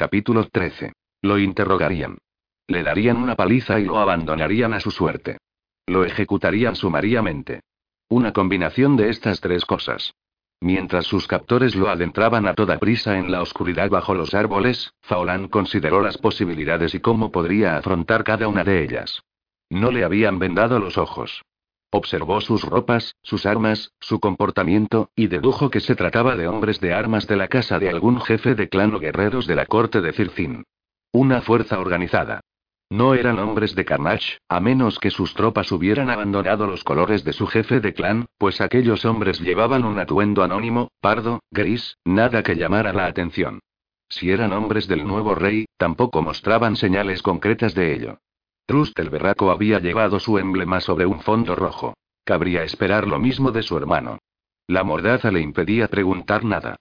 Capítulo 13. Lo interrogarían. Le darían una paliza y lo abandonarían a su suerte. Lo ejecutarían sumariamente. Una combinación de estas tres cosas. Mientras sus captores lo adentraban a toda prisa en la oscuridad bajo los árboles, Faolán consideró las posibilidades y cómo podría afrontar cada una de ellas. No le habían vendado los ojos. Observó sus ropas, sus armas, su comportamiento, y dedujo que se trataba de hombres de armas de la casa de algún jefe de clan o guerreros de la corte de Circin. Una fuerza organizada. No eran hombres de Carnage, a menos que sus tropas hubieran abandonado los colores de su jefe de clan, pues aquellos hombres llevaban un atuendo anónimo, pardo, gris, nada que llamara la atención. Si eran hombres del nuevo rey, tampoco mostraban señales concretas de ello. Trust el berraco había llevado su emblema sobre un fondo rojo. Cabría esperar lo mismo de su hermano. La mordaza le impedía preguntar nada.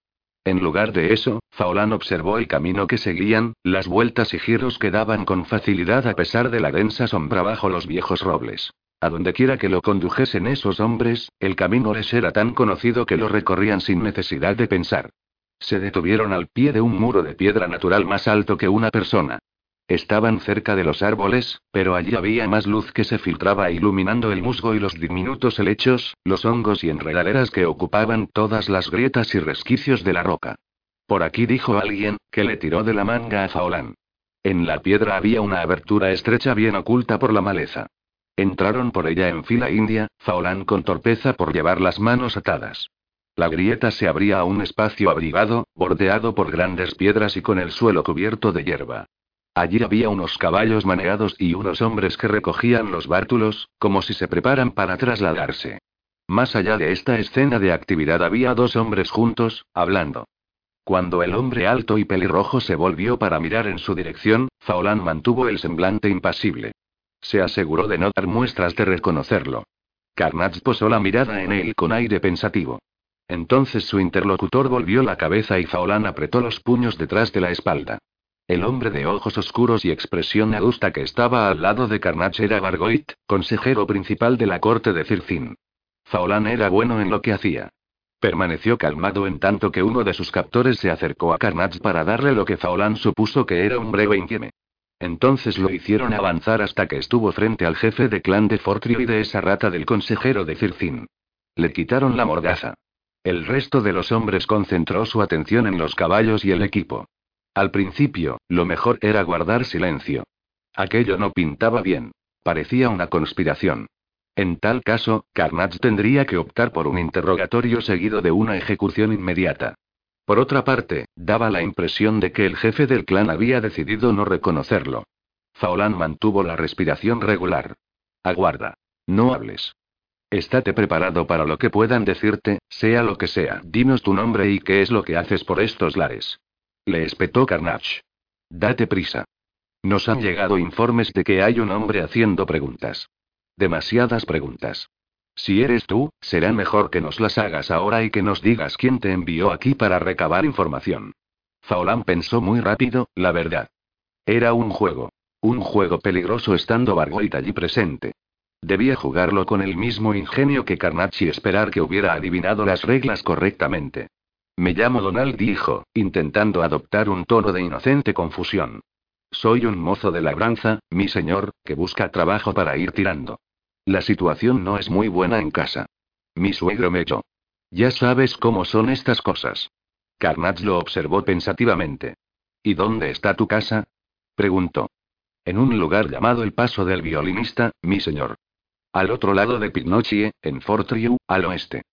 En lugar de eso, Faolán observó el camino que seguían, las vueltas y giros que daban con facilidad a pesar de la densa sombra bajo los viejos robles. A donde quiera que lo condujesen esos hombres, el camino les era tan conocido que lo recorrían sin necesidad de pensar. Se detuvieron al pie de un muro de piedra natural más alto que una persona. Estaban cerca de los árboles, pero allí había más luz que se filtraba iluminando el musgo y los diminutos helechos, los hongos y enredaderas que ocupaban todas las grietas y resquicios de la roca. Por aquí dijo alguien, que le tiró de la manga a Faolán. En la piedra había una abertura estrecha bien oculta por la maleza. Entraron por ella en fila india, Faolán con torpeza por llevar las manos atadas. La grieta se abría a un espacio abrigado, bordeado por grandes piedras y con el suelo cubierto de hierba. Allí había unos caballos maneados y unos hombres que recogían los bártulos, como si se preparan para trasladarse. Más allá de esta escena de actividad había dos hombres juntos, hablando. Cuando el hombre alto y pelirrojo se volvió para mirar en su dirección, Faolán mantuvo el semblante impasible. Se aseguró de no dar muestras de reconocerlo. Carnage posó la mirada en él con aire pensativo. Entonces su interlocutor volvió la cabeza y Faolán apretó los puños detrás de la espalda. El hombre de ojos oscuros y expresión adusta que estaba al lado de Carnage era Bargoit, consejero principal de la corte de Circin. Faolán era bueno en lo que hacía. Permaneció calmado en tanto que uno de sus captores se acercó a Carnage para darle lo que Faolán supuso que era un breve inquieme. Entonces lo hicieron avanzar hasta que estuvo frente al jefe de clan de Fortrio y de esa rata del consejero de Circin. Le quitaron la mordaza. El resto de los hombres concentró su atención en los caballos y el equipo. Al principio, lo mejor era guardar silencio. Aquello no pintaba bien. Parecía una conspiración. En tal caso, Carnage tendría que optar por un interrogatorio seguido de una ejecución inmediata. Por otra parte, daba la impresión de que el jefe del clan había decidido no reconocerlo. Faolán mantuvo la respiración regular. Aguarda. No hables. Estate preparado para lo que puedan decirte, sea lo que sea. Dinos tu nombre y qué es lo que haces por estos lares. Le espetó Carnage. Date prisa. Nos han llegado informes de que hay un hombre haciendo preguntas. Demasiadas preguntas. Si eres tú, será mejor que nos las hagas ahora y que nos digas quién te envió aquí para recabar información. Faolán pensó muy rápido, la verdad. Era un juego. Un juego peligroso estando Bargoit allí presente. Debía jugarlo con el mismo ingenio que Carnage y esperar que hubiera adivinado las reglas correctamente. Me llamo Donald, dijo, intentando adoptar un tono de inocente confusión. Soy un mozo de labranza, mi señor, que busca trabajo para ir tirando. La situación no es muy buena en casa. Mi suegro me echó. Ya sabes cómo son estas cosas. Carnage lo observó pensativamente. ¿Y dónde está tu casa? preguntó. En un lugar llamado el Paso del Violinista, mi señor. Al otro lado de Pinochie, en Fortriu, al oeste.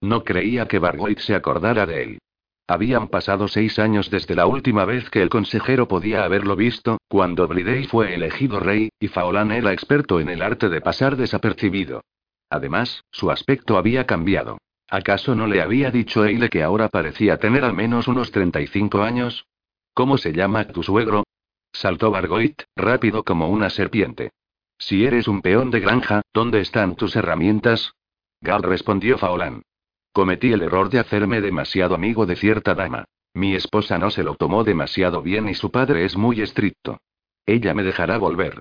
No creía que Bargoit se acordara de él. Habían pasado seis años desde la última vez que el consejero podía haberlo visto, cuando Bridey fue elegido rey, y Faolán era experto en el arte de pasar desapercibido. Además, su aspecto había cambiado. ¿Acaso no le había dicho Eile que ahora parecía tener al menos unos 35 años? ¿Cómo se llama tu suegro? Saltó Bargoit, rápido como una serpiente. Si eres un peón de granja, ¿dónde están tus herramientas? Gal respondió Faolán. Cometí el error de hacerme demasiado amigo de cierta dama. Mi esposa no se lo tomó demasiado bien y su padre es muy estricto. Ella me dejará volver.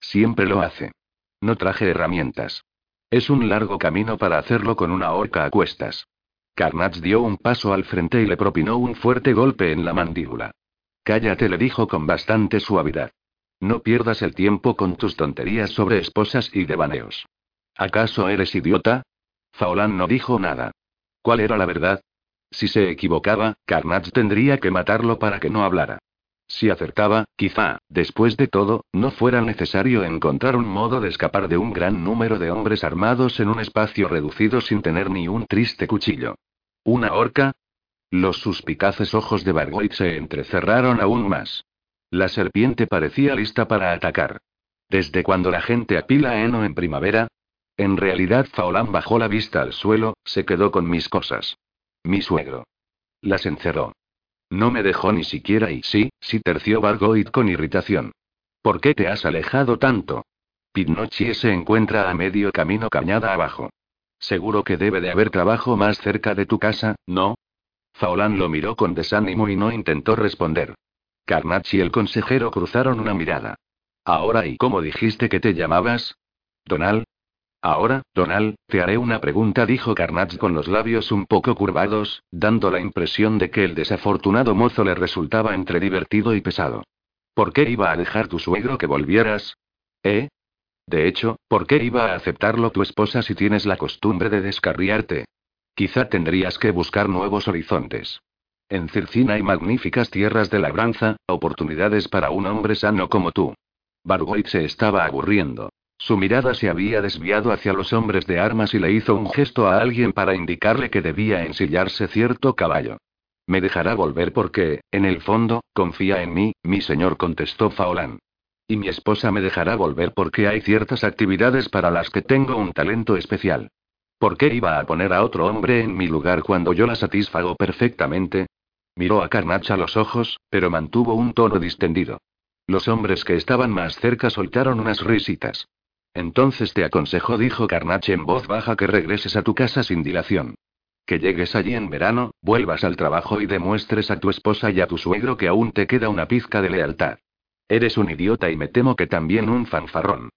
Siempre lo hace. No traje herramientas. Es un largo camino para hacerlo con una horca a cuestas. Carnage dio un paso al frente y le propinó un fuerte golpe en la mandíbula. Cállate, le dijo con bastante suavidad. No pierdas el tiempo con tus tonterías sobre esposas y devaneos. ¿Acaso eres idiota? Faolán no dijo nada. ¿Cuál era la verdad? Si se equivocaba, Carnage tendría que matarlo para que no hablara. Si acertaba, quizá, después de todo, no fuera necesario encontrar un modo de escapar de un gran número de hombres armados en un espacio reducido sin tener ni un triste cuchillo. ¿Una horca? Los suspicaces ojos de Bargoit se entrecerraron aún más. La serpiente parecía lista para atacar. ¿Desde cuando la gente apila heno en primavera? En realidad Faolán bajó la vista al suelo, se quedó con mis cosas. Mi suegro. Las encerró. No me dejó ni siquiera y sí, sí terció Bargoid con irritación. ¿Por qué te has alejado tanto? Pinocchio se encuentra a medio camino cañada abajo. Seguro que debe de haber trabajo más cerca de tu casa, ¿no? Faolán lo miró con desánimo y no intentó responder. Carnach y el consejero cruzaron una mirada. Ahora, ¿y cómo dijiste que te llamabas? Donal, Ahora, Donald, te haré una pregunta, dijo Carnage con los labios un poco curvados, dando la impresión de que el desafortunado mozo le resultaba entre divertido y pesado. ¿Por qué iba a dejar tu suegro que volvieras? ¿Eh? De hecho, ¿por qué iba a aceptarlo tu esposa si tienes la costumbre de descarriarte? Quizá tendrías que buscar nuevos horizontes. En Circina hay magníficas tierras de labranza, oportunidades para un hombre sano como tú. Bargoit se estaba aburriendo. Su mirada se había desviado hacia los hombres de armas y le hizo un gesto a alguien para indicarle que debía ensillarse cierto caballo. Me dejará volver porque, en el fondo, confía en mí, mi señor, contestó Faolán. Y mi esposa me dejará volver porque hay ciertas actividades para las que tengo un talento especial. ¿Por qué iba a poner a otro hombre en mi lugar cuando yo la satisfago perfectamente? Miró a Carnach a los ojos, pero mantuvo un tono distendido. Los hombres que estaban más cerca soltaron unas risitas. Entonces te aconsejo, dijo Carnache en voz baja, que regreses a tu casa sin dilación. Que llegues allí en verano, vuelvas al trabajo y demuestres a tu esposa y a tu suegro que aún te queda una pizca de lealtad. Eres un idiota y me temo que también un fanfarrón.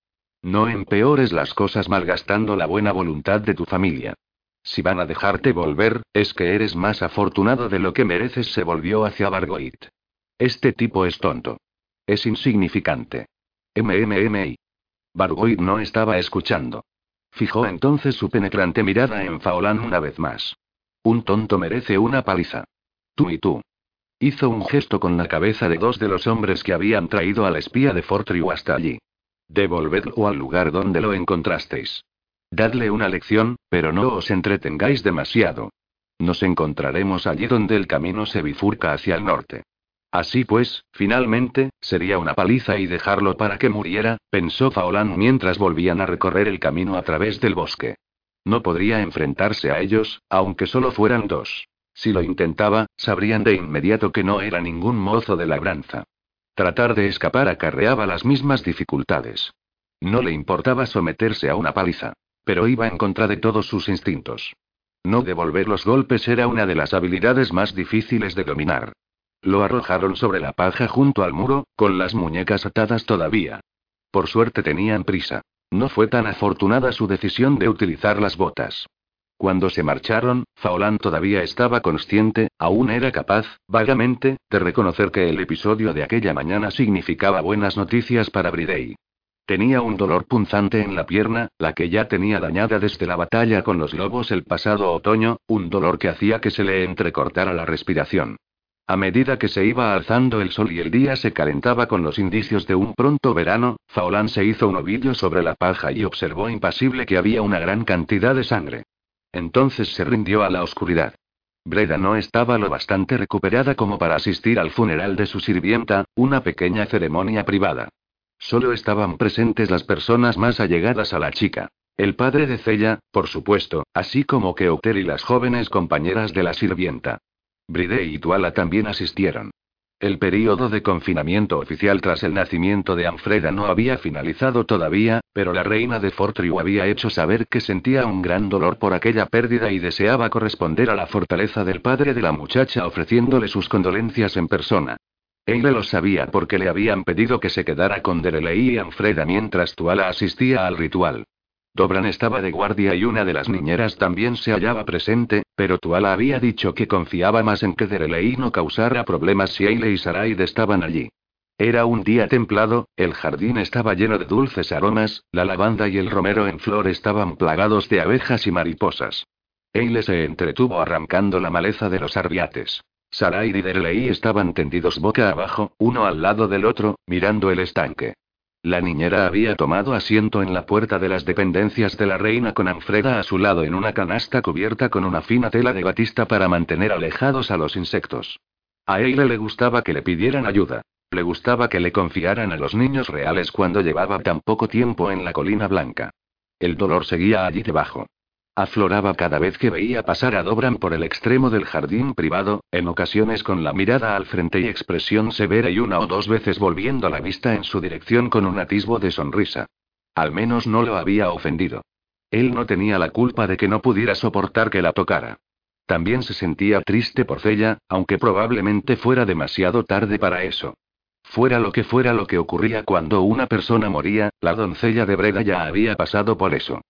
No empeores las cosas malgastando la buena voluntad de tu familia. Si van a dejarte volver, es que eres más afortunado de lo que mereces, se volvió hacia Bargoit. Este tipo es tonto. Es insignificante. MMMI. Bargoid no estaba escuchando. Fijó entonces su penetrante mirada en Faolán una vez más. Un tonto merece una paliza. Tú y tú. Hizo un gesto con la cabeza de dos de los hombres que habían traído al espía de Fortriu hasta allí. Devolvedlo al lugar donde lo encontrasteis. Dadle una lección, pero no os entretengáis demasiado. Nos encontraremos allí donde el camino se bifurca hacia el norte. Así pues, finalmente, sería una paliza y dejarlo para que muriera, pensó Faolán mientras volvían a recorrer el camino a través del bosque. No podría enfrentarse a ellos, aunque solo fueran dos. Si lo intentaba, sabrían de inmediato que no era ningún mozo de labranza. Tratar de escapar acarreaba las mismas dificultades. No le importaba someterse a una paliza. Pero iba en contra de todos sus instintos. No devolver los golpes era una de las habilidades más difíciles de dominar. Lo arrojaron sobre la paja junto al muro, con las muñecas atadas todavía. Por suerte tenían prisa. No fue tan afortunada su decisión de utilizar las botas. Cuando se marcharon, Faolán todavía estaba consciente, aún era capaz, vagamente, de reconocer que el episodio de aquella mañana significaba buenas noticias para Bridey. Tenía un dolor punzante en la pierna, la que ya tenía dañada desde la batalla con los lobos el pasado otoño, un dolor que hacía que se le entrecortara la respiración. A medida que se iba alzando el sol y el día se calentaba con los indicios de un pronto verano, Faolán se hizo un ovillo sobre la paja y observó impasible que había una gran cantidad de sangre. Entonces se rindió a la oscuridad. Breda no estaba lo bastante recuperada como para asistir al funeral de su sirvienta, una pequeña ceremonia privada. Solo estaban presentes las personas más allegadas a la chica. El padre de Cella, por supuesto, así como Keuter y las jóvenes compañeras de la sirvienta. Bride y Tuala también asistieron. El período de confinamiento oficial tras el nacimiento de Anfreda no había finalizado todavía, pero la reina de Fortriu había hecho saber que sentía un gran dolor por aquella pérdida y deseaba corresponder a la fortaleza del padre de la muchacha ofreciéndole sus condolencias en persona. Eile lo sabía porque le habían pedido que se quedara con Derelei y Anfreda mientras Tuala asistía al ritual. Dobran estaba de guardia y una de las niñeras también se hallaba presente, pero Tuala había dicho que confiaba más en que Derelei no causara problemas si Eile y Saraid estaban allí. Era un día templado, el jardín estaba lleno de dulces aromas, la lavanda y el romero en flor estaban plagados de abejas y mariposas. Eile se entretuvo arrancando la maleza de los arriates. Sarai y Derlei estaban tendidos boca abajo, uno al lado del otro, mirando el estanque. La niñera había tomado asiento en la puerta de las dependencias de la reina con Anfreda a su lado en una canasta cubierta con una fina tela de batista para mantener alejados a los insectos. A Eile le gustaba que le pidieran ayuda. Le gustaba que le confiaran a los niños reales cuando llevaba tan poco tiempo en la colina blanca. El dolor seguía allí debajo. Afloraba cada vez que veía pasar a Dobran por el extremo del jardín privado, en ocasiones con la mirada al frente y expresión severa y una o dos veces volviendo la vista en su dirección con un atisbo de sonrisa. Al menos no lo había ofendido. Él no tenía la culpa de que no pudiera soportar que la tocara. También se sentía triste por Cella, aunque probablemente fuera demasiado tarde para eso. Fuera lo que fuera lo que ocurría cuando una persona moría, la doncella de Breda ya había pasado por eso.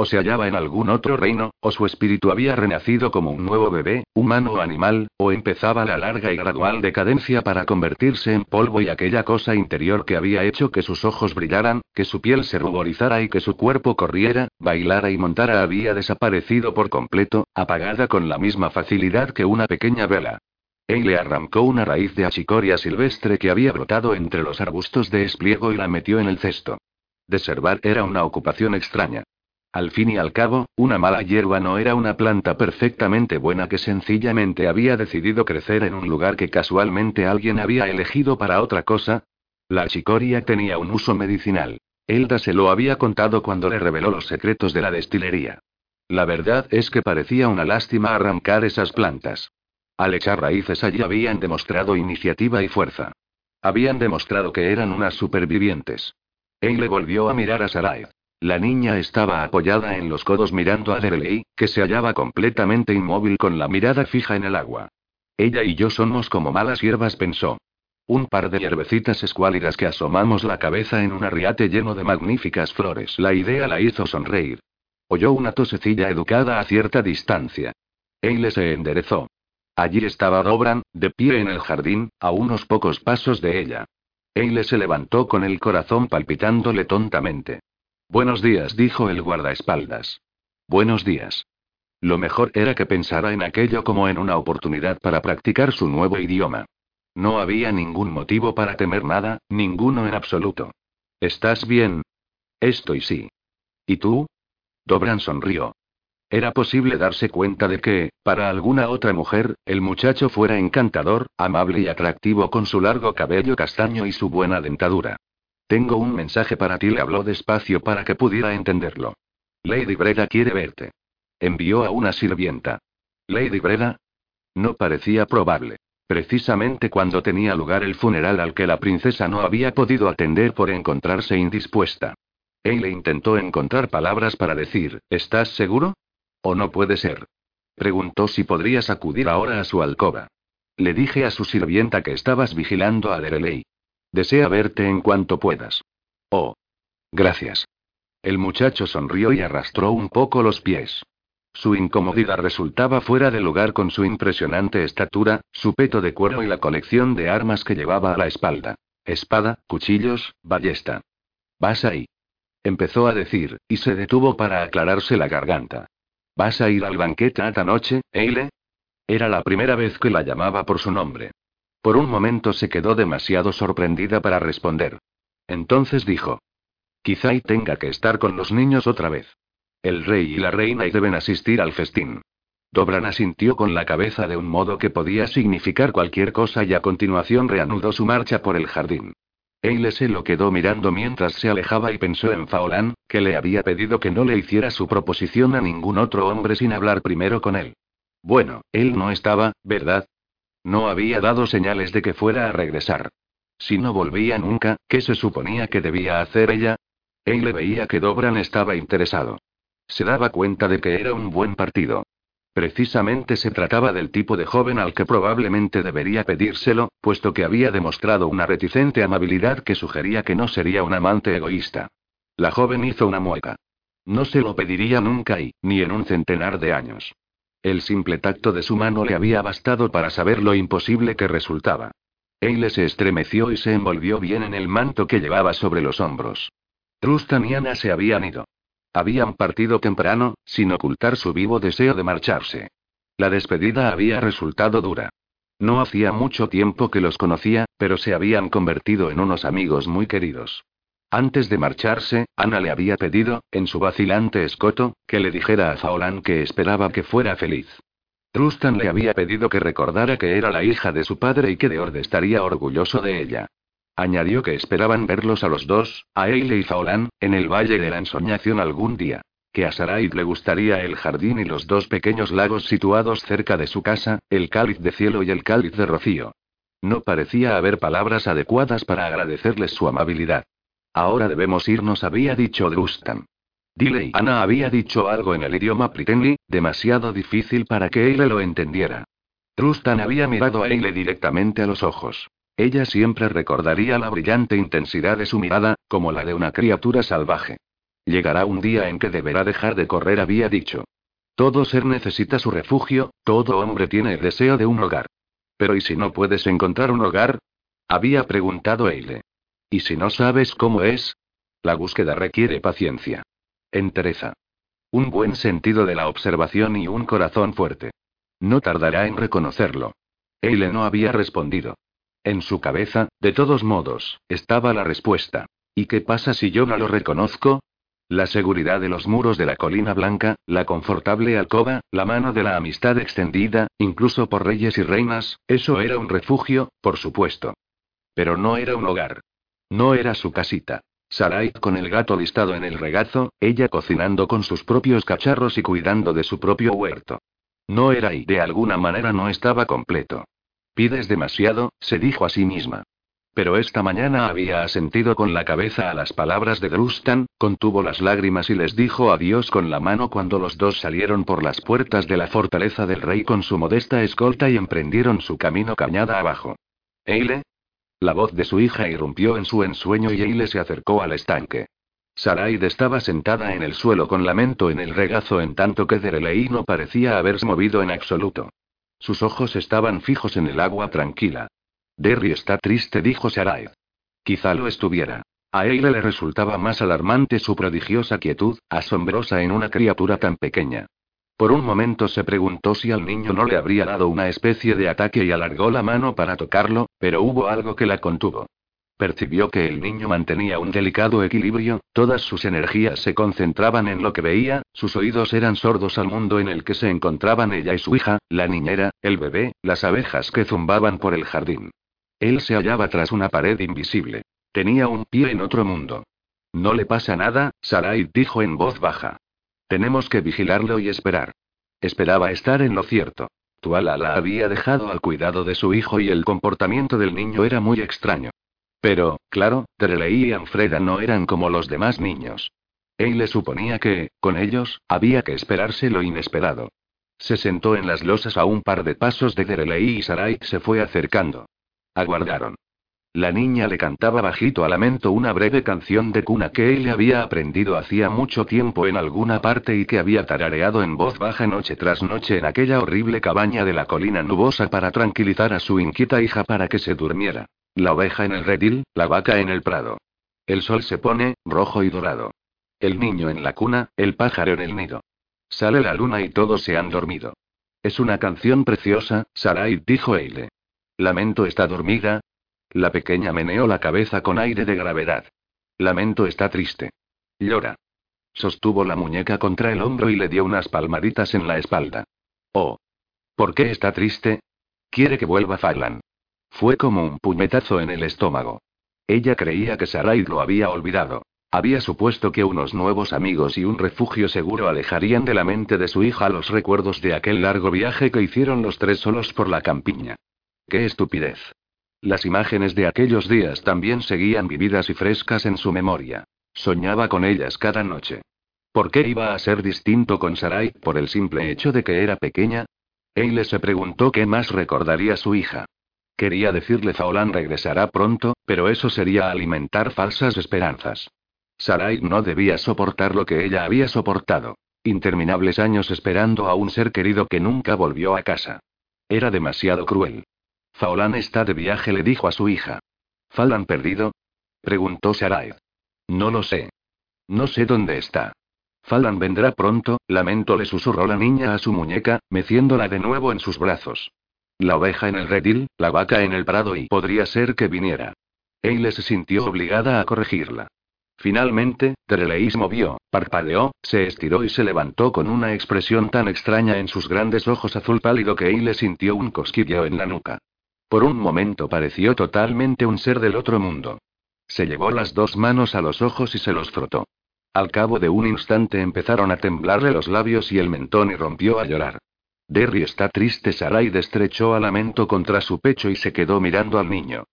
O se hallaba en algún otro reino, o su espíritu había renacido como un nuevo bebé, humano o animal, o empezaba la larga y gradual decadencia para convertirse en polvo y aquella cosa interior que había hecho que sus ojos brillaran, que su piel se ruborizara y que su cuerpo corriera, bailara y montara había desaparecido por completo, apagada con la misma facilidad que una pequeña vela. Él le arrancó una raíz de achicoria silvestre que había brotado entre los arbustos de espliego y la metió en el cesto. Deservar era una ocupación extraña. Al fin y al cabo, una mala hierba no era una planta perfectamente buena que sencillamente había decidido crecer en un lugar que casualmente alguien había elegido para otra cosa. La chicoria tenía un uso medicinal. Elda se lo había contado cuando le reveló los secretos de la destilería. La verdad es que parecía una lástima arrancar esas plantas. Al echar raíces allí habían demostrado iniciativa y fuerza. Habían demostrado que eran unas supervivientes. le volvió a mirar a Sarai. La niña estaba apoyada en los codos mirando a Derelei, que se hallaba completamente inmóvil con la mirada fija en el agua. Ella y yo somos como malas hierbas, pensó. Un par de hierbecitas escuálidas que asomamos la cabeza en un arriate lleno de magníficas flores. La idea la hizo sonreír. Oyó una tosecilla educada a cierta distancia. Eile se enderezó. Allí estaba Dobran, de pie en el jardín, a unos pocos pasos de ella. Eile se levantó con el corazón palpitándole tontamente. Buenos días, dijo el guardaespaldas. Buenos días. Lo mejor era que pensara en aquello como en una oportunidad para practicar su nuevo idioma. No había ningún motivo para temer nada, ninguno en absoluto. ¿Estás bien? Estoy sí. ¿Y tú? Dobran sonrió. Era posible darse cuenta de que, para alguna otra mujer, el muchacho fuera encantador, amable y atractivo con su largo cabello castaño y su buena dentadura. Tengo un mensaje para ti, le habló despacio para que pudiera entenderlo. Lady Breda quiere verte. Envió a una sirvienta. ¿Lady Breda? No parecía probable. Precisamente cuando tenía lugar el funeral al que la princesa no había podido atender por encontrarse indispuesta. le intentó encontrar palabras para decir, ¿estás seguro? ¿O no puede ser? Preguntó si podrías acudir ahora a su alcoba. Le dije a su sirvienta que estabas vigilando a Dereley. Desea verte en cuanto puedas. Oh. Gracias. El muchacho sonrió y arrastró un poco los pies. Su incomodidad resultaba fuera de lugar con su impresionante estatura, su peto de cuero y la colección de armas que llevaba a la espalda. Espada, cuchillos, ballesta. Vas ahí. Empezó a decir, y se detuvo para aclararse la garganta. ¿Vas a ir al banquete esta noche, Eile? Era la primera vez que la llamaba por su nombre. Por un momento se quedó demasiado sorprendida para responder. Entonces dijo. Quizá y tenga que estar con los niños otra vez. El rey y la reina y deben asistir al festín. Dobran asintió con la cabeza de un modo que podía significar cualquier cosa y a continuación reanudó su marcha por el jardín. Eile se lo quedó mirando mientras se alejaba y pensó en Faolán, que le había pedido que no le hiciera su proposición a ningún otro hombre sin hablar primero con él. Bueno, él no estaba, ¿verdad? No había dado señales de que fuera a regresar. Si no volvía nunca, ¿qué se suponía que debía hacer ella? Él veía que Dobran estaba interesado. Se daba cuenta de que era un buen partido. Precisamente se trataba del tipo de joven al que probablemente debería pedírselo, puesto que había demostrado una reticente amabilidad que sugería que no sería un amante egoísta. La joven hizo una mueca. No se lo pediría nunca y, ni en un centenar de años. El simple tacto de su mano le había bastado para saber lo imposible que resultaba. Eile se estremeció y se envolvió bien en el manto que llevaba sobre los hombros. Trustan y Ana se habían ido. Habían partido temprano, sin ocultar su vivo deseo de marcharse. La despedida había resultado dura. No hacía mucho tiempo que los conocía, pero se habían convertido en unos amigos muy queridos. Antes de marcharse, Ana le había pedido, en su vacilante escoto, que le dijera a Faolán que esperaba que fuera feliz. Trustan le había pedido que recordara que era la hija de su padre y que de estaría orgulloso de ella. Añadió que esperaban verlos a los dos, a Eile y Faolán, en el Valle de la Ensoñación algún día. Que a Sarai le gustaría el jardín y los dos pequeños lagos situados cerca de su casa, el cáliz de cielo y el cáliz de rocío. No parecía haber palabras adecuadas para agradecerles su amabilidad. Ahora debemos irnos, había dicho Drustan. Dile Ana había dicho algo en el idioma Pritenli, demasiado difícil para que Eile lo entendiera. Drustan había mirado a Eile directamente a los ojos. Ella siempre recordaría la brillante intensidad de su mirada, como la de una criatura salvaje. Llegará un día en que deberá dejar de correr, había dicho. Todo ser necesita su refugio, todo hombre tiene el deseo de un hogar. Pero ¿y si no puedes encontrar un hogar? Había preguntado Eile. ¿Y si no sabes cómo es? La búsqueda requiere paciencia. Entereza. Un buen sentido de la observación y un corazón fuerte. No tardará en reconocerlo. Eile no había respondido. En su cabeza, de todos modos, estaba la respuesta. ¿Y qué pasa si yo no lo reconozco? La seguridad de los muros de la colina blanca, la confortable alcoba, la mano de la amistad extendida, incluso por reyes y reinas, eso era un refugio, por supuesto. Pero no era un hogar. No era su casita. Sarai con el gato listado en el regazo, ella cocinando con sus propios cacharros y cuidando de su propio huerto. No era y de alguna manera no estaba completo. Pides demasiado, se dijo a sí misma. Pero esta mañana había asentido con la cabeza a las palabras de Drustan, contuvo las lágrimas y les dijo adiós con la mano cuando los dos salieron por las puertas de la fortaleza del rey con su modesta escolta y emprendieron su camino cañada abajo. Eile, la voz de su hija irrumpió en su ensueño y Eile se acercó al estanque. Saraid estaba sentada en el suelo con lamento en el regazo en tanto que Derelei no parecía haberse movido en absoluto. Sus ojos estaban fijos en el agua tranquila. Derry está triste, dijo Saraid. Quizá lo estuviera. A Eile le resultaba más alarmante su prodigiosa quietud, asombrosa en una criatura tan pequeña. Por un momento se preguntó si al niño no le habría dado una especie de ataque y alargó la mano para tocarlo, pero hubo algo que la contuvo. Percibió que el niño mantenía un delicado equilibrio, todas sus energías se concentraban en lo que veía, sus oídos eran sordos al mundo en el que se encontraban ella y su hija, la niñera, el bebé, las abejas que zumbaban por el jardín. Él se hallaba tras una pared invisible. Tenía un pie en otro mundo. No le pasa nada, Sarai dijo en voz baja. Tenemos que vigilarlo y esperar. Esperaba estar en lo cierto. Tuala la había dejado al cuidado de su hijo y el comportamiento del niño era muy extraño. Pero, claro, Terelei y Anfreda no eran como los demás niños. Él le suponía que, con ellos, había que esperarse lo inesperado. Se sentó en las losas a un par de pasos de Derelei y Sarai se fue acercando. Aguardaron. La niña le cantaba bajito a lamento una breve canción de cuna que él le había aprendido hacía mucho tiempo en alguna parte y que había tarareado en voz baja noche tras noche en aquella horrible cabaña de la colina nubosa para tranquilizar a su inquieta hija para que se durmiera. La oveja en el redil, la vaca en el prado. El sol se pone, rojo y dorado. El niño en la cuna, el pájaro en el nido. Sale la luna y todos se han dormido. Es una canción preciosa, Sarai, dijo Eile. Lamento está dormida, la pequeña meneó la cabeza con aire de gravedad. Lamento está triste. Llora. Sostuvo la muñeca contra el hombro y le dio unas palmaditas en la espalda. Oh. ¿Por qué está triste? Quiere que vuelva Faglan. Fue como un puñetazo en el estómago. Ella creía que Sarai lo había olvidado. Había supuesto que unos nuevos amigos y un refugio seguro alejarían de la mente de su hija los recuerdos de aquel largo viaje que hicieron los tres solos por la campiña. ¡Qué estupidez! Las imágenes de aquellos días también seguían vividas y frescas en su memoria. Soñaba con ellas cada noche. ¿Por qué iba a ser distinto con Sarai por el simple hecho de que era pequeña? Eile se preguntó qué más recordaría su hija. Quería decirle Faolán regresará pronto, pero eso sería alimentar falsas esperanzas. Sarai no debía soportar lo que ella había soportado. Interminables años esperando a un ser querido que nunca volvió a casa. Era demasiado cruel. Faolan está de viaje, le dijo a su hija. ¿Falan perdido? preguntó Sarai. No lo sé. No sé dónde está. Falan vendrá pronto, lamento le susurró la niña a su muñeca, meciéndola de nuevo en sus brazos. La oveja en el redil, la vaca en el prado y podría ser que viniera. Eile se sintió obligada a corregirla. Finalmente, Tereleis movió, parpadeó, se estiró y se levantó con una expresión tan extraña en sus grandes ojos azul pálido que Eile sintió un cosquilleo en la nuca. Por un momento pareció totalmente un ser del otro mundo. Se llevó las dos manos a los ojos y se los frotó. Al cabo de un instante empezaron a temblarle los labios y el mentón y rompió a llorar. Derry está triste. Sarai destrechó a lamento contra su pecho y se quedó mirando al niño.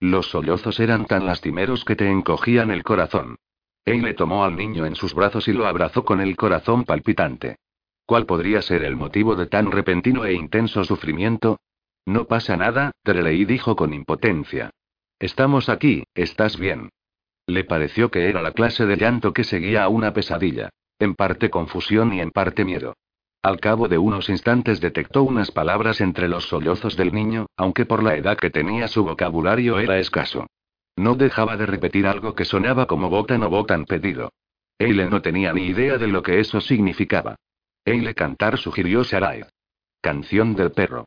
Los sollozos eran tan lastimeros que te encogían el corazón. le tomó al niño en sus brazos y lo abrazó con el corazón palpitante. ¿Cuál podría ser el motivo de tan repentino e intenso sufrimiento? No pasa nada, Trelei dijo con impotencia. Estamos aquí, estás bien. Le pareció que era la clase de llanto que seguía a una pesadilla. En parte confusión y en parte miedo. Al cabo de unos instantes detectó unas palabras entre los sollozos del niño, aunque por la edad que tenía su vocabulario era escaso. No dejaba de repetir algo que sonaba como botan o botan pedido. Eile no tenía ni idea de lo que eso significaba. Eile cantar sugirió Sarai. Canción del perro.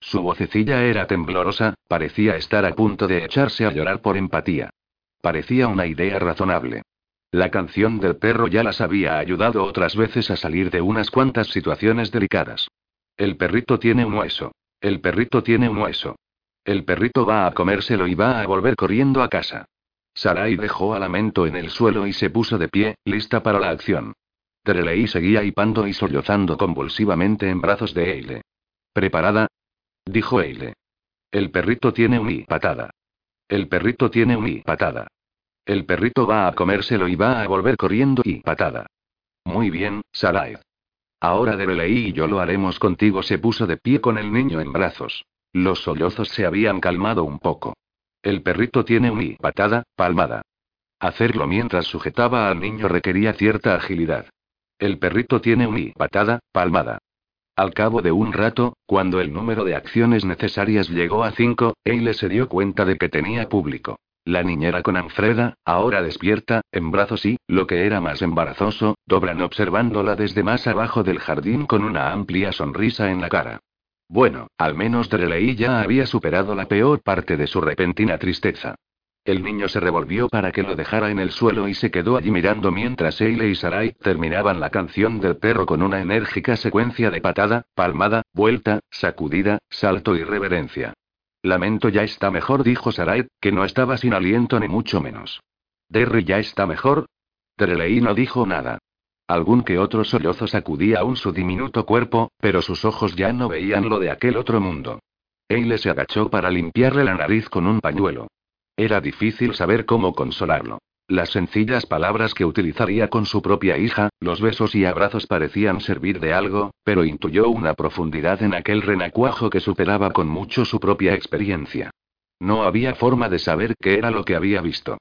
Su vocecilla era temblorosa, parecía estar a punto de echarse a llorar por empatía. Parecía una idea razonable. La canción del perro ya las había ayudado otras veces a salir de unas cuantas situaciones delicadas. El perrito tiene un hueso. El perrito tiene un hueso. El perrito va a comérselo y va a volver corriendo a casa. Sarai dejó a Lamento en el suelo y se puso de pie, lista para la acción. Terelei seguía hipando y sollozando convulsivamente en brazos de Eile. ¿Preparada? Dijo Eile. El perrito tiene un patada. El perrito tiene un patada. El perrito va a comérselo y va a volver corriendo y patada. Muy bien, Sarai. Ahora Derelei y yo lo haremos contigo. Se puso de pie con el niño en brazos. Los sollozos se habían calmado un poco. El perrito tiene un patada, palmada. Hacerlo mientras sujetaba al niño requería cierta agilidad. El perrito tiene un patada, palmada. Al cabo de un rato, cuando el número de acciones necesarias llegó a cinco, Eile se dio cuenta de que tenía público. La niñera con Anfreda, ahora despierta, en brazos y, lo que era más embarazoso, Dobran observándola desde más abajo del jardín con una amplia sonrisa en la cara. Bueno, al menos Dreley ya había superado la peor parte de su repentina tristeza. El niño se revolvió para que lo dejara en el suelo y se quedó allí mirando mientras Eile y Sarai terminaban la canción del perro con una enérgica secuencia de patada, palmada, vuelta, sacudida, salto y reverencia. Lamento ya está mejor, dijo Sarai, que no estaba sin aliento ni mucho menos. Derry ya está mejor. Trelei no dijo nada. Algún que otro sollozo sacudía aún su diminuto cuerpo, pero sus ojos ya no veían lo de aquel otro mundo. Eile se agachó para limpiarle la nariz con un pañuelo. Era difícil saber cómo consolarlo. Las sencillas palabras que utilizaría con su propia hija, los besos y abrazos parecían servir de algo, pero intuyó una profundidad en aquel renacuajo que superaba con mucho su propia experiencia. No había forma de saber qué era lo que había visto.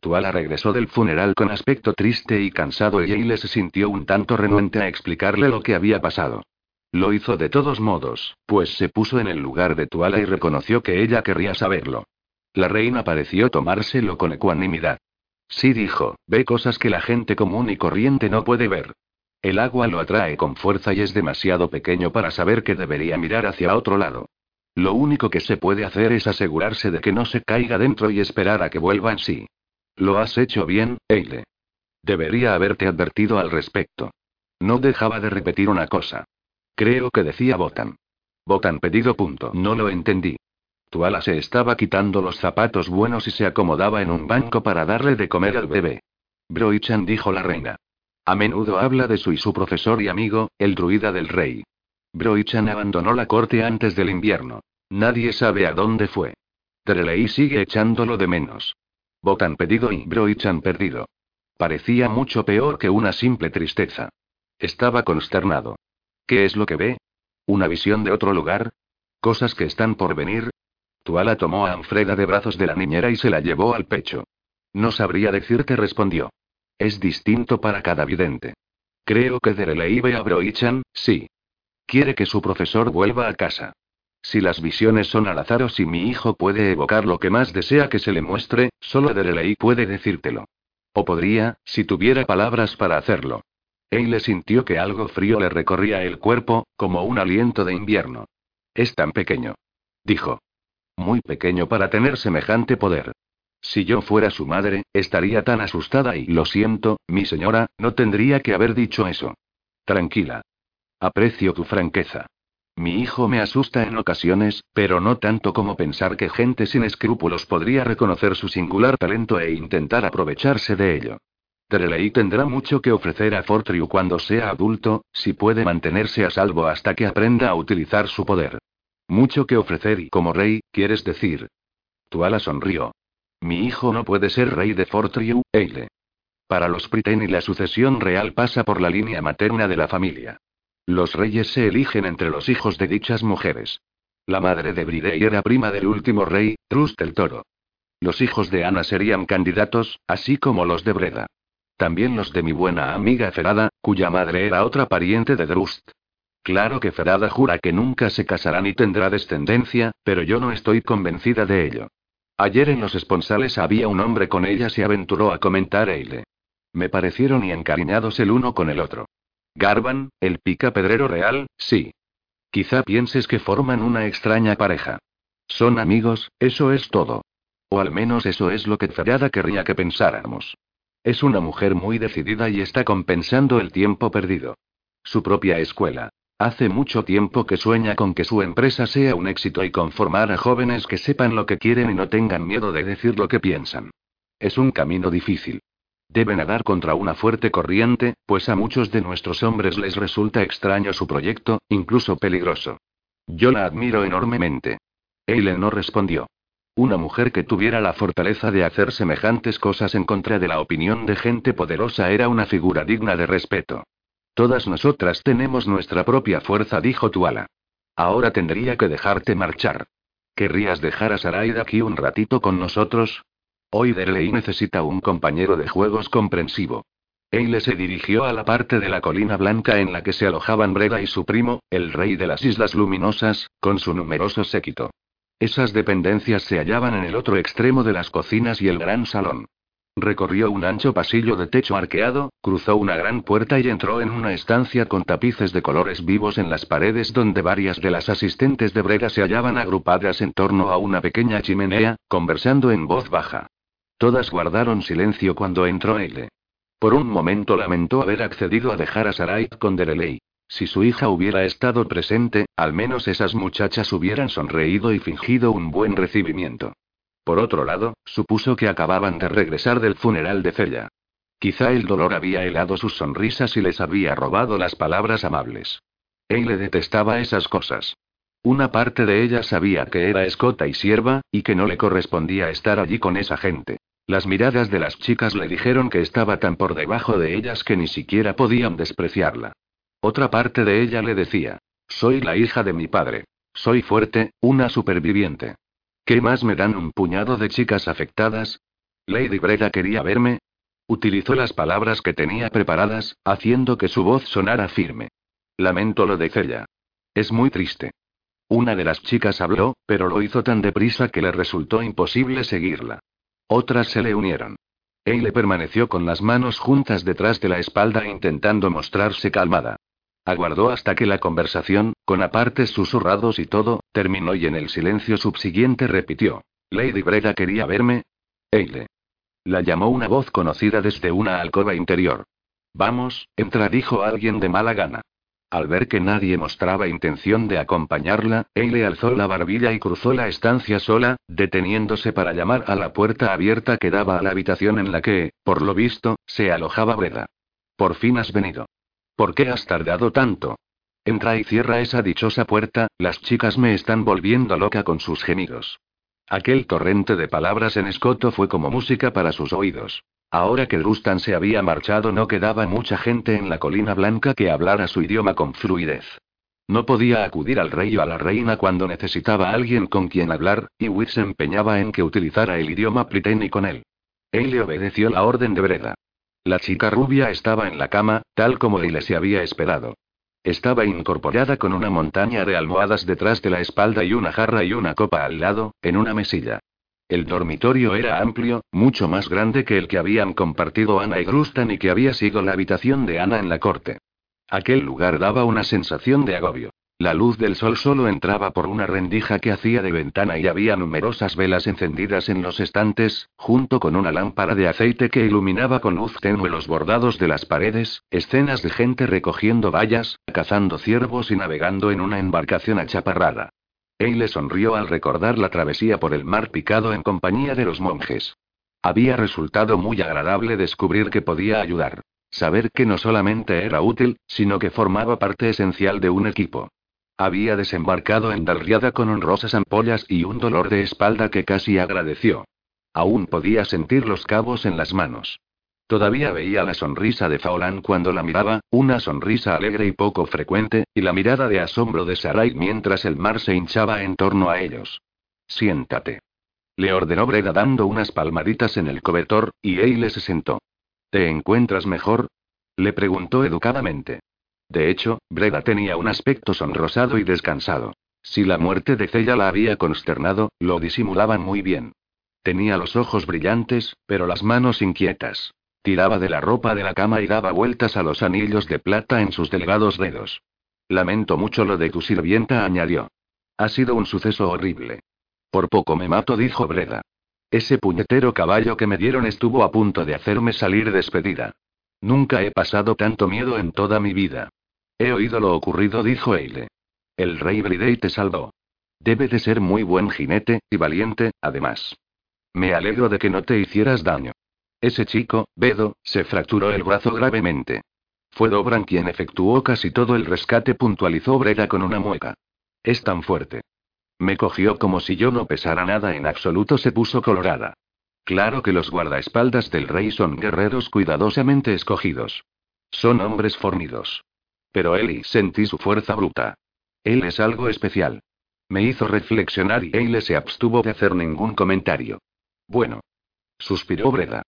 Tuala regresó del funeral con aspecto triste y cansado y Eile se sintió un tanto renuente a explicarle lo que había pasado. Lo hizo de todos modos, pues se puso en el lugar de Tuala y reconoció que ella querría saberlo. La reina pareció tomárselo con ecuanimidad. Sí dijo, ve cosas que la gente común y corriente no puede ver. El agua lo atrae con fuerza y es demasiado pequeño para saber que debería mirar hacia otro lado. Lo único que se puede hacer es asegurarse de que no se caiga dentro y esperar a que vuelva en sí. Lo has hecho bien, Eile. Debería haberte advertido al respecto. No dejaba de repetir una cosa. Creo que decía Botan. Botan pedido punto. No lo entendí. Tuala se estaba quitando los zapatos buenos y se acomodaba en un banco para darle de comer al bebé. Broichan dijo la reina. A menudo habla de su y su profesor y amigo, el druida del rey. Broichan abandonó la corte antes del invierno. Nadie sabe a dónde fue. Trelei sigue echándolo de menos. Botan pedido y Broichan perdido. Parecía mucho peor que una simple tristeza. Estaba consternado. ¿Qué es lo que ve? ¿Una visión de otro lugar? ¿Cosas que están por venir? Tuala tomó a Anfreda de brazos de la niñera y se la llevó al pecho. No sabría decirte, respondió. Es distinto para cada vidente. Creo que Derelei ve a Broichan, sí. Quiere que su profesor vuelva a casa. Si las visiones son al azar o si mi hijo puede evocar lo que más desea que se le muestre, solo Derelei puede decírtelo. O podría, si tuviera palabras para hacerlo. Eile sintió que algo frío le recorría el cuerpo, como un aliento de invierno. Es tan pequeño. Dijo. Muy pequeño para tener semejante poder. Si yo fuera su madre, estaría tan asustada y lo siento, mi señora, no tendría que haber dicho eso. Tranquila. Aprecio tu franqueza. Mi hijo me asusta en ocasiones, pero no tanto como pensar que gente sin escrúpulos podría reconocer su singular talento e intentar aprovecharse de ello. Terelei tendrá mucho que ofrecer a Fortriu cuando sea adulto, si puede mantenerse a salvo hasta que aprenda a utilizar su poder. Mucho que ofrecer y como rey, quieres decir. Tuala sonrió. Mi hijo no puede ser rey de Fortriu, Eile. Para los Priten y la sucesión real pasa por la línea materna de la familia. Los reyes se eligen entre los hijos de dichas mujeres. La madre de Bridey era prima del último rey, Trust el Toro. Los hijos de Ana serían candidatos, así como los de Breda. También los de mi buena amiga Ferada, cuya madre era otra pariente de Drust. Claro que Ferada jura que nunca se casará ni tendrá descendencia, pero yo no estoy convencida de ello. Ayer en los esponsales había un hombre con ella, se aventuró a comentar Eile. Me parecieron y encariñados el uno con el otro. Garban, el pica pedrero real, sí. Quizá pienses que forman una extraña pareja. Son amigos, eso es todo. O al menos eso es lo que Ferada querría que pensáramos. Es una mujer muy decidida y está compensando el tiempo perdido. Su propia escuela. Hace mucho tiempo que sueña con que su empresa sea un éxito y conformar a jóvenes que sepan lo que quieren y no tengan miedo de decir lo que piensan. Es un camino difícil. Debe nadar contra una fuerte corriente, pues a muchos de nuestros hombres les resulta extraño su proyecto, incluso peligroso. Yo la admiro enormemente. Eileen no respondió. Una mujer que tuviera la fortaleza de hacer semejantes cosas en contra de la opinión de gente poderosa era una figura digna de respeto. Todas nosotras tenemos nuestra propia fuerza, dijo Tuala. Ahora tendría que dejarte marchar. ¿Querrías dejar a Saraida aquí un ratito con nosotros? Hoy Derley necesita un compañero de juegos comprensivo. Eile se dirigió a la parte de la colina blanca en la que se alojaban Breda y su primo, el rey de las Islas Luminosas, con su numeroso séquito. Esas dependencias se hallaban en el otro extremo de las cocinas y el gran salón. Recorrió un ancho pasillo de techo arqueado, cruzó una gran puerta y entró en una estancia con tapices de colores vivos en las paredes donde varias de las asistentes de brega se hallaban agrupadas en torno a una pequeña chimenea, conversando en voz baja. Todas guardaron silencio cuando entró Eile. Por un momento lamentó haber accedido a dejar a Sarai con Derelei. Si su hija hubiera estado presente, al menos esas muchachas hubieran sonreído y fingido un buen recibimiento. Por otro lado, supuso que acababan de regresar del funeral de Cella. Quizá el dolor había helado sus sonrisas y les había robado las palabras amables. Él le detestaba esas cosas. Una parte de ella sabía que era escota y sierva, y que no le correspondía estar allí con esa gente. Las miradas de las chicas le dijeron que estaba tan por debajo de ellas que ni siquiera podían despreciarla. Otra parte de ella le decía, soy la hija de mi padre. Soy fuerte, una superviviente. ¿Qué más me dan un puñado de chicas afectadas? Lady Breda quería verme. Utilizó las palabras que tenía preparadas, haciendo que su voz sonara firme. Lamento lo de Cella. Es muy triste. Una de las chicas habló, pero lo hizo tan deprisa que le resultó imposible seguirla. Otras se le unieron. Eile permaneció con las manos juntas detrás de la espalda intentando mostrarse calmada. Aguardó hasta que la conversación, con apartes susurrados y todo, terminó y en el silencio subsiguiente repitió. Lady Breda quería verme. Eile. La llamó una voz conocida desde una alcoba interior. Vamos, entra, dijo alguien de mala gana. Al ver que nadie mostraba intención de acompañarla, Eile alzó la barbilla y cruzó la estancia sola, deteniéndose para llamar a la puerta abierta que daba a la habitación en la que, por lo visto, se alojaba Breda. Por fin has venido. ¿Por qué has tardado tanto? Entra y cierra esa dichosa puerta, las chicas me están volviendo loca con sus gemidos. Aquel torrente de palabras en escoto fue como música para sus oídos. Ahora que Drustan se había marchado no quedaba mucha gente en la colina blanca que hablara su idioma con fluidez. No podía acudir al rey o a la reina cuando necesitaba alguien con quien hablar, y Witt se empeñaba en que utilizara el idioma pliteni con él. Él le obedeció la orden de Breda. La chica rubia estaba en la cama, tal como Eile se había esperado. Estaba incorporada con una montaña de almohadas detrás de la espalda y una jarra y una copa al lado, en una mesilla. El dormitorio era amplio, mucho más grande que el que habían compartido Ana y Grustan y que había sido la habitación de Ana en la corte. Aquel lugar daba una sensación de agobio. La luz del sol solo entraba por una rendija que hacía de ventana y había numerosas velas encendidas en los estantes, junto con una lámpara de aceite que iluminaba con luz tenue los bordados de las paredes, escenas de gente recogiendo vallas, cazando ciervos y navegando en una embarcación achaparrada. le sonrió al recordar la travesía por el mar picado en compañía de los monjes. Había resultado muy agradable descubrir que podía ayudar. Saber que no solamente era útil, sino que formaba parte esencial de un equipo. Había desembarcado en Dalriada con honrosas ampollas y un dolor de espalda que casi agradeció. Aún podía sentir los cabos en las manos. Todavía veía la sonrisa de Faolán cuando la miraba, una sonrisa alegre y poco frecuente, y la mirada de asombro de Sarai mientras el mar se hinchaba en torno a ellos. Siéntate. Le ordenó Breda dando unas palmaditas en el cobertor, y Eile se sentó. ¿Te encuentras mejor? Le preguntó educadamente. De hecho, Breda tenía un aspecto sonrosado y descansado. Si la muerte de Cella la había consternado, lo disimulaban muy bien. Tenía los ojos brillantes, pero las manos inquietas. Tiraba de la ropa de la cama y daba vueltas a los anillos de plata en sus delgados dedos. Lamento mucho lo de tu sirvienta, añadió. Ha sido un suceso horrible. Por poco me mato, dijo Breda. Ese puñetero caballo que me dieron estuvo a punto de hacerme salir despedida. Nunca he pasado tanto miedo en toda mi vida. He oído lo ocurrido, dijo Eile. El rey Bridey te salvó. Debe de ser muy buen jinete, y valiente, además. Me alegro de que no te hicieras daño. Ese chico, Bedo, se fracturó el brazo gravemente. Fue Dobran quien efectuó casi todo el rescate, puntualizó Breda con una mueca. Es tan fuerte. Me cogió como si yo no pesara nada en absoluto, se puso colorada. Claro que los guardaespaldas del rey son guerreros cuidadosamente escogidos. Son hombres fornidos. Pero Eli sentí su fuerza bruta. Él es algo especial. Me hizo reflexionar y Eile se abstuvo de hacer ningún comentario. Bueno. Suspiró Breda.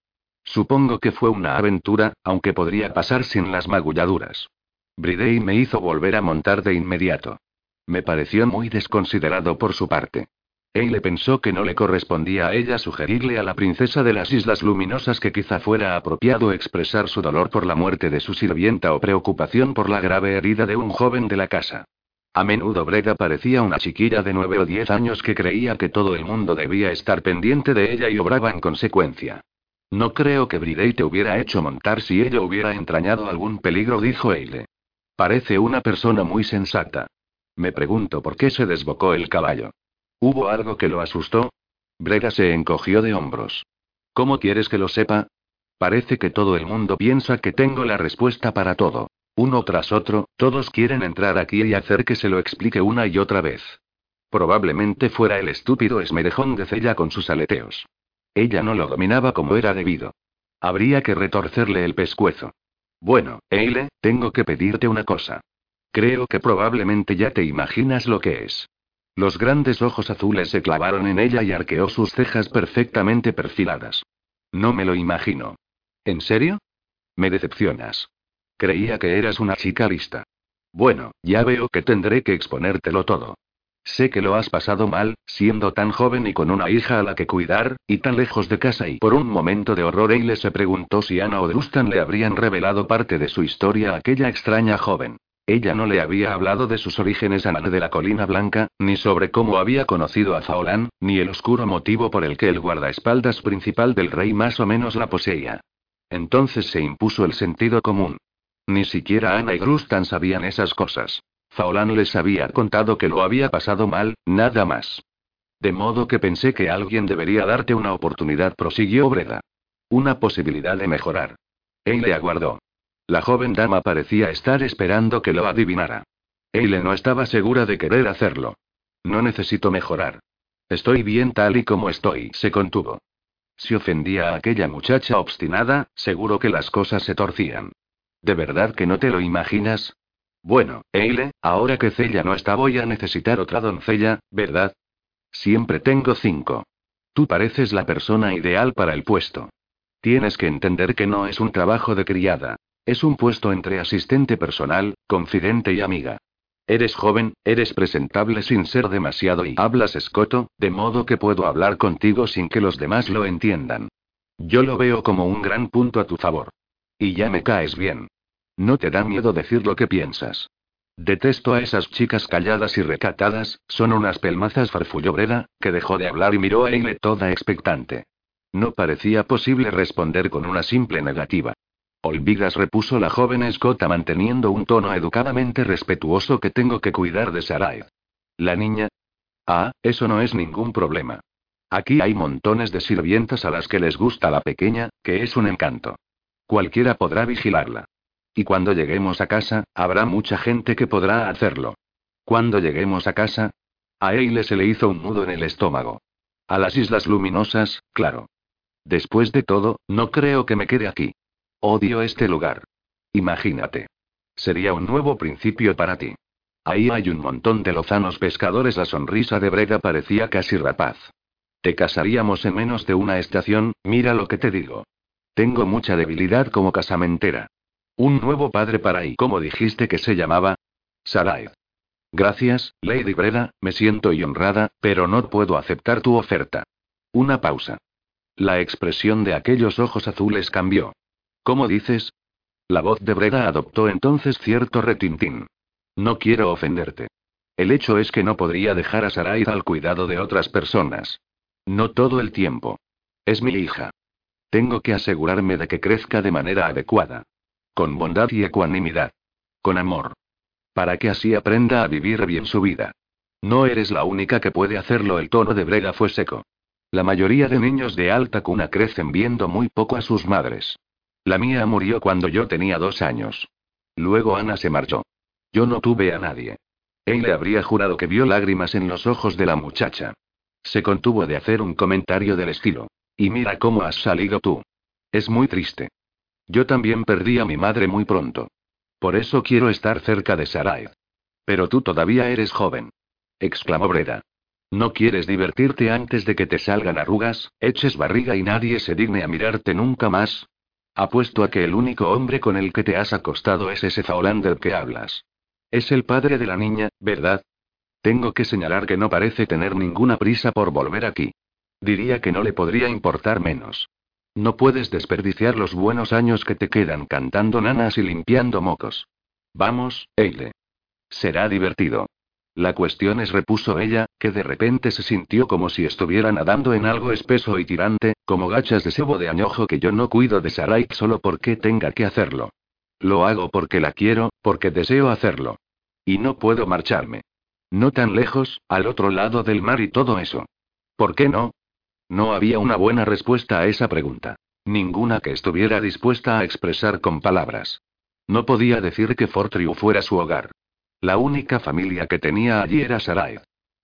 Supongo que fue una aventura, aunque podría pasar sin las magulladuras. Bridey me hizo volver a montar de inmediato. Me pareció muy desconsiderado por su parte. Eile pensó que no le correspondía a ella sugerirle a la princesa de las Islas Luminosas que quizá fuera apropiado expresar su dolor por la muerte de su sirvienta o preocupación por la grave herida de un joven de la casa. A menudo Breda parecía una chiquilla de nueve o diez años que creía que todo el mundo debía estar pendiente de ella y obraba en consecuencia. No creo que Bridey te hubiera hecho montar si ella hubiera entrañado algún peligro, dijo Eile. Parece una persona muy sensata. Me pregunto por qué se desbocó el caballo. ¿Hubo algo que lo asustó? Breda se encogió de hombros. ¿Cómo quieres que lo sepa? Parece que todo el mundo piensa que tengo la respuesta para todo. Uno tras otro, todos quieren entrar aquí y hacer que se lo explique una y otra vez. Probablemente fuera el estúpido esmerejón de Cella con sus aleteos. Ella no lo dominaba como era debido. Habría que retorcerle el pescuezo. Bueno, Eile, tengo que pedirte una cosa. Creo que probablemente ya te imaginas lo que es. Los grandes ojos azules se clavaron en ella y arqueó sus cejas perfectamente perfiladas. No me lo imagino. ¿En serio? Me decepcionas. Creía que eras una chica lista. Bueno, ya veo que tendré que exponértelo todo. Sé que lo has pasado mal, siendo tan joven y con una hija a la que cuidar, y tan lejos de casa y por un momento de horror Eile se preguntó si Ana o Drustan le habrían revelado parte de su historia a aquella extraña joven. Ella no le había hablado de sus orígenes a de la Colina Blanca, ni sobre cómo había conocido a Faolán, ni el oscuro motivo por el que el guardaespaldas principal del rey más o menos la poseía. Entonces se impuso el sentido común. Ni siquiera Ana y Grustan sabían esas cosas. Faolán les había contado que lo había pasado mal, nada más. De modo que pensé que alguien debería darte una oportunidad, prosiguió Breda. Una posibilidad de mejorar. Él le aguardó. La joven dama parecía estar esperando que lo adivinara. Eile no estaba segura de querer hacerlo. No necesito mejorar. Estoy bien tal y como estoy, se contuvo. Si ofendía a aquella muchacha obstinada, seguro que las cosas se torcían. ¿De verdad que no te lo imaginas? Bueno, Eile, ahora que Cella no está voy a necesitar otra doncella, ¿verdad? Siempre tengo cinco. Tú pareces la persona ideal para el puesto. Tienes que entender que no es un trabajo de criada. Es un puesto entre asistente personal, confidente y amiga. Eres joven, eres presentable sin ser demasiado y hablas escoto, de modo que puedo hablar contigo sin que los demás lo entiendan. Yo lo veo como un gran punto a tu favor. Y ya me caes bien. No te da miedo decir lo que piensas. Detesto a esas chicas calladas y recatadas, son unas pelmazas, farfulló Breda, que dejó de hablar y miró a Eile toda expectante. No parecía posible responder con una simple negativa. Olvidas, repuso la joven escota manteniendo un tono educadamente respetuoso que tengo que cuidar de Sarai. La niña. Ah, eso no es ningún problema. Aquí hay montones de sirvientas a las que les gusta la pequeña, que es un encanto. Cualquiera podrá vigilarla. Y cuando lleguemos a casa, habrá mucha gente que podrá hacerlo. Cuando lleguemos a casa, a Eile se le hizo un nudo en el estómago. A las Islas Luminosas, claro. Después de todo, no creo que me quede aquí. Odio este lugar. Imagínate. Sería un nuevo principio para ti. Ahí hay un montón de lozanos pescadores. La sonrisa de Breda parecía casi rapaz. Te casaríamos en menos de una estación, mira lo que te digo. Tengo mucha debilidad como casamentera. Un nuevo padre para ahí. ¿Cómo dijiste que se llamaba? Sarai. Gracias, Lady Breda, me siento honrada, pero no puedo aceptar tu oferta. Una pausa. La expresión de aquellos ojos azules cambió. ¿Cómo dices? La voz de Breda adoptó entonces cierto retintín. No quiero ofenderte. El hecho es que no podría dejar a Sarai al cuidado de otras personas. No todo el tiempo. Es mi hija. Tengo que asegurarme de que crezca de manera adecuada. Con bondad y ecuanimidad. Con amor. Para que así aprenda a vivir bien su vida. No eres la única que puede hacerlo. El tono de Breda fue seco. La mayoría de niños de alta cuna crecen viendo muy poco a sus madres. La mía murió cuando yo tenía dos años. Luego Ana se marchó. Yo no tuve a nadie. Él le habría jurado que vio lágrimas en los ojos de la muchacha. Se contuvo de hacer un comentario del estilo. Y mira cómo has salido tú. Es muy triste. Yo también perdí a mi madre muy pronto. Por eso quiero estar cerca de Sarai. Pero tú todavía eres joven. exclamó Breda. ¿No quieres divertirte antes de que te salgan arrugas, eches barriga y nadie se digne a mirarte nunca más? Apuesto a que el único hombre con el que te has acostado es ese faolán del que hablas. Es el padre de la niña, ¿verdad? Tengo que señalar que no parece tener ninguna prisa por volver aquí. Diría que no le podría importar menos. No puedes desperdiciar los buenos años que te quedan cantando nanas y limpiando mocos. Vamos, Eile. Será divertido. La cuestión es, repuso ella, que de repente se sintió como si estuviera nadando en algo espeso y tirante, como gachas de sebo de añojo que yo no cuido de Sarai solo porque tenga que hacerlo. Lo hago porque la quiero, porque deseo hacerlo. Y no puedo marcharme. No tan lejos, al otro lado del mar y todo eso. ¿Por qué no? No había una buena respuesta a esa pregunta. Ninguna que estuviera dispuesta a expresar con palabras. No podía decir que Fortriu fuera su hogar. La única familia que tenía allí era Sarai.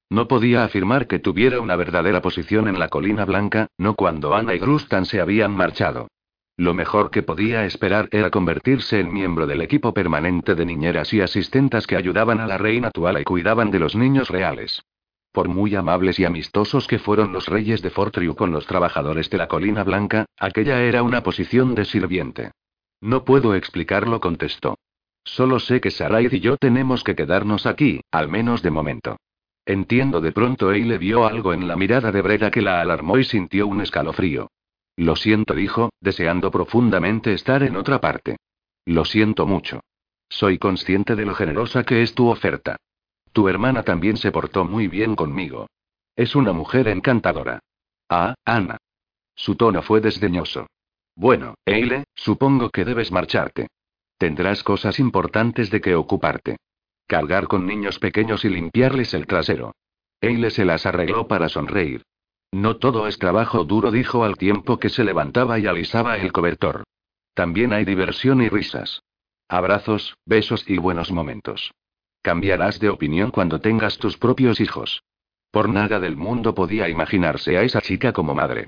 No podía afirmar que tuviera una verdadera posición en la colina blanca, no cuando Ana y Grustan se habían marchado. Lo mejor que podía esperar era convertirse en miembro del equipo permanente de niñeras y asistentas que ayudaban a la reina Tuala y cuidaban de los niños reales. Por muy amables y amistosos que fueron los reyes de Fortriu con los trabajadores de la Colina Blanca, aquella era una posición de sirviente. No puedo explicarlo, contestó. Solo sé que Sarai y yo tenemos que quedarnos aquí, al menos de momento. Entiendo de pronto le vio algo en la mirada de Breda que la alarmó y sintió un escalofrío. Lo siento, dijo, deseando profundamente estar en otra parte. Lo siento mucho. Soy consciente de lo generosa que es tu oferta. Tu hermana también se portó muy bien conmigo. Es una mujer encantadora. Ah, Ana. Su tono fue desdeñoso. Bueno, Eile, supongo que debes marcharte. Tendrás cosas importantes de que ocuparte. Cargar con niños pequeños y limpiarles el trasero. Eile se las arregló para sonreír. No todo es trabajo duro, dijo al tiempo que se levantaba y alisaba el cobertor. También hay diversión y risas. Abrazos, besos y buenos momentos. Cambiarás de opinión cuando tengas tus propios hijos. Por nada del mundo podía imaginarse a esa chica como madre.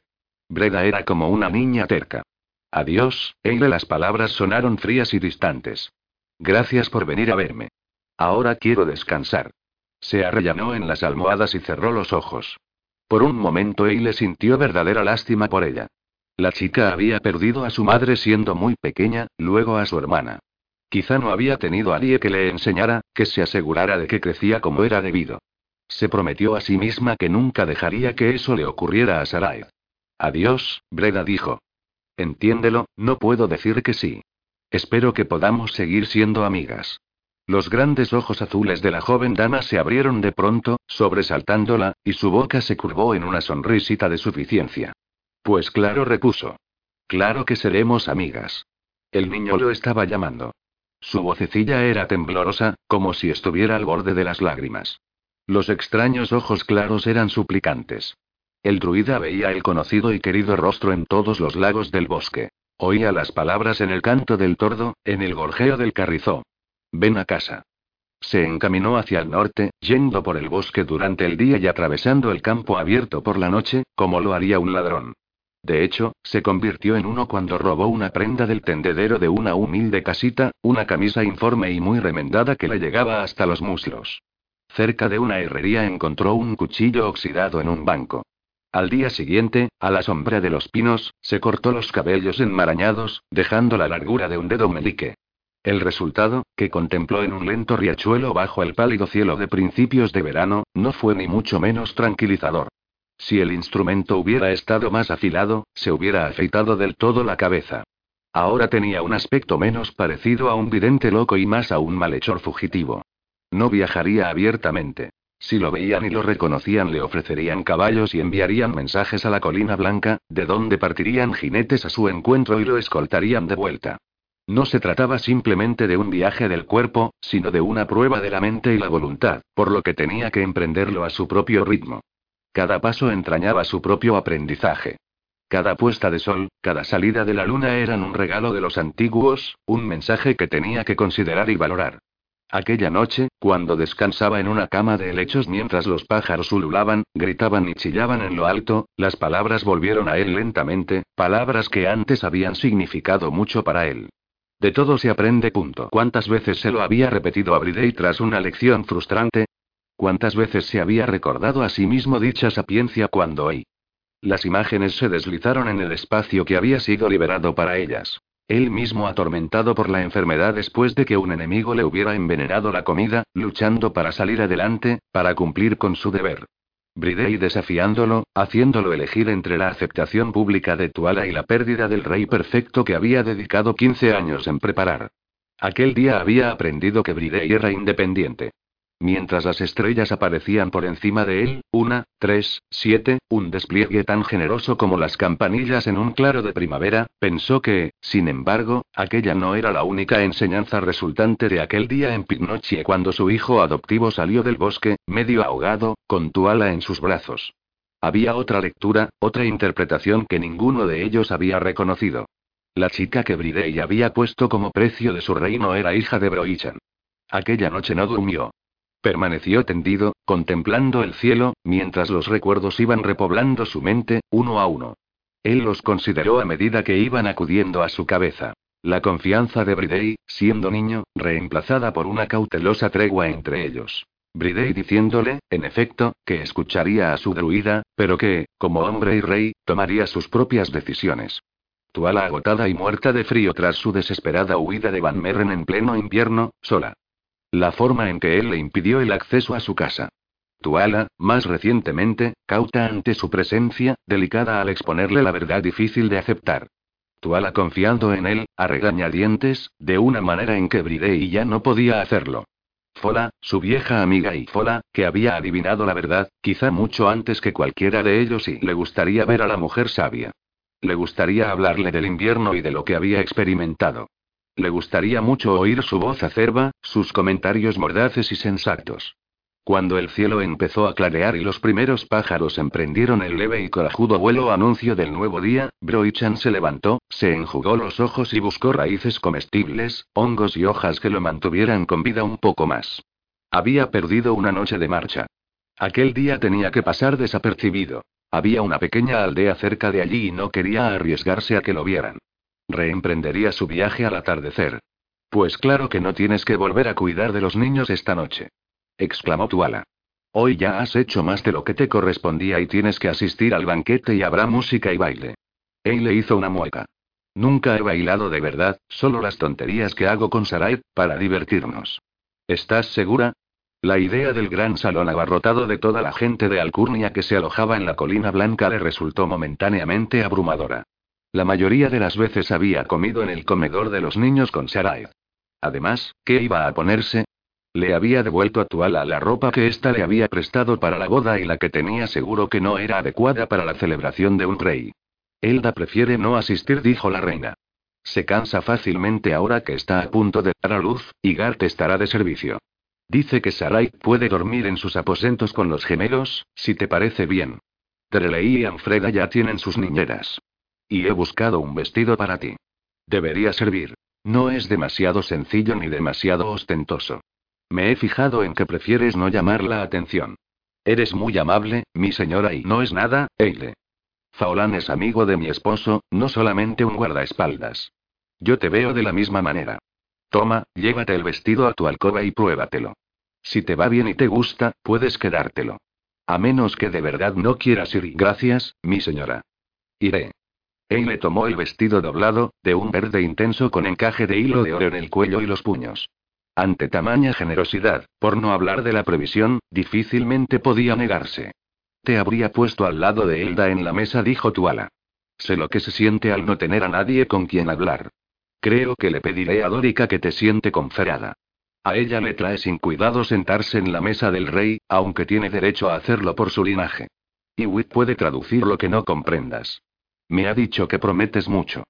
Breda era como una niña terca. Adiós, Eile. Las palabras sonaron frías y distantes. Gracias por venir a verme. Ahora quiero descansar. Se arrellanó en las almohadas y cerró los ojos. Por un momento Eile sintió verdadera lástima por ella. La chica había perdido a su madre siendo muy pequeña, luego a su hermana. Quizá no había tenido a nadie que le enseñara, que se asegurara de que crecía como era debido. Se prometió a sí misma que nunca dejaría que eso le ocurriera a Sarai. Adiós, Breda dijo. Entiéndelo, no puedo decir que sí. Espero que podamos seguir siendo amigas. Los grandes ojos azules de la joven dama se abrieron de pronto, sobresaltándola, y su boca se curvó en una sonrisita de suficiencia. Pues claro, repuso. Claro que seremos amigas. El niño lo estaba llamando. Su vocecilla era temblorosa, como si estuviera al borde de las lágrimas. Los extraños ojos claros eran suplicantes. El druida veía el conocido y querido rostro en todos los lagos del bosque. Oía las palabras en el canto del tordo, en el gorjeo del carrizó. Ven a casa. Se encaminó hacia el norte, yendo por el bosque durante el día y atravesando el campo abierto por la noche, como lo haría un ladrón. De hecho, se convirtió en uno cuando robó una prenda del tendedero de una humilde casita, una camisa informe y muy remendada que le llegaba hasta los muslos. Cerca de una herrería encontró un cuchillo oxidado en un banco. Al día siguiente, a la sombra de los pinos, se cortó los cabellos enmarañados, dejando la largura de un dedo medique. El resultado, que contempló en un lento riachuelo bajo el pálido cielo de principios de verano, no fue ni mucho menos tranquilizador. Si el instrumento hubiera estado más afilado, se hubiera afeitado del todo la cabeza. Ahora tenía un aspecto menos parecido a un vidente loco y más a un malhechor fugitivo. No viajaría abiertamente. Si lo veían y lo reconocían le ofrecerían caballos y enviarían mensajes a la colina blanca, de donde partirían jinetes a su encuentro y lo escoltarían de vuelta. No se trataba simplemente de un viaje del cuerpo, sino de una prueba de la mente y la voluntad, por lo que tenía que emprenderlo a su propio ritmo. Cada paso entrañaba su propio aprendizaje. Cada puesta de sol, cada salida de la luna eran un regalo de los antiguos, un mensaje que tenía que considerar y valorar. Aquella noche, cuando descansaba en una cama de helechos mientras los pájaros ululaban, gritaban y chillaban en lo alto, las palabras volvieron a él lentamente, palabras que antes habían significado mucho para él. De todo se aprende. Punto. ¿Cuántas veces se lo había repetido a Bridey tras una lección frustrante? ¿Cuántas veces se había recordado a sí mismo dicha sapiencia cuando hoy? Las imágenes se deslizaron en el espacio que había sido liberado para ellas. Él mismo atormentado por la enfermedad después de que un enemigo le hubiera envenenado la comida, luchando para salir adelante, para cumplir con su deber. Bridey desafiándolo, haciéndolo elegir entre la aceptación pública de Tuala y la pérdida del rey perfecto que había dedicado 15 años en preparar. Aquel día había aprendido que Bridey era independiente. Mientras las estrellas aparecían por encima de él, una, tres, siete, un despliegue tan generoso como las campanillas en un claro de primavera, pensó que, sin embargo, aquella no era la única enseñanza resultante de aquel día en Pignochie cuando su hijo adoptivo salió del bosque, medio ahogado, con Tuala en sus brazos. Había otra lectura, otra interpretación que ninguno de ellos había reconocido. La chica que Bridey había puesto como precio de su reino era hija de Broichan. Aquella noche no durmió. Permaneció tendido, contemplando el cielo, mientras los recuerdos iban repoblando su mente, uno a uno. Él los consideró a medida que iban acudiendo a su cabeza. La confianza de Bridey, siendo niño, reemplazada por una cautelosa tregua entre ellos. Bridey diciéndole, en efecto, que escucharía a su druida, pero que, como hombre y rey, tomaría sus propias decisiones. Tuala agotada y muerta de frío tras su desesperada huida de Van Merren en pleno invierno, sola. La forma en que él le impidió el acceso a su casa. Tuala, más recientemente, cauta ante su presencia, delicada al exponerle la verdad difícil de aceptar. Tuala confiando en él, a regañadientes, de una manera en que Bridey ya no podía hacerlo. Fola, su vieja amiga y Fola, que había adivinado la verdad, quizá mucho antes que cualquiera de ellos y le gustaría ver a la mujer sabia. Le gustaría hablarle del invierno y de lo que había experimentado. Le gustaría mucho oír su voz acerba, sus comentarios mordaces y sensatos. Cuando el cielo empezó a clarear y los primeros pájaros emprendieron el leve y corajudo vuelo anuncio del nuevo día, Broichan se levantó, se enjugó los ojos y buscó raíces comestibles, hongos y hojas que lo mantuvieran con vida un poco más. Había perdido una noche de marcha. Aquel día tenía que pasar desapercibido. Había una pequeña aldea cerca de allí y no quería arriesgarse a que lo vieran. Reemprendería su viaje al atardecer. Pues claro que no tienes que volver a cuidar de los niños esta noche. exclamó Tuala. Hoy ya has hecho más de lo que te correspondía y tienes que asistir al banquete y habrá música y baile. le hizo una mueca. Nunca he bailado de verdad, solo las tonterías que hago con Sarai, para divertirnos. ¿Estás segura? La idea del gran salón abarrotado de toda la gente de Alcurnia que se alojaba en la colina blanca le resultó momentáneamente abrumadora. La mayoría de las veces había comido en el comedor de los niños con Sarai. Además, ¿qué iba a ponerse? Le había devuelto a Tuala la ropa que ésta le había prestado para la boda y la que tenía seguro que no era adecuada para la celebración de un rey. Elda prefiere no asistir, dijo la reina. Se cansa fácilmente ahora que está a punto de dar a luz, y Gart estará de servicio. Dice que Sarai puede dormir en sus aposentos con los gemelos, si te parece bien. Treley y Anfreda ya tienen sus niñeras. Y he buscado un vestido para ti. Debería servir. No es demasiado sencillo ni demasiado ostentoso. Me he fijado en que prefieres no llamar la atención. Eres muy amable, mi señora, y no es nada, Eile. Faolán es amigo de mi esposo, no solamente un guardaespaldas. Yo te veo de la misma manera. Toma, llévate el vestido a tu alcoba y pruébatelo. Si te va bien y te gusta, puedes quedártelo. A menos que de verdad no quieras ir. Gracias, mi señora. Iré. Eile tomó el vestido doblado, de un verde intenso con encaje de hilo de oro en el cuello y los puños. Ante tamaña generosidad, por no hablar de la previsión, difícilmente podía negarse. Te habría puesto al lado de Elda en la mesa, dijo Tuala. Sé lo que se siente al no tener a nadie con quien hablar. Creo que le pediré a Dórica que te siente conferada. A ella le trae sin cuidado sentarse en la mesa del rey, aunque tiene derecho a hacerlo por su linaje. Y Witt puede traducir lo que no comprendas. Me ha dicho que prometes mucho.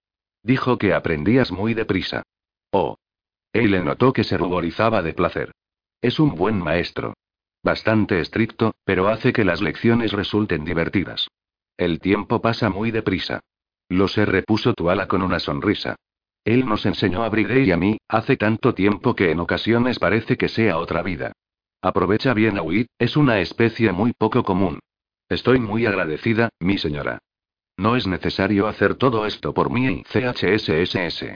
Dijo que aprendías muy deprisa. Oh, le notó que se ruborizaba de placer. Es un buen maestro. Bastante estricto, pero hace que las lecciones resulten divertidas. El tiempo pasa muy deprisa. Lo se repuso Tuala con una sonrisa. Él nos enseñó a Bride y a mí, hace tanto tiempo que en ocasiones parece que sea otra vida. Aprovecha bien a Wit, es una especie muy poco común. Estoy muy agradecida, mi señora. No es necesario hacer todo esto por mí y CHSSS.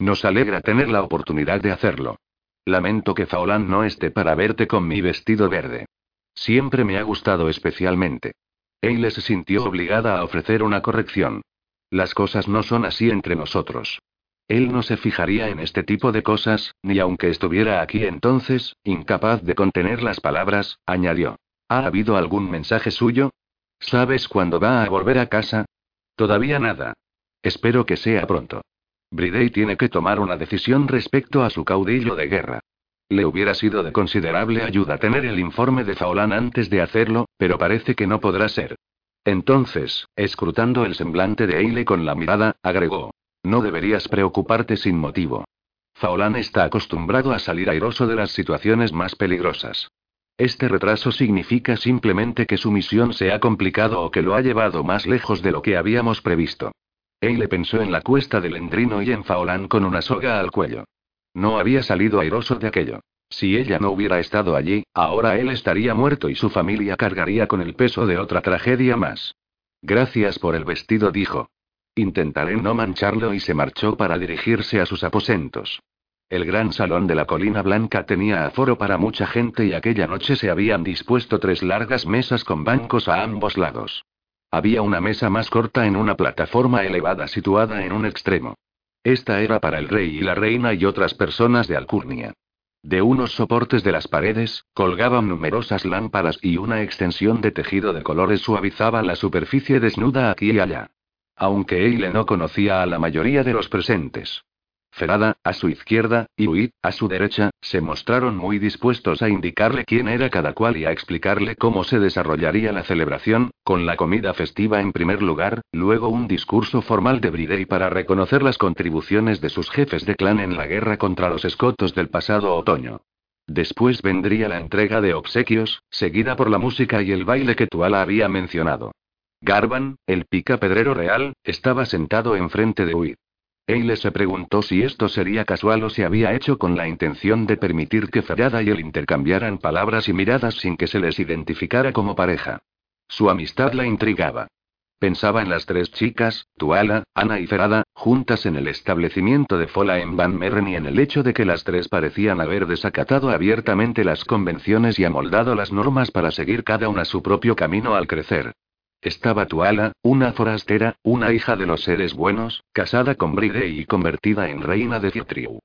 Nos alegra tener la oportunidad de hacerlo. Lamento que Faolán no esté para verte con mi vestido verde. Siempre me ha gustado especialmente. Eile se sintió obligada a ofrecer una corrección. Las cosas no son así entre nosotros. Él no se fijaría en este tipo de cosas, ni aunque estuviera aquí entonces, incapaz de contener las palabras, añadió. ¿Ha habido algún mensaje suyo? ¿Sabes cuándo va a volver a casa? Todavía nada. Espero que sea pronto. Bridey tiene que tomar una decisión respecto a su caudillo de guerra. Le hubiera sido de considerable ayuda tener el informe de Faolán antes de hacerlo, pero parece que no podrá ser. Entonces, escrutando el semblante de Eile con la mirada, agregó: No deberías preocuparte sin motivo. Faolán está acostumbrado a salir airoso de las situaciones más peligrosas. Este retraso significa simplemente que su misión se ha complicado o que lo ha llevado más lejos de lo que habíamos previsto. Eile pensó en la cuesta del Endrino y en Faolán con una soga al cuello. No había salido airoso de aquello. Si ella no hubiera estado allí, ahora él estaría muerto y su familia cargaría con el peso de otra tragedia más. Gracias por el vestido, dijo. Intentaré no mancharlo y se marchó para dirigirse a sus aposentos. El gran salón de la colina blanca tenía aforo para mucha gente y aquella noche se habían dispuesto tres largas mesas con bancos a ambos lados. Había una mesa más corta en una plataforma elevada situada en un extremo. Esta era para el rey y la reina y otras personas de Alcurnia. De unos soportes de las paredes, colgaban numerosas lámparas y una extensión de tejido de colores suavizaba la superficie desnuda aquí y allá. Aunque Eile no conocía a la mayoría de los presentes. Ferada, a su izquierda, y Uit, a su derecha, se mostraron muy dispuestos a indicarle quién era cada cual y a explicarle cómo se desarrollaría la celebración, con la comida festiva en primer lugar, luego un discurso formal de Bridey para reconocer las contribuciones de sus jefes de clan en la guerra contra los escotos del pasado otoño. Después vendría la entrega de obsequios, seguida por la música y el baile que Tuala había mencionado. Garban, el pica pedrero real, estaba sentado enfrente de Uit. Eile se preguntó si esto sería casual o se había hecho con la intención de permitir que Ferrada y él intercambiaran palabras y miradas sin que se les identificara como pareja. Su amistad la intrigaba. Pensaba en las tres chicas, Tuala, Ana y Ferada, juntas en el establecimiento de Fola en Van Merren y en el hecho de que las tres parecían haber desacatado abiertamente las convenciones y amoldado las normas para seguir cada una su propio camino al crecer. Estaba Tuala, una forastera, una hija de los seres buenos, casada con Bride y convertida en reina de Citriu.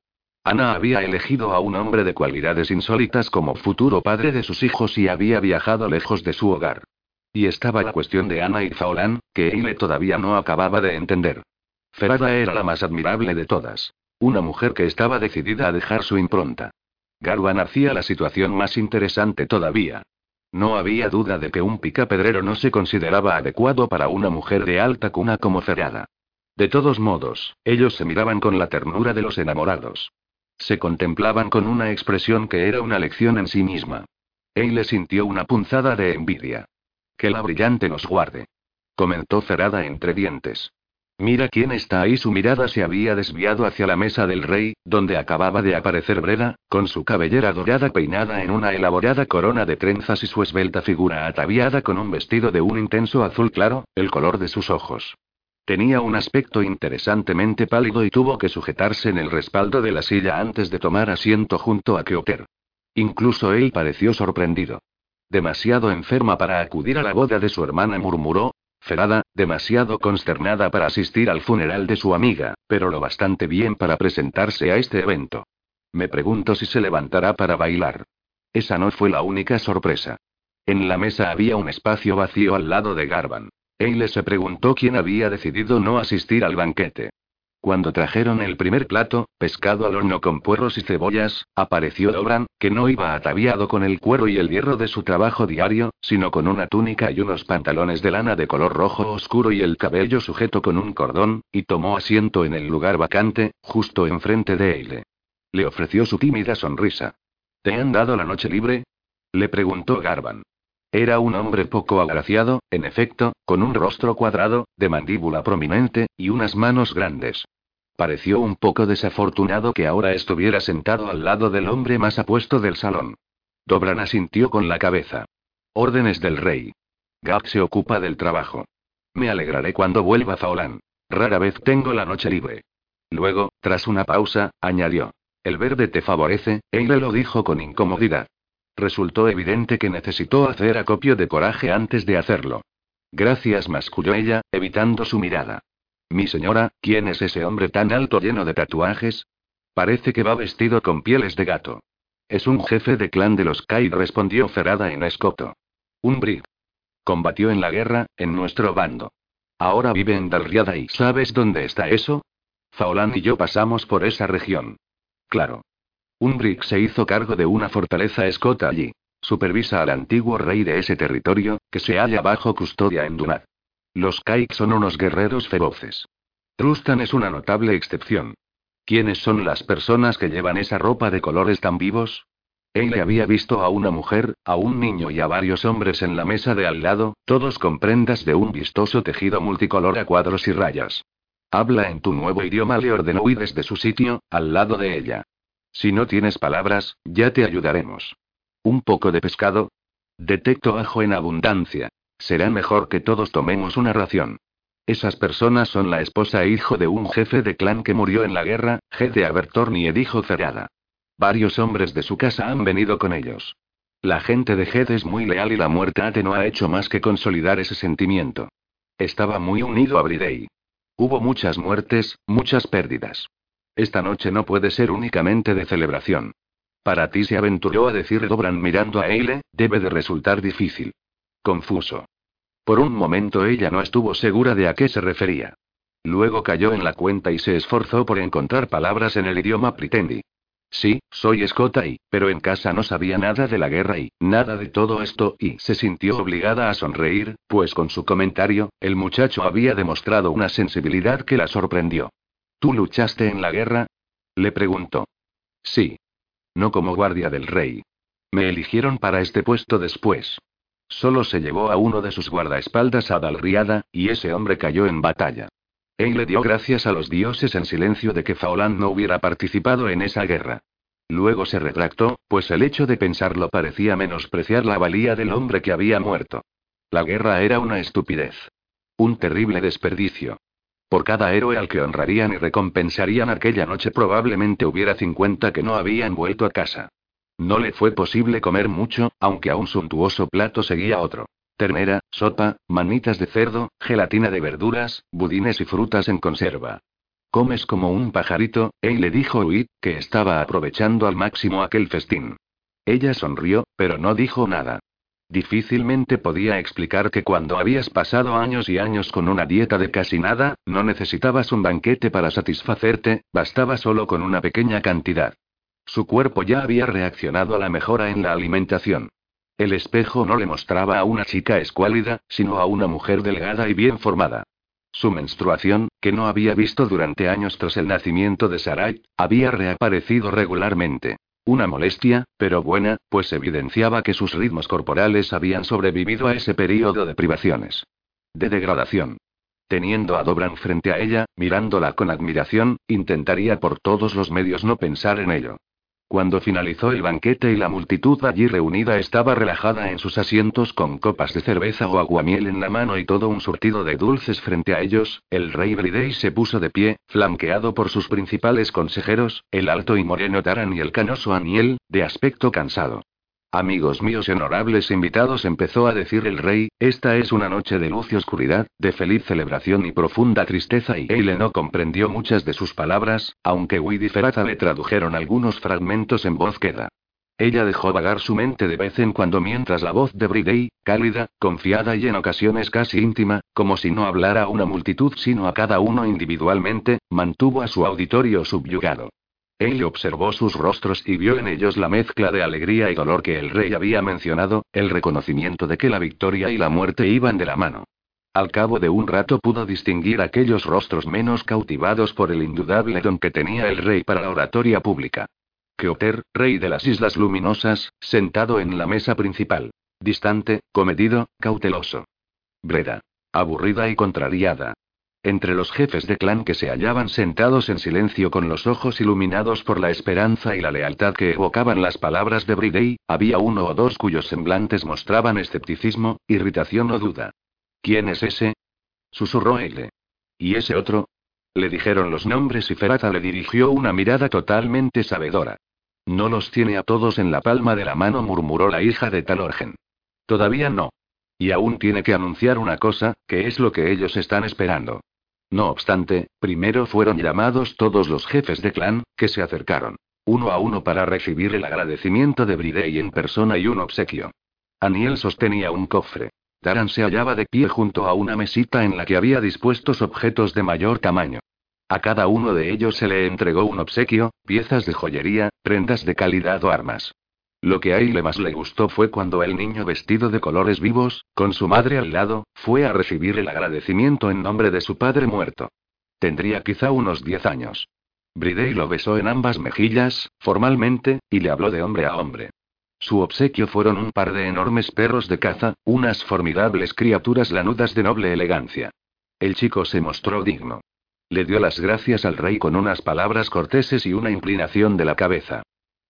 Ana había elegido a un hombre de cualidades insólitas como futuro padre de sus hijos y había viajado lejos de su hogar. Y estaba la cuestión de Ana y Faolán, que Eile todavía no acababa de entender. Ferada era la más admirable de todas. Una mujer que estaba decidida a dejar su impronta. Garban hacía la situación más interesante todavía. No había duda de que un picapedrero no se consideraba adecuado para una mujer de alta cuna como Ferada. De todos modos, ellos se miraban con la ternura de los enamorados. Se contemplaban con una expresión que era una lección en sí misma. Eile sintió una punzada de envidia. Que la brillante nos guarde. Comentó Ferada entre dientes. Mira quién está ahí. Su mirada se había desviado hacia la mesa del rey, donde acababa de aparecer Breda, con su cabellera dorada peinada en una elaborada corona de trenzas y su esbelta figura ataviada con un vestido de un intenso azul claro, el color de sus ojos. Tenía un aspecto interesantemente pálido y tuvo que sujetarse en el respaldo de la silla antes de tomar asiento junto a Keoker. Incluso él pareció sorprendido. Demasiado enferma para acudir a la boda de su hermana, murmuró. Demasiado consternada para asistir al funeral de su amiga, pero lo bastante bien para presentarse a este evento. Me pregunto si se levantará para bailar. Esa no fue la única sorpresa. En la mesa había un espacio vacío al lado de Garban. Eile se preguntó quién había decidido no asistir al banquete. Cuando trajeron el primer plato, pescado al horno con puerros y cebollas, apareció Dobran, que no iba ataviado con el cuero y el hierro de su trabajo diario, sino con una túnica y unos pantalones de lana de color rojo oscuro y el cabello sujeto con un cordón, y tomó asiento en el lugar vacante, justo enfrente de Eile. Le ofreció su tímida sonrisa. ¿Te han dado la noche libre? Le preguntó Garban. Era un hombre poco agraciado, en efecto, con un rostro cuadrado, de mandíbula prominente, y unas manos grandes. Pareció un poco desafortunado que ahora estuviera sentado al lado del hombre más apuesto del salón. Dobran asintió con la cabeza. Órdenes del rey. Gap se ocupa del trabajo. Me alegraré cuando vuelva Faolán. Rara vez tengo la noche libre. Luego, tras una pausa, añadió. El verde te favorece, Eile lo dijo con incomodidad. Resultó evidente que necesitó hacer acopio de coraje antes de hacerlo. Gracias, masculló ella, evitando su mirada. Mi señora, ¿quién es ese hombre tan alto lleno de tatuajes? Parece que va vestido con pieles de gato. Es un jefe de clan de los Kai, respondió Ferada en escoto. Un brig. Combatió en la guerra, en nuestro bando. Ahora vive en Dalriada y ¿sabes dónde está eso? Faolán y yo pasamos por esa región. Claro. Un brick se hizo cargo de una fortaleza escota allí. Supervisa al antiguo rey de ese territorio, que se halla bajo custodia en Dunat. Los Kaik son unos guerreros feroces. Trustan es una notable excepción. ¿Quiénes son las personas que llevan esa ropa de colores tan vivos? Él había visto a una mujer, a un niño y a varios hombres en la mesa de al lado, todos con prendas de un vistoso tejido multicolor a cuadros y rayas. Habla en tu nuevo idioma, le ordenó y desde su sitio, al lado de ella. Si no tienes palabras, ya te ayudaremos. ¿Un poco de pescado? Detecto ajo en abundancia. Será mejor que todos tomemos una ración. Esas personas son la esposa e hijo de un jefe de clan que murió en la guerra, Gede Abertornie dijo Cerrada. Varios hombres de su casa han venido con ellos. La gente de Gede es muy leal y la muerte Ate no ha hecho más que consolidar ese sentimiento. Estaba muy unido a Bridey. Hubo muchas muertes, muchas pérdidas. Esta noche no puede ser únicamente de celebración. Para ti se aventuró a decir Dobran mirando a Eile, debe de resultar difícil. Confuso. Por un momento ella no estuvo segura de a qué se refería. Luego cayó en la cuenta y se esforzó por encontrar palabras en el idioma Pritendi. Sí, soy escota pero en casa no sabía nada de la guerra y, nada de todo esto, y se sintió obligada a sonreír, pues con su comentario, el muchacho había demostrado una sensibilidad que la sorprendió. ¿Tú luchaste en la guerra? Le preguntó. Sí. No como guardia del rey. Me eligieron para este puesto después. Solo se llevó a uno de sus guardaespaldas a Dalriada, y ese hombre cayó en batalla. Él le dio gracias a los dioses en silencio de que Faoland no hubiera participado en esa guerra. Luego se retractó, pues el hecho de pensarlo parecía menospreciar la valía del hombre que había muerto. La guerra era una estupidez. Un terrible desperdicio. Por cada héroe al que honrarían y recompensarían aquella noche probablemente hubiera 50 que no habían vuelto a casa. No le fue posible comer mucho, aunque a un suntuoso plato seguía otro. Ternera, sopa, manitas de cerdo, gelatina de verduras, budines y frutas en conserva. Comes como un pajarito, Ey le dijo Uit, que estaba aprovechando al máximo aquel festín. Ella sonrió, pero no dijo nada. Difícilmente podía explicar que cuando habías pasado años y años con una dieta de casi nada, no necesitabas un banquete para satisfacerte, bastaba solo con una pequeña cantidad. Su cuerpo ya había reaccionado a la mejora en la alimentación. El espejo no le mostraba a una chica escuálida, sino a una mujer delgada y bien formada. Su menstruación, que no había visto durante años tras el nacimiento de Sarai, había reaparecido regularmente. Una molestia, pero buena, pues evidenciaba que sus ritmos corporales habían sobrevivido a ese período de privaciones. De degradación. Teniendo a Dobran frente a ella, mirándola con admiración, intentaría por todos los medios no pensar en ello. Cuando finalizó el banquete y la multitud allí reunida estaba relajada en sus asientos con copas de cerveza o aguamiel en la mano y todo un surtido de dulces frente a ellos, el rey Bridey se puso de pie, flanqueado por sus principales consejeros, el alto y moreno Taran y el canoso Aniel, de aspecto cansado. Amigos míos honorables invitados, empezó a decir el rey, esta es una noche de luz y oscuridad, de feliz celebración y profunda tristeza y Eile no comprendió muchas de sus palabras, aunque Wid y Ferata le tradujeron algunos fragmentos en voz queda. Ella dejó vagar su mente de vez en cuando mientras la voz de Bridey, cálida, confiada y en ocasiones casi íntima, como si no hablara a una multitud sino a cada uno individualmente, mantuvo a su auditorio subyugado. Él observó sus rostros y vio en ellos la mezcla de alegría y dolor que el rey había mencionado, el reconocimiento de que la victoria y la muerte iban de la mano. Al cabo de un rato pudo distinguir aquellos rostros menos cautivados por el indudable don que tenía el rey para la oratoria pública. Keoter, rey de las Islas Luminosas, sentado en la mesa principal. Distante, comedido, cauteloso. Breda. Aburrida y contrariada. Entre los jefes de clan que se hallaban sentados en silencio con los ojos iluminados por la esperanza y la lealtad que evocaban las palabras de Bridey, había uno o dos cuyos semblantes mostraban escepticismo, irritación o duda. ¿Quién es ese? susurró él. ¿Y ese otro? Le dijeron los nombres y Ferata le dirigió una mirada totalmente sabedora. No los tiene a todos en la palma de la mano, murmuró la hija de Talorgen. Todavía no. Y aún tiene que anunciar una cosa, que es lo que ellos están esperando. No obstante, primero fueron llamados todos los jefes de clan, que se acercaron. Uno a uno para recibir el agradecimiento de Bridey en persona y un obsequio. Aniel sostenía un cofre. Taran se hallaba de pie junto a una mesita en la que había dispuestos objetos de mayor tamaño. A cada uno de ellos se le entregó un obsequio, piezas de joyería, prendas de calidad o armas. Lo que a Aile más le gustó fue cuando el niño vestido de colores vivos, con su madre al lado, fue a recibir el agradecimiento en nombre de su padre muerto. Tendría quizá unos diez años. Bridey lo besó en ambas mejillas, formalmente, y le habló de hombre a hombre. Su obsequio fueron un par de enormes perros de caza, unas formidables criaturas lanudas de noble elegancia. El chico se mostró digno. Le dio las gracias al rey con unas palabras corteses y una inclinación de la cabeza.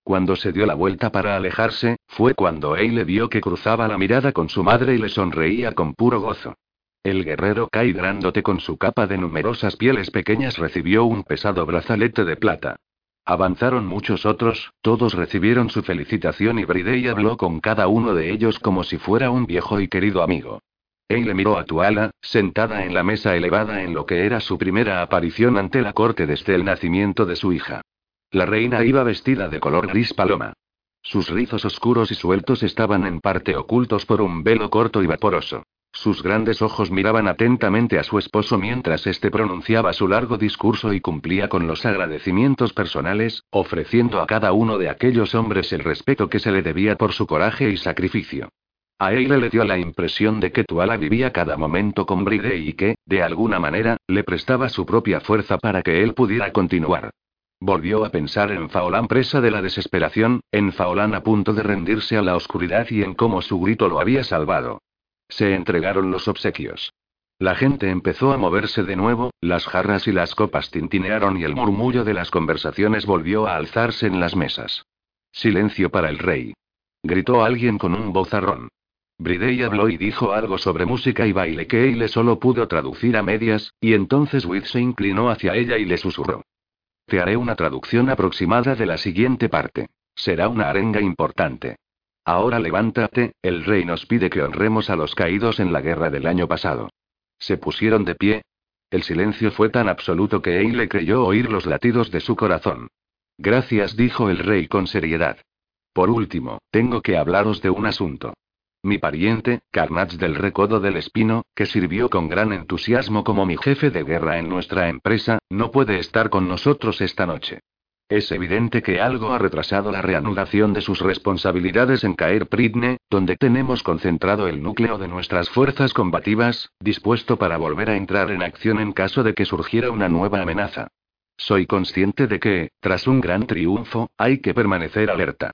Cuando se dio la vuelta para alejarse, fue cuando le vio que cruzaba la mirada con su madre y le sonreía con puro gozo. El guerrero Kai con su capa de numerosas pieles pequeñas recibió un pesado brazalete de plata. Avanzaron muchos otros, todos recibieron su felicitación y Bridey habló con cada uno de ellos como si fuera un viejo y querido amigo. le miró a Tuala, sentada en la mesa elevada en lo que era su primera aparición ante la corte desde el nacimiento de su hija. La reina iba vestida de color gris paloma. Sus rizos oscuros y sueltos estaban en parte ocultos por un velo corto y vaporoso. Sus grandes ojos miraban atentamente a su esposo mientras éste pronunciaba su largo discurso y cumplía con los agradecimientos personales, ofreciendo a cada uno de aquellos hombres el respeto que se le debía por su coraje y sacrificio. A Eile le dio la impresión de que Tuala vivía cada momento con Bride y que, de alguna manera, le prestaba su propia fuerza para que él pudiera continuar. Volvió a pensar en Faolán presa de la desesperación, en Faolán a punto de rendirse a la oscuridad y en cómo su grito lo había salvado. Se entregaron los obsequios. La gente empezó a moverse de nuevo, las jarras y las copas tintinearon y el murmullo de las conversaciones volvió a alzarse en las mesas. Silencio para el rey. Gritó alguien con un vozarrón. Bridey habló y dijo algo sobre música y baile que Eile solo pudo traducir a medias, y entonces Witt se inclinó hacia ella y le susurró. Te haré una traducción aproximada de la siguiente parte. Será una arenga importante. Ahora levántate, el rey nos pide que honremos a los caídos en la guerra del año pasado. Se pusieron de pie. El silencio fue tan absoluto que Eile creyó oír los latidos de su corazón. Gracias, dijo el rey con seriedad. Por último, tengo que hablaros de un asunto. Mi pariente, Carnage del Recodo del Espino, que sirvió con gran entusiasmo como mi jefe de guerra en nuestra empresa, no puede estar con nosotros esta noche. Es evidente que algo ha retrasado la reanudación de sus responsabilidades en Caer Pridne, donde tenemos concentrado el núcleo de nuestras fuerzas combativas, dispuesto para volver a entrar en acción en caso de que surgiera una nueva amenaza. Soy consciente de que, tras un gran triunfo, hay que permanecer alerta.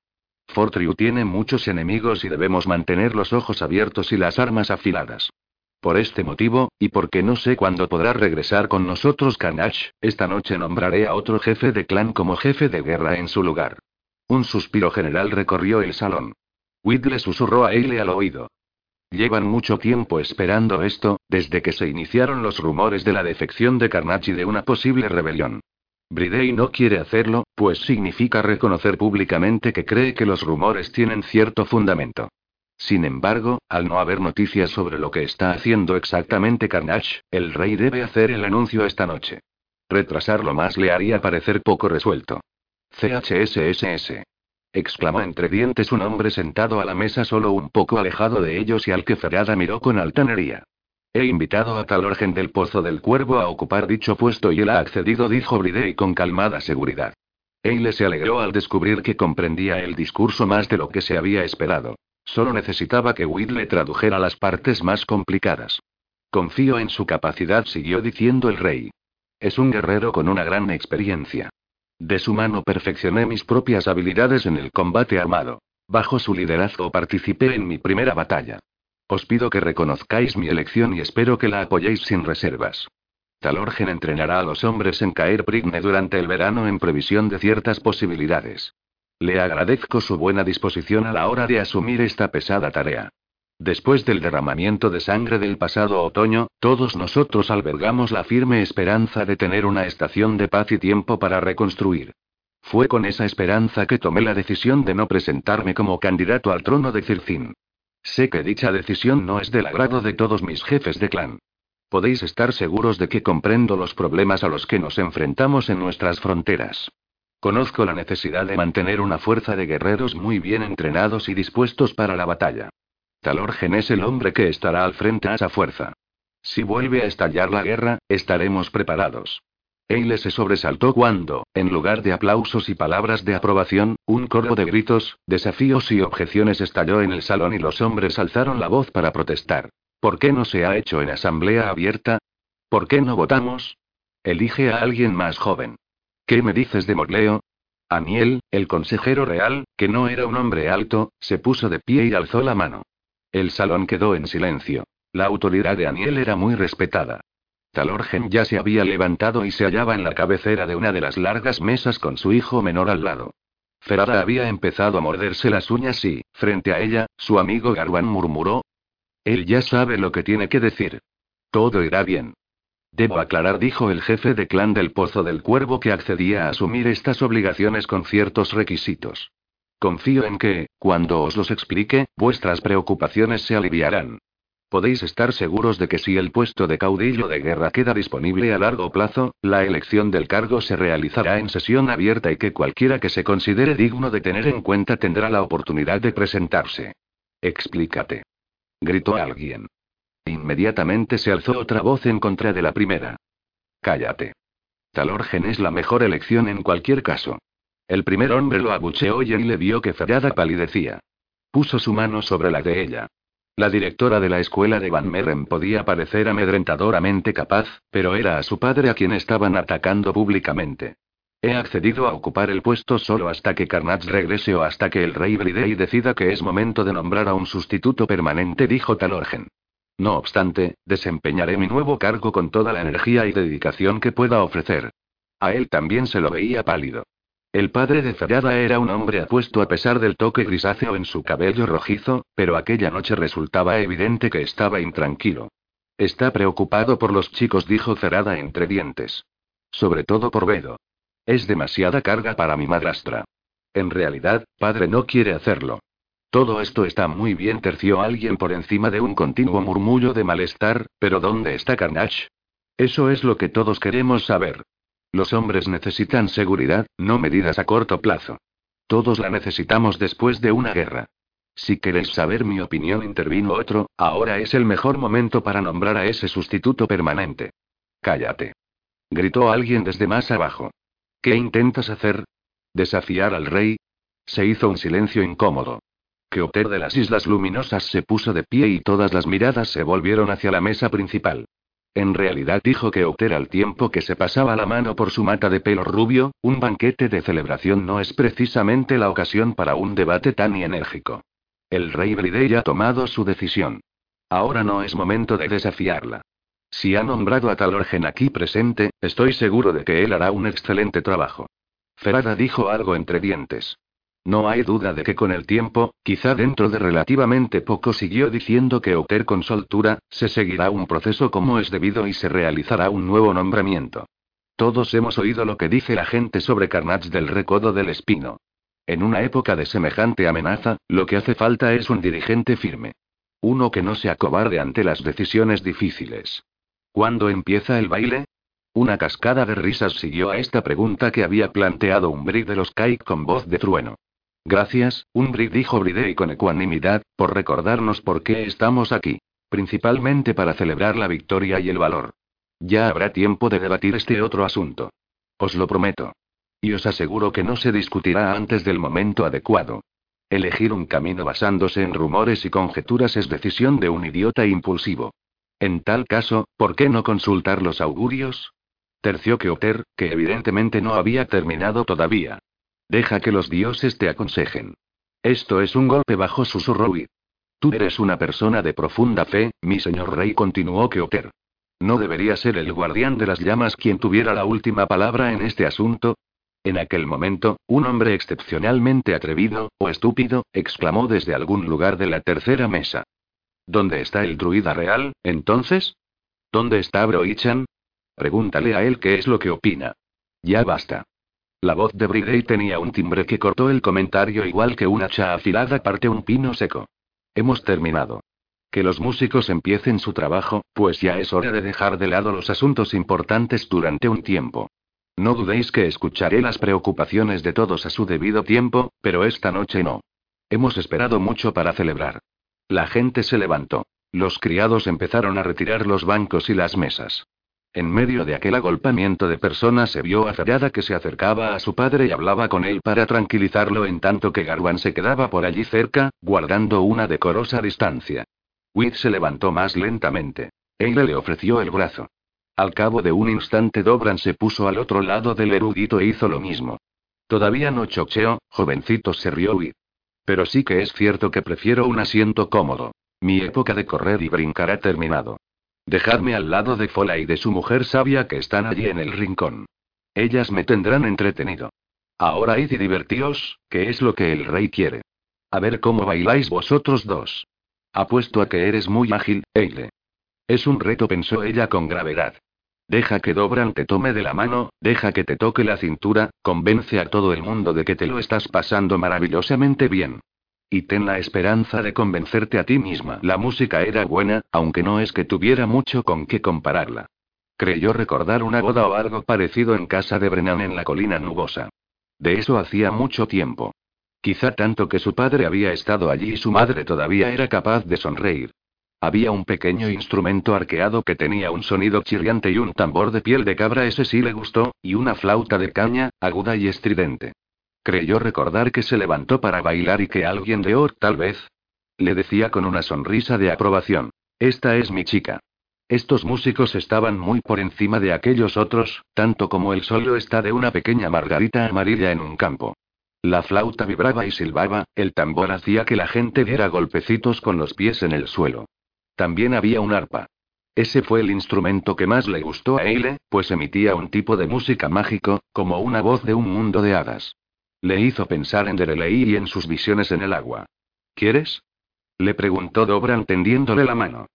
Fortriu tiene muchos enemigos y debemos mantener los ojos abiertos y las armas afiladas. Por este motivo, y porque no sé cuándo podrá regresar con nosotros Kanash, esta noche nombraré a otro jefe de clan como jefe de guerra en su lugar. Un suspiro general recorrió el salón. Whitley susurró a Eile al oído. Llevan mucho tiempo esperando esto, desde que se iniciaron los rumores de la defección de Carnage y de una posible rebelión. Bridey no quiere hacerlo, pues significa reconocer públicamente que cree que los rumores tienen cierto fundamento. Sin embargo, al no haber noticias sobre lo que está haciendo exactamente Carnage, el rey debe hacer el anuncio esta noche. Retrasarlo más le haría parecer poco resuelto. CHSSS. exclamó entre dientes un hombre sentado a la mesa solo un poco alejado de ellos y al que Ferrada miró con altanería. He invitado a Talorgen del Pozo del Cuervo a ocupar dicho puesto y él ha accedido, dijo Bridey con calmada seguridad. Eile se alegró al descubrir que comprendía el discurso más de lo que se había esperado. Solo necesitaba que Whitley tradujera las partes más complicadas. Confío en su capacidad, siguió diciendo el rey. Es un guerrero con una gran experiencia. De su mano perfeccioné mis propias habilidades en el combate armado. Bajo su liderazgo participé en mi primera batalla. Os pido que reconozcáis mi elección y espero que la apoyéis sin reservas. Talorgen entrenará a los hombres en caer Prigne durante el verano en previsión de ciertas posibilidades. Le agradezco su buena disposición a la hora de asumir esta pesada tarea. Después del derramamiento de sangre del pasado otoño, todos nosotros albergamos la firme esperanza de tener una estación de paz y tiempo para reconstruir. Fue con esa esperanza que tomé la decisión de no presentarme como candidato al trono de Circín. Sé que dicha decisión no es del agrado de todos mis jefes de clan. Podéis estar seguros de que comprendo los problemas a los que nos enfrentamos en nuestras fronteras. Conozco la necesidad de mantener una fuerza de guerreros muy bien entrenados y dispuestos para la batalla. Talorgen es el hombre que estará al frente a esa fuerza. Si vuelve a estallar la guerra, estaremos preparados. Eile se sobresaltó cuando, en lugar de aplausos y palabras de aprobación, un coro de gritos, desafíos y objeciones estalló en el salón y los hombres alzaron la voz para protestar. ¿Por qué no se ha hecho en asamblea abierta? ¿Por qué no votamos? Elige a alguien más joven. ¿Qué me dices de Morleo? Aniel, el consejero real, que no era un hombre alto, se puso de pie y alzó la mano. El salón quedó en silencio. La autoridad de Aniel era muy respetada. Talorgen ya se había levantado y se hallaba en la cabecera de una de las largas mesas con su hijo menor al lado. Ferada había empezado a morderse las uñas y, frente a ella, su amigo Garwan murmuró. Él ya sabe lo que tiene que decir. Todo irá bien. Debo aclarar, dijo el jefe de clan del Pozo del Cuervo que accedía a asumir estas obligaciones con ciertos requisitos. Confío en que, cuando os los explique, vuestras preocupaciones se aliviarán. Podéis estar seguros de que si el puesto de caudillo de guerra queda disponible a largo plazo, la elección del cargo se realizará en sesión abierta y que cualquiera que se considere digno de tener en cuenta tendrá la oportunidad de presentarse. Explícate. Gritó alguien. Inmediatamente se alzó otra voz en contra de la primera. Cállate. Talorgen es la mejor elección en cualquier caso. El primer hombre lo abucheó y le vio que Ferrada palidecía. Puso su mano sobre la de ella. La directora de la escuela de Van Meren podía parecer amedrentadoramente capaz, pero era a su padre a quien estaban atacando públicamente. He accedido a ocupar el puesto solo hasta que Carnage regrese o hasta que el rey Bridey decida que es momento de nombrar a un sustituto permanente, dijo Talorgen. No obstante, desempeñaré mi nuevo cargo con toda la energía y dedicación que pueda ofrecer. A él también se lo veía pálido. El padre de Ferrada era un hombre apuesto a pesar del toque grisáceo en su cabello rojizo, pero aquella noche resultaba evidente que estaba intranquilo. Está preocupado por los chicos, dijo Ferrada entre dientes. Sobre todo por Bedo. Es demasiada carga para mi madrastra. En realidad, padre no quiere hacerlo. Todo esto está muy bien, terció alguien por encima de un continuo murmullo de malestar, pero ¿dónde está Carnage? Eso es lo que todos queremos saber. Los hombres necesitan seguridad, no medidas a corto plazo. Todos la necesitamos después de una guerra. Si queréis saber mi opinión, intervino otro, ahora es el mejor momento para nombrar a ese sustituto permanente. Cállate. Gritó alguien desde más abajo. ¿Qué intentas hacer? ¿Desafiar al rey? Se hizo un silencio incómodo. Keoter de las Islas Luminosas se puso de pie y todas las miradas se volvieron hacia la mesa principal. En realidad dijo Keoter al tiempo que se pasaba la mano por su mata de pelo rubio, un banquete de celebración no es precisamente la ocasión para un debate tan enérgico. El rey Bridey ha tomado su decisión. Ahora no es momento de desafiarla. Si ha nombrado a Talorgen aquí presente, estoy seguro de que él hará un excelente trabajo. Ferada dijo algo entre dientes. No hay duda de que con el tiempo, quizá dentro de relativamente poco siguió diciendo que Oter con soltura, se seguirá un proceso como es debido y se realizará un nuevo nombramiento. Todos hemos oído lo que dice la gente sobre Carnage del Recodo del Espino. En una época de semejante amenaza, lo que hace falta es un dirigente firme. Uno que no se acobarde ante las decisiones difíciles. ¿Cuándo empieza el baile? Una cascada de risas siguió a esta pregunta que había planteado un Brig de los Kaik con voz de trueno. Gracias, un Brig dijo Bridey con ecuanimidad, por recordarnos por qué estamos aquí. Principalmente para celebrar la victoria y el valor. Ya habrá tiempo de debatir este otro asunto. Os lo prometo. Y os aseguro que no se discutirá antes del momento adecuado. Elegir un camino basándose en rumores y conjeturas es decisión de un idiota impulsivo. En tal caso, ¿por qué no consultar los augurios? Terció Keoter, que evidentemente no había terminado todavía. Deja que los dioses te aconsejen. Esto es un golpe bajo susurro. Tú eres una persona de profunda fe, mi señor rey, continuó Keoter. ¿No debería ser el guardián de las llamas quien tuviera la última palabra en este asunto? En aquel momento, un hombre excepcionalmente atrevido, o estúpido, exclamó desde algún lugar de la tercera mesa. ¿Dónde está el druida real, entonces? ¿Dónde está Broichan? Pregúntale a él qué es lo que opina. Ya basta. La voz de Bridey tenía un timbre que cortó el comentario igual que una hacha afilada parte un pino seco. Hemos terminado. Que los músicos empiecen su trabajo, pues ya es hora de dejar de lado los asuntos importantes durante un tiempo. No dudéis que escucharé las preocupaciones de todos a su debido tiempo, pero esta noche no. Hemos esperado mucho para celebrar. La gente se levantó. Los criados empezaron a retirar los bancos y las mesas. En medio de aquel agolpamiento de personas se vio a que se acercaba a su padre y hablaba con él para tranquilizarlo en tanto que Garwan se quedaba por allí cerca, guardando una decorosa distancia. Witt se levantó más lentamente. Eile le ofreció el brazo. Al cabo de un instante Dobran se puso al otro lado del erudito e hizo lo mismo. Todavía no chocheo, jovencito se rió y... Pero sí que es cierto que prefiero un asiento cómodo. Mi época de correr y brincar ha terminado. Dejadme al lado de Fola y de su mujer sabia que están allí en el rincón. Ellas me tendrán entretenido. Ahora id y divertíos, que es lo que el rey quiere. A ver cómo bailáis vosotros dos. Apuesto a que eres muy ágil, Eile. Es un reto, pensó ella con gravedad. Deja que Dobran te tome de la mano, deja que te toque la cintura, convence a todo el mundo de que te lo estás pasando maravillosamente bien. Y ten la esperanza de convencerte a ti misma. La música era buena, aunque no es que tuviera mucho con qué compararla. Creyó recordar una boda o algo parecido en casa de Brennan en la colina nubosa. De eso hacía mucho tiempo. Quizá tanto que su padre había estado allí y su madre todavía era capaz de sonreír. Había un pequeño instrumento arqueado que tenía un sonido chirriante y un tambor de piel de cabra, ese sí le gustó, y una flauta de caña, aguda y estridente. Creyó recordar que se levantó para bailar y que alguien de Or, tal vez. Le decía con una sonrisa de aprobación. Esta es mi chica. Estos músicos estaban muy por encima de aquellos otros, tanto como el solo está de una pequeña margarita amarilla en un campo. La flauta vibraba y silbaba, el tambor hacía que la gente diera golpecitos con los pies en el suelo. También había un arpa. Ese fue el instrumento que más le gustó a Eile, pues emitía un tipo de música mágico, como una voz de un mundo de hadas. Le hizo pensar en Derelei y en sus visiones en el agua. ¿Quieres? Le preguntó Dobran tendiéndole la mano.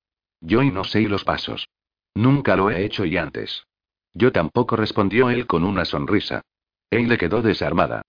Yo y no sé los pasos. Nunca lo he hecho y antes. Yo tampoco respondió él con una sonrisa. Eile quedó desarmada.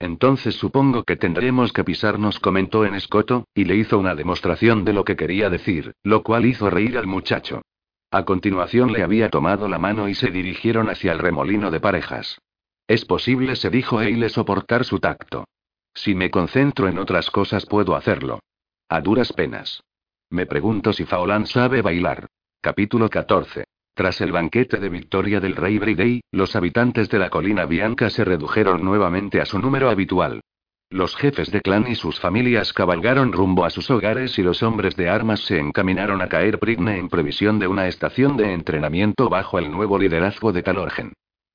Entonces supongo que tendremos que pisarnos, comentó en escoto, y le hizo una demostración de lo que quería decir, lo cual hizo reír al muchacho. A continuación le había tomado la mano y se dirigieron hacia el remolino de parejas. Es posible, se dijo Eile, soportar su tacto. Si me concentro en otras cosas puedo hacerlo. A duras penas. Me pregunto si Faolan sabe bailar. Capítulo 14. Tras el banquete de victoria del rey Bridey, los habitantes de la colina Bianca se redujeron nuevamente a su número habitual. Los jefes de clan y sus familias cabalgaron rumbo a sus hogares y los hombres de armas se encaminaron a caer Prigne en previsión de una estación de entrenamiento bajo el nuevo liderazgo de Talorgen.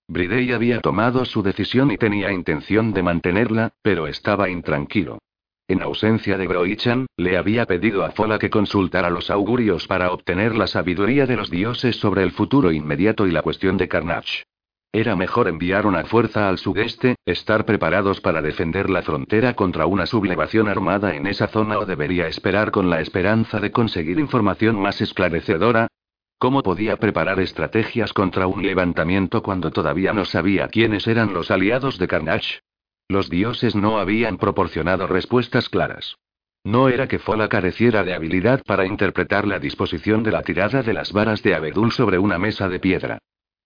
Bridey había tomado su decisión y tenía intención de mantenerla, pero estaba intranquilo. En ausencia de Broichan, le había pedido a Fola que consultara los augurios para obtener la sabiduría de los dioses sobre el futuro inmediato y la cuestión de Carnage. Era mejor enviar una fuerza al sudeste, estar preparados para defender la frontera contra una sublevación armada en esa zona o debería esperar con la esperanza de conseguir información más esclarecedora. ¿Cómo podía preparar estrategias contra un levantamiento cuando todavía no sabía quiénes eran los aliados de Carnage? Los dioses no habían proporcionado respuestas claras. No era que Fola careciera de habilidad para interpretar la disposición de la tirada de las varas de Abedul sobre una mesa de piedra.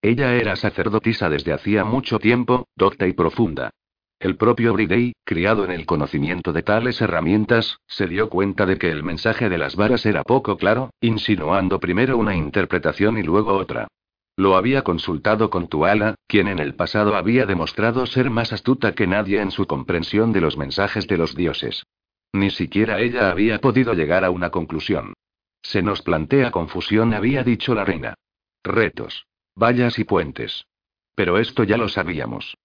Ella era sacerdotisa desde hacía mucho tiempo, docta y profunda. El propio Bridey, criado en el conocimiento de tales herramientas, se dio cuenta de que el mensaje de las varas era poco claro, insinuando primero una interpretación y luego otra. Lo había consultado con Tuala, quien en el pasado había demostrado ser más astuta que nadie en su comprensión de los mensajes de los dioses. Ni siquiera ella había podido llegar a una conclusión. Se nos plantea confusión, había dicho la reina. Retos. Vallas y puentes. Pero esto ya lo sabíamos.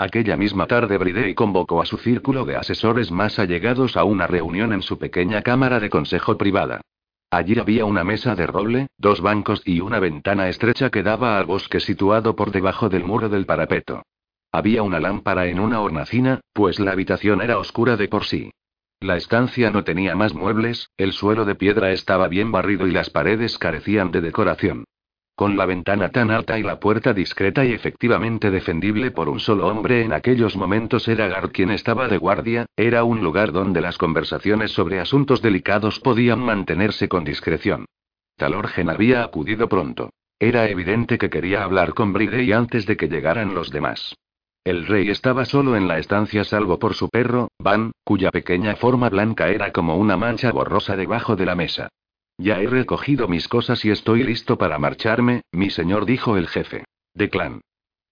Aquella misma tarde Bridey convocó a su círculo de asesores más allegados a una reunión en su pequeña cámara de consejo privada. Allí había una mesa de roble, dos bancos y una ventana estrecha que daba al bosque situado por debajo del muro del parapeto. Había una lámpara en una hornacina, pues la habitación era oscura de por sí. La estancia no tenía más muebles, el suelo de piedra estaba bien barrido y las paredes carecían de decoración. Con la ventana tan alta y la puerta discreta y efectivamente defendible por un solo hombre en aquellos momentos era Gar quien estaba de guardia, era un lugar donde las conversaciones sobre asuntos delicados podían mantenerse con discreción. Talorgen había acudido pronto. Era evidente que quería hablar con Bridey antes de que llegaran los demás. El rey estaba solo en la estancia salvo por su perro, Van, cuya pequeña forma blanca era como una mancha borrosa debajo de la mesa. Ya he recogido mis cosas y estoy listo para marcharme, mi señor, dijo el jefe. De clan.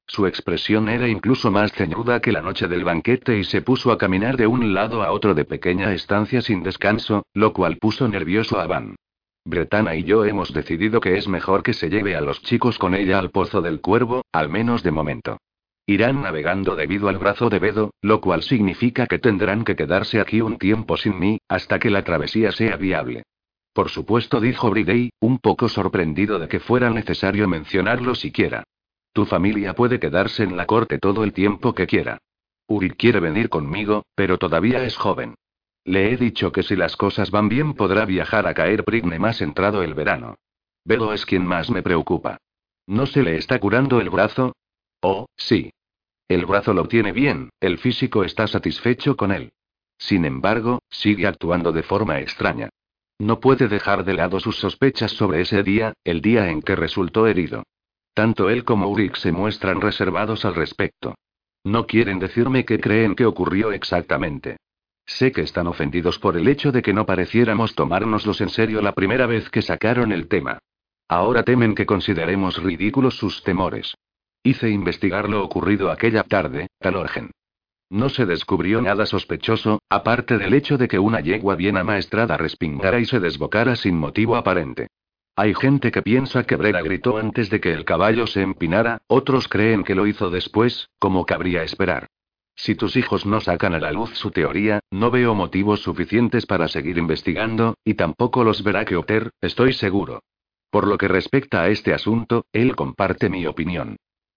Su expresión era incluso más ceñuda que la noche del banquete y se puso a caminar de un lado a otro de pequeña estancia sin descanso, lo cual puso nervioso a Van. Bretana y yo hemos decidido que es mejor que se lleve a los chicos con ella al pozo del cuervo, al menos de momento. Irán navegando debido al brazo de Bedo, lo cual significa que tendrán que quedarse aquí un tiempo sin mí, hasta que la travesía sea viable. Por supuesto, dijo Bridey, un poco sorprendido de que fuera necesario mencionarlo siquiera. Tu familia puede quedarse en la corte todo el tiempo que quiera. Uri quiere venir conmigo, pero todavía es joven. Le he dicho que si las cosas van bien podrá viajar a caer Prigne más entrado el verano. Bedo es quien más me preocupa. ¿No se le está curando el brazo? Oh, sí. El brazo lo tiene bien, el físico está satisfecho con él. Sin embargo, sigue actuando de forma extraña. No puede dejar de lado sus sospechas sobre ese día, el día en que resultó herido. Tanto él como Uric se muestran reservados al respecto. No quieren decirme qué creen que ocurrió exactamente. Sé que están ofendidos por el hecho de que no pareciéramos tomárnoslos en serio la primera vez que sacaron el tema. Ahora temen que consideremos ridículos sus temores. Hice investigar lo ocurrido aquella tarde, Talorgen. No se descubrió nada sospechoso, aparte del hecho de que una yegua bien amaestrada respingara y se desbocara sin motivo aparente. Hay gente que piensa que Brera gritó antes de que el caballo se empinara, otros creen que lo hizo después, como cabría esperar. Si tus hijos no sacan a la luz su teoría, no veo motivos suficientes para seguir investigando, y tampoco los verá que Oter, estoy seguro. Por lo que respecta a este asunto, él comparte mi opinión.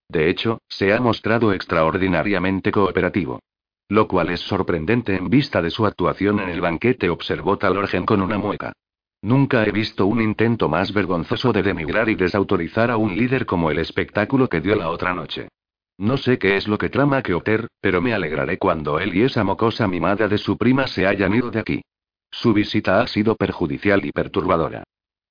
De hecho, se ha mostrado extraordinariamente cooperativo. Lo cual es sorprendente en vista de su actuación en el banquete, observó Talorgen con una mueca. Nunca he visto un intento más vergonzoso de denigrar y desautorizar a un líder como el espectáculo que dio la otra noche. No sé qué es lo que trama Keoter, pero me alegraré cuando él y esa mocosa mimada de su prima se hayan ido de aquí. Su visita ha sido perjudicial y perturbadora.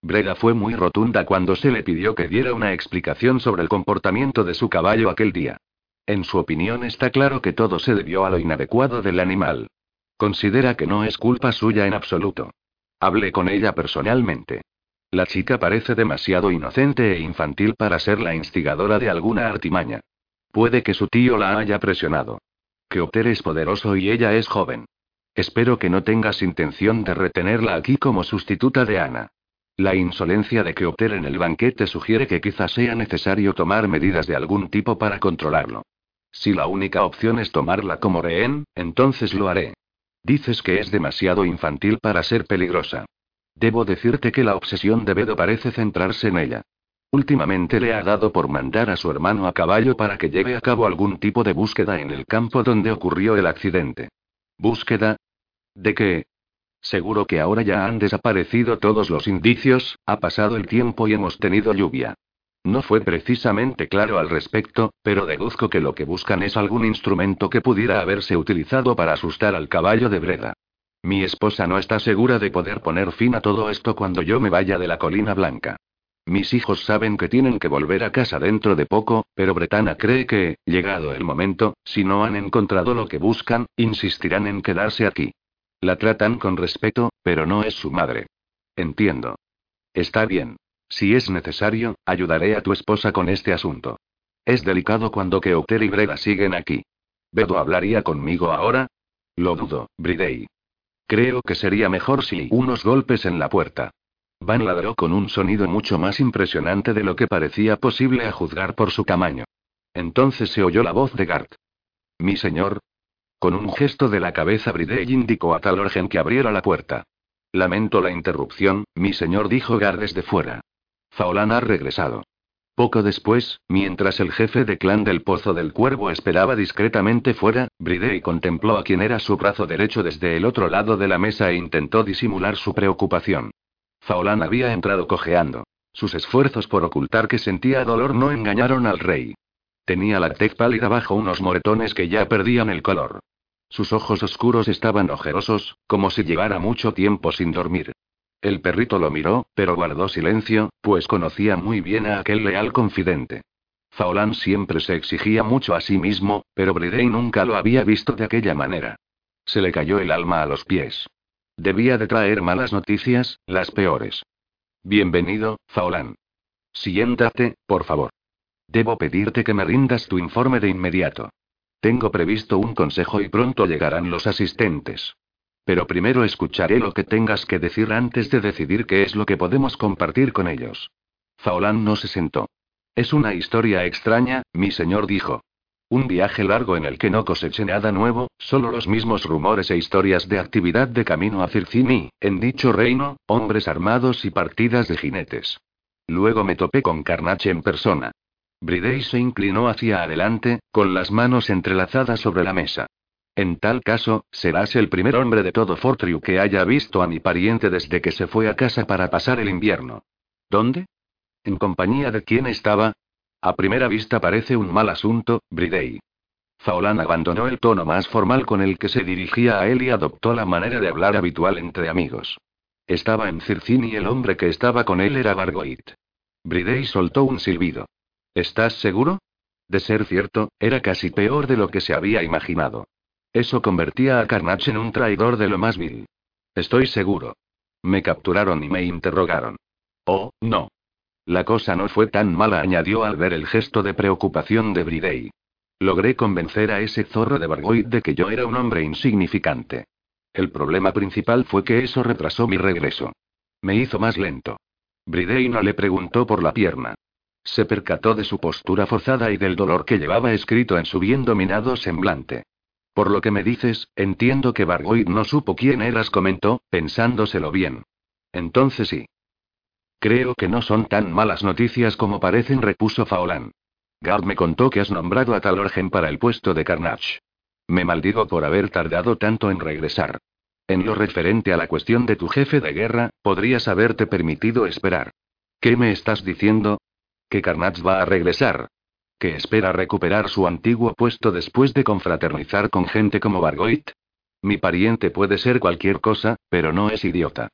Breda fue muy rotunda cuando se le pidió que diera una explicación sobre el comportamiento de su caballo aquel día. En su opinión está claro que todo se debió a lo inadecuado del animal. Considera que no es culpa suya en absoluto. Hablé con ella personalmente. La chica parece demasiado inocente e infantil para ser la instigadora de alguna artimaña. Puede que su tío la haya presionado. Que Opter es poderoso y ella es joven. Espero que no tengas intención de retenerla aquí como sustituta de Ana. La insolencia de que en el banquete sugiere que quizás sea necesario tomar medidas de algún tipo para controlarlo. Si la única opción es tomarla como rehén, entonces lo haré. Dices que es demasiado infantil para ser peligrosa. Debo decirte que la obsesión de Bedo parece centrarse en ella. Últimamente le ha dado por mandar a su hermano a caballo para que lleve a cabo algún tipo de búsqueda en el campo donde ocurrió el accidente. ¿Búsqueda? ¿De qué? Seguro que ahora ya han desaparecido todos los indicios, ha pasado el tiempo y hemos tenido lluvia. No fue precisamente claro al respecto, pero deduzco que lo que buscan es algún instrumento que pudiera haberse utilizado para asustar al caballo de Breda. Mi esposa no está segura de poder poner fin a todo esto cuando yo me vaya de la colina blanca. Mis hijos saben que tienen que volver a casa dentro de poco, pero Bretana cree que, llegado el momento, si no han encontrado lo que buscan, insistirán en quedarse aquí. La tratan con respeto, pero no es su madre. Entiendo. Está bien. Si es necesario, ayudaré a tu esposa con este asunto. Es delicado cuando Keoter y Breda siguen aquí. ¿Bedo hablaría conmigo ahora? Lo dudo, Bridey. Creo que sería mejor si unos golpes en la puerta. Van ladró con un sonido mucho más impresionante de lo que parecía posible a juzgar por su tamaño. Entonces se oyó la voz de Gart. Mi señor, con un gesto de la cabeza Bridey indicó a Talorgen que abriera la puerta. Lamento la interrupción, mi señor dijo Gar desde fuera. Faolan ha regresado. Poco después, mientras el jefe de clan del Pozo del Cuervo esperaba discretamente fuera, Bridey contempló a quien era su brazo derecho desde el otro lado de la mesa e intentó disimular su preocupación. Faolan había entrado cojeando. Sus esfuerzos por ocultar que sentía dolor no engañaron al rey. Tenía la tez pálida bajo unos moretones que ya perdían el color. Sus ojos oscuros estaban ojerosos, como si llevara mucho tiempo sin dormir. El perrito lo miró, pero guardó silencio, pues conocía muy bien a aquel leal confidente. Faolán siempre se exigía mucho a sí mismo, pero Bridey nunca lo había visto de aquella manera. Se le cayó el alma a los pies. Debía de traer malas noticias, las peores. Bienvenido, Faolán. Siéntate, por favor. Debo pedirte que me rindas tu informe de inmediato. Tengo previsto un consejo y pronto llegarán los asistentes. Pero primero escucharé lo que tengas que decir antes de decidir qué es lo que podemos compartir con ellos. Faolán no se sentó. Es una historia extraña, mi señor dijo. Un viaje largo en el que no coseché nada nuevo, solo los mismos rumores e historias de actividad de camino a Circini, en dicho reino, hombres armados y partidas de jinetes. Luego me topé con Carnache en persona. Bridey se inclinó hacia adelante, con las manos entrelazadas sobre la mesa. En tal caso, serás el primer hombre de todo Fortriu que haya visto a mi pariente desde que se fue a casa para pasar el invierno. ¿Dónde? ¿En compañía de quién estaba? A primera vista parece un mal asunto, Bridey. Faolan abandonó el tono más formal con el que se dirigía a él y adoptó la manera de hablar habitual entre amigos. Estaba en Circin y el hombre que estaba con él era Bargoit. Bridey soltó un silbido. ¿Estás seguro? De ser cierto, era casi peor de lo que se había imaginado. Eso convertía a Carnage en un traidor de lo más vil. Estoy seguro. Me capturaron y me interrogaron. Oh, no. La cosa no fue tan mala, añadió al ver el gesto de preocupación de Bridey. Logré convencer a ese zorro de Bargoid de que yo era un hombre insignificante. El problema principal fue que eso retrasó mi regreso. Me hizo más lento. Bridey no le preguntó por la pierna. Se percató de su postura forzada y del dolor que llevaba escrito en su bien dominado semblante. Por lo que me dices, entiendo que Bargoid no supo quién eras, comentó, pensándoselo bien. Entonces sí. Creo que no son tan malas noticias como parecen, repuso Faolan. Gard me contó que has nombrado a Talorgen para el puesto de Carnage. Me maldigo por haber tardado tanto en regresar. En lo referente a la cuestión de tu jefe de guerra, podrías haberte permitido esperar. ¿Qué me estás diciendo? Que Carnage va a regresar. que espera recuperar su antiguo puesto después de confraternizar con gente como Bargoit? Mi pariente puede ser cualquier cosa, pero no es idiota.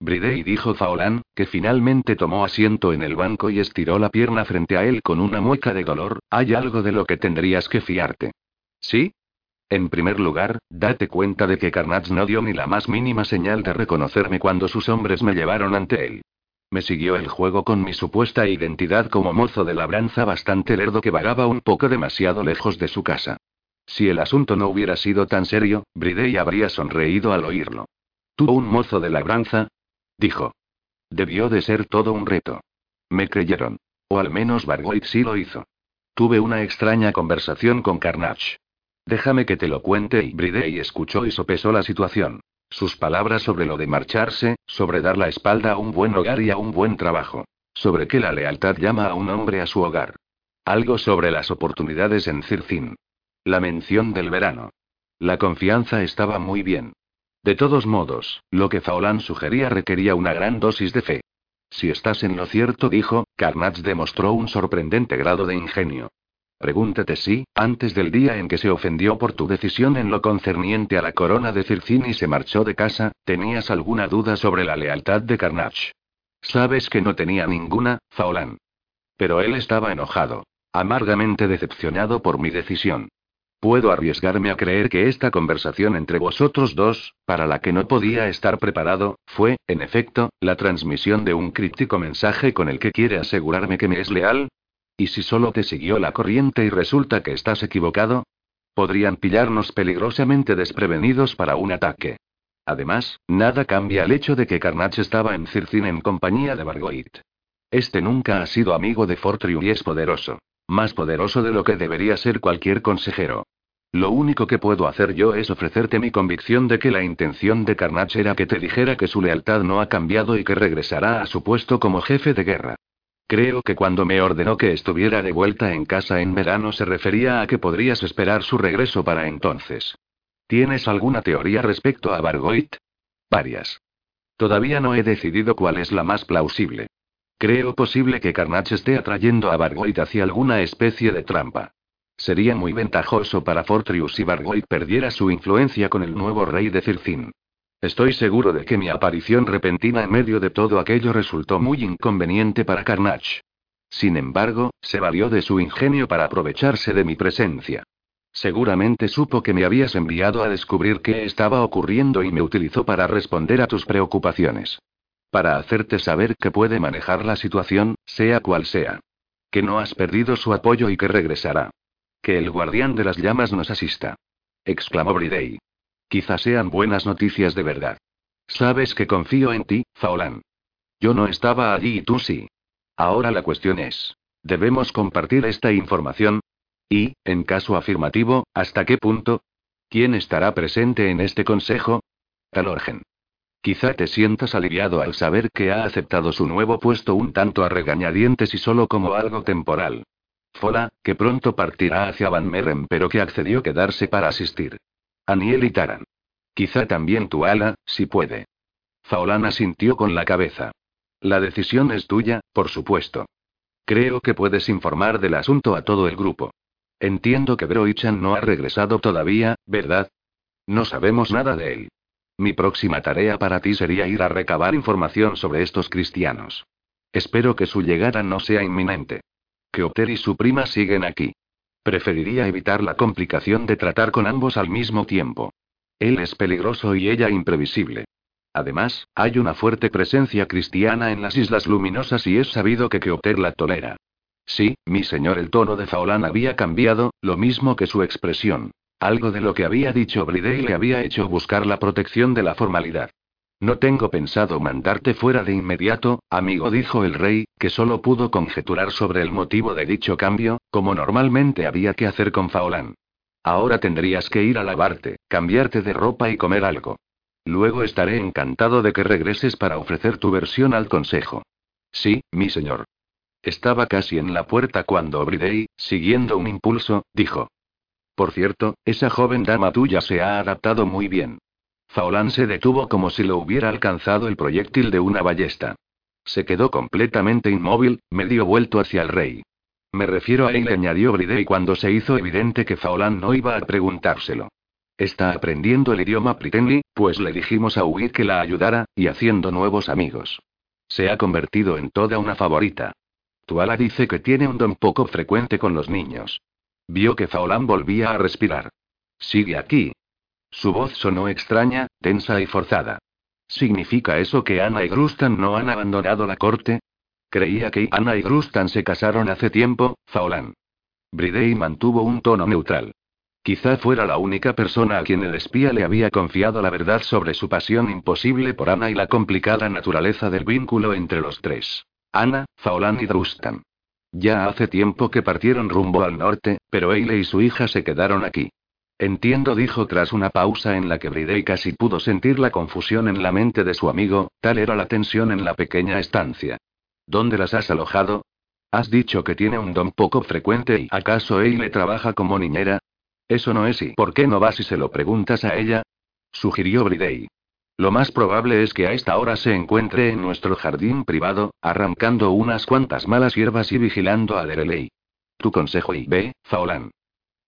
Bridey dijo Faolán, que finalmente tomó asiento en el banco y estiró la pierna frente a él con una mueca de dolor, hay algo de lo que tendrías que fiarte. ¿Sí? En primer lugar, date cuenta de que Carnage no dio ni la más mínima señal de reconocerme cuando sus hombres me llevaron ante él. Me siguió el juego con mi supuesta identidad como mozo de labranza bastante lerdo que vagaba un poco demasiado lejos de su casa. Si el asunto no hubiera sido tan serio, Bridey habría sonreído al oírlo. ¿Tú un mozo de labranza? dijo. Debió de ser todo un reto. Me creyeron. O al menos Bargoit sí lo hizo. Tuve una extraña conversación con Carnage. Déjame que te lo cuente y Bridey escuchó y sopesó la situación. Sus palabras sobre lo de marcharse, sobre dar la espalda a un buen hogar y a un buen trabajo. Sobre que la lealtad llama a un hombre a su hogar. Algo sobre las oportunidades en Circin. La mención del verano. La confianza estaba muy bien. De todos modos, lo que Faolán sugería requería una gran dosis de fe. Si estás en lo cierto, dijo, Carnage demostró un sorprendente grado de ingenio. Pregúntate si, antes del día en que se ofendió por tu decisión en lo concerniente a la corona de Circin y se marchó de casa, tenías alguna duda sobre la lealtad de Carnage. Sabes que no tenía ninguna, Faolán. Pero él estaba enojado. Amargamente decepcionado por mi decisión. Puedo arriesgarme a creer que esta conversación entre vosotros dos, para la que no podía estar preparado, fue, en efecto, la transmisión de un críptico mensaje con el que quiere asegurarme que me es leal. ¿Y si solo te siguió la corriente y resulta que estás equivocado? Podrían pillarnos peligrosamente desprevenidos para un ataque. Además, nada cambia el hecho de que Carnage estaba en Circin en compañía de Bargoit. Este nunca ha sido amigo de Fortriu y es poderoso. Más poderoso de lo que debería ser cualquier consejero. Lo único que puedo hacer yo es ofrecerte mi convicción de que la intención de Carnage era que te dijera que su lealtad no ha cambiado y que regresará a su puesto como jefe de guerra. Creo que cuando me ordenó que estuviera de vuelta en casa en verano se refería a que podrías esperar su regreso para entonces. ¿Tienes alguna teoría respecto a Bargoit? Varias. Todavía no he decidido cuál es la más plausible. Creo posible que Carnage esté atrayendo a Bargoit hacia alguna especie de trampa. Sería muy ventajoso para Fortrius si Bargoit perdiera su influencia con el nuevo rey de Circin. Estoy seguro de que mi aparición repentina en medio de todo aquello resultó muy inconveniente para Carnage. Sin embargo, se valió de su ingenio para aprovecharse de mi presencia. Seguramente supo que me habías enviado a descubrir qué estaba ocurriendo y me utilizó para responder a tus preocupaciones. Para hacerte saber que puede manejar la situación, sea cual sea. Que no has perdido su apoyo y que regresará. Que el guardián de las llamas nos asista. Exclamó Bridey. Quizás sean buenas noticias de verdad. Sabes que confío en ti, Faolán. Yo no estaba allí y tú sí. Ahora la cuestión es, ¿debemos compartir esta información? Y, en caso afirmativo, ¿hasta qué punto? ¿Quién estará presente en este consejo? Talorgen. Quizá te sientas aliviado al saber que ha aceptado su nuevo puesto un tanto a regañadientes y solo como algo temporal. Fola, que pronto partirá hacia Van Meren pero que accedió quedarse para asistir. Aniel y Taran. Quizá también tu ala, si puede. Faolana sintió con la cabeza. La decisión es tuya, por supuesto. Creo que puedes informar del asunto a todo el grupo. Entiendo que Broichan no ha regresado todavía, ¿verdad? No sabemos nada de él. Mi próxima tarea para ti sería ir a recabar información sobre estos cristianos. Espero que su llegada no sea inminente. Que Opter y su prima siguen aquí. Preferiría evitar la complicación de tratar con ambos al mismo tiempo. Él es peligroso y ella imprevisible. Además, hay una fuerte presencia cristiana en las Islas Luminosas y es sabido que Keopter la tolera. Sí, mi señor, el tono de Faolán había cambiado, lo mismo que su expresión. Algo de lo que había dicho Bridey le había hecho buscar la protección de la formalidad. No tengo pensado mandarte fuera de inmediato, amigo, dijo el rey, que solo pudo conjeturar sobre el motivo de dicho cambio, como normalmente había que hacer con Faolán. Ahora tendrías que ir a lavarte, cambiarte de ropa y comer algo. Luego estaré encantado de que regreses para ofrecer tu versión al consejo. Sí, mi señor. Estaba casi en la puerta cuando Bridey, siguiendo un impulso, dijo: por cierto, esa joven dama tuya se ha adaptado muy bien. Faolán se detuvo como si lo hubiera alcanzado el proyectil de una ballesta. Se quedó completamente inmóvil, medio vuelto hacia el rey. Me refiero a él, añadió Bridey cuando se hizo evidente que Faolan no iba a preguntárselo. Está aprendiendo el idioma Pritenli, pues le dijimos a Huir que la ayudara, y haciendo nuevos amigos. Se ha convertido en toda una favorita. Tuala dice que tiene un don poco frecuente con los niños. Vio que Faolan volvía a respirar. Sigue aquí. Su voz sonó extraña, tensa y forzada. ¿Significa eso que Ana y Grustan no han abandonado la corte? Creía que Ana y Grustan se casaron hace tiempo, Faolan. Bridey mantuvo un tono neutral. Quizá fuera la única persona a quien el espía le había confiado la verdad sobre su pasión imposible por Ana y la complicada naturaleza del vínculo entre los tres. Ana, Faolan y Drustan. Ya hace tiempo que partieron rumbo al norte, pero Eile y su hija se quedaron aquí. Entiendo, dijo tras una pausa en la que Bridey casi pudo sentir la confusión en la mente de su amigo, tal era la tensión en la pequeña estancia. ¿Dónde las has alojado? Has dicho que tiene un don poco frecuente y ¿acaso Eile trabaja como niñera? Eso no es y ¿por qué no vas y se lo preguntas a ella? Sugirió Bridey. Lo más probable es que a esta hora se encuentre en nuestro jardín privado, arrancando unas cuantas malas hierbas y vigilando a Dereley. Tu consejo y ve, Faolan.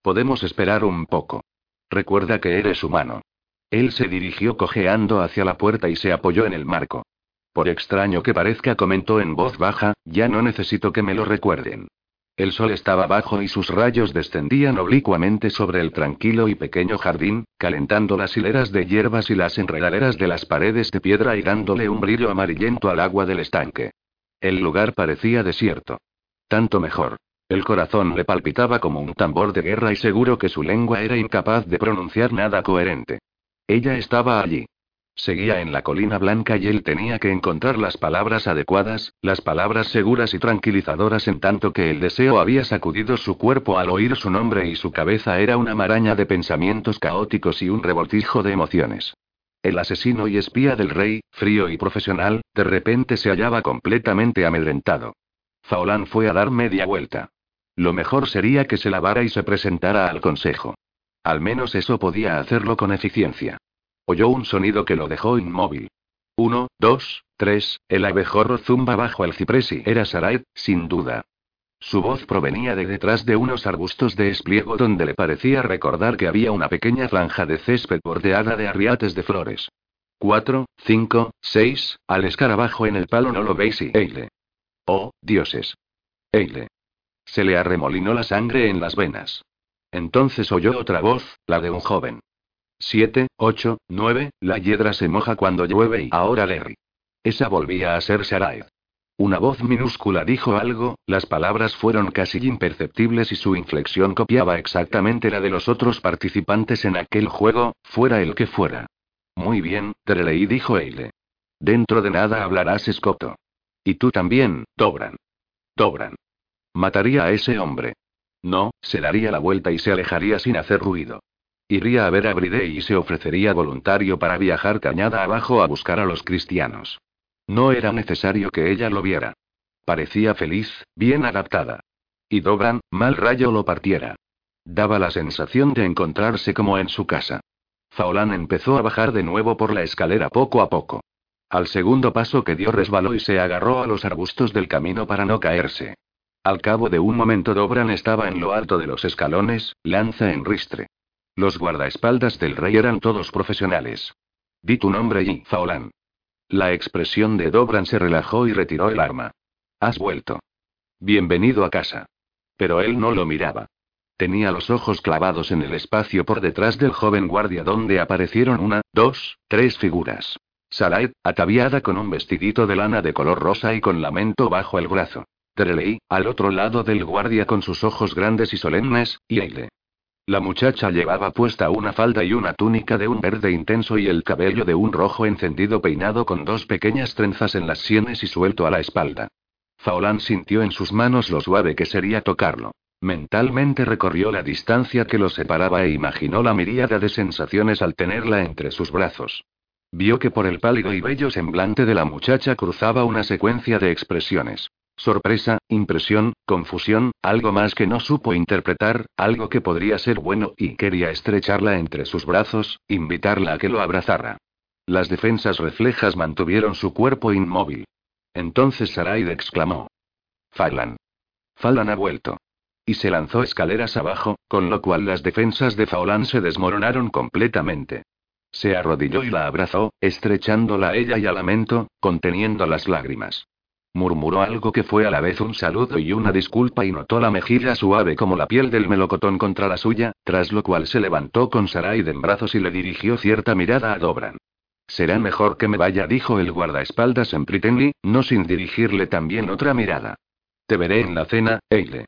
Podemos esperar un poco. Recuerda que eres humano. Él se dirigió cojeando hacia la puerta y se apoyó en el marco. Por extraño que parezca, comentó en voz baja, ya no necesito que me lo recuerden. El sol estaba bajo y sus rayos descendían oblicuamente sobre el tranquilo y pequeño jardín, calentando las hileras de hierbas y las enredaderas de las paredes de piedra y dándole un brillo amarillento al agua del estanque. El lugar parecía desierto. Tanto mejor. El corazón le palpitaba como un tambor de guerra y seguro que su lengua era incapaz de pronunciar nada coherente. Ella estaba allí. Seguía en la colina blanca y él tenía que encontrar las palabras adecuadas, las palabras seguras y tranquilizadoras en tanto que el deseo había sacudido su cuerpo al oír su nombre y su cabeza era una maraña de pensamientos caóticos y un revoltijo de emociones. El asesino y espía del rey, frío y profesional, de repente se hallaba completamente amedrentado. Faolán fue a dar media vuelta. Lo mejor sería que se lavara y se presentara al consejo. Al menos eso podía hacerlo con eficiencia. Oyó un sonido que lo dejó inmóvil. Uno, dos, tres, el abejorro zumba bajo el ciprés y era Sarai, sin duda. Su voz provenía de detrás de unos arbustos de espliego donde le parecía recordar que había una pequeña franja de césped bordeada de arriates de flores. Cuatro, cinco, seis, al escarabajo en el palo no lo veis y Eile. Oh, dioses. Eile. Se le arremolinó la sangre en las venas. Entonces oyó otra voz, la de un joven. Siete, ocho, nueve, la hiedra se moja cuando llueve y ahora Larry. Esa volvía a ser Sarai. Una voz minúscula dijo algo, las palabras fueron casi imperceptibles y su inflexión copiaba exactamente la de los otros participantes en aquel juego, fuera el que fuera. Muy bien, Treley dijo Eile. Dentro de nada hablarás escoto. Y tú también, Dobran. Dobran. Mataría a ese hombre. No, se daría la vuelta y se alejaría sin hacer ruido. Iría a ver a Bridey y se ofrecería voluntario para viajar cañada abajo a buscar a los cristianos. No era necesario que ella lo viera. Parecía feliz, bien adaptada. Y Dobran, mal rayo lo partiera. Daba la sensación de encontrarse como en su casa. Faolán empezó a bajar de nuevo por la escalera poco a poco. Al segundo paso que dio resbaló y se agarró a los arbustos del camino para no caerse. Al cabo de un momento Dobran estaba en lo alto de los escalones, lanza en ristre. Los guardaespaldas del rey eran todos profesionales. Di tu nombre y Faolán. La expresión de Dobran se relajó y retiró el arma. Has vuelto. Bienvenido a casa. Pero él no lo miraba. Tenía los ojos clavados en el espacio por detrás del joven guardia donde aparecieron una, dos, tres figuras. Sarai, ataviada con un vestidito de lana de color rosa y con lamento bajo el brazo. Treley, al otro lado del guardia con sus ojos grandes y solemnes, y Eile. La muchacha llevaba puesta una falda y una túnica de un verde intenso y el cabello de un rojo encendido peinado con dos pequeñas trenzas en las sienes y suelto a la espalda. Faolán sintió en sus manos lo suave que sería tocarlo. Mentalmente recorrió la distancia que los separaba e imaginó la miríada de sensaciones al tenerla entre sus brazos. Vio que por el pálido y bello semblante de la muchacha cruzaba una secuencia de expresiones. Sorpresa, impresión, confusión, algo más que no supo interpretar, algo que podría ser bueno y quería estrecharla entre sus brazos, invitarla a que lo abrazara. Las defensas reflejas mantuvieron su cuerpo inmóvil. Entonces Saraid exclamó. Falan. Falan ha vuelto. Y se lanzó escaleras abajo, con lo cual las defensas de Faolan se desmoronaron completamente. Se arrodilló y la abrazó, estrechándola a ella y a Lamento, conteniendo las lágrimas. Murmuró algo que fue a la vez un saludo y una disculpa y notó la mejilla suave como la piel del melocotón contra la suya, tras lo cual se levantó con Sarai en brazos y le dirigió cierta mirada a Dobran. Será mejor que me vaya, dijo el guardaespaldas en Pritenly, no sin dirigirle también otra mirada. Te veré en la cena, Eile.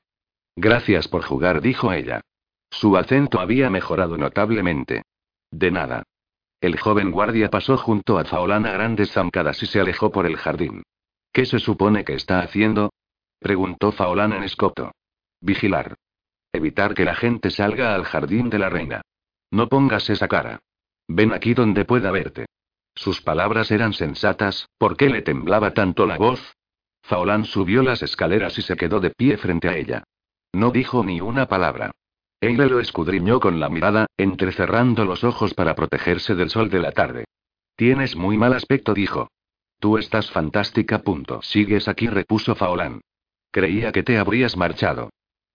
Gracias por jugar, dijo ella. Su acento había mejorado notablemente. De nada. El joven guardia pasó junto a Faolana grandes zancadas y se alejó por el jardín. ¿Qué se supone que está haciendo? preguntó Faolán en escoto. Vigilar. Evitar que la gente salga al jardín de la reina. No pongas esa cara. Ven aquí donde pueda verte. Sus palabras eran sensatas, ¿por qué le temblaba tanto la voz? Faolán subió las escaleras y se quedó de pie frente a ella. No dijo ni una palabra. Eile lo escudriñó con la mirada, entrecerrando los ojos para protegerse del sol de la tarde. Tienes muy mal aspecto, dijo. Tú estás fantástica. Punto. Sigues aquí, repuso Faolán. Creía que te habrías marchado.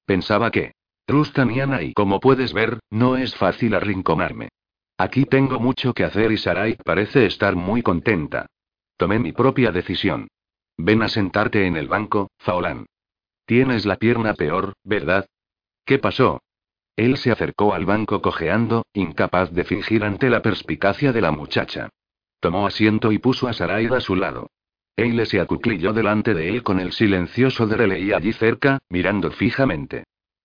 Pensaba que. Trustaniana y como puedes ver, no es fácil arrinconarme. Aquí tengo mucho que hacer y Sarai parece estar muy contenta. Tomé mi propia decisión. Ven a sentarte en el banco, Faolán. Tienes la pierna peor, ¿verdad? ¿Qué pasó? Él se acercó al banco cojeando, incapaz de fingir ante la perspicacia de la muchacha. Tomó asiento y puso a Saraida a su lado. Eile se acuclilló delante de él con el silencioso Dreley allí cerca, mirando fijamente.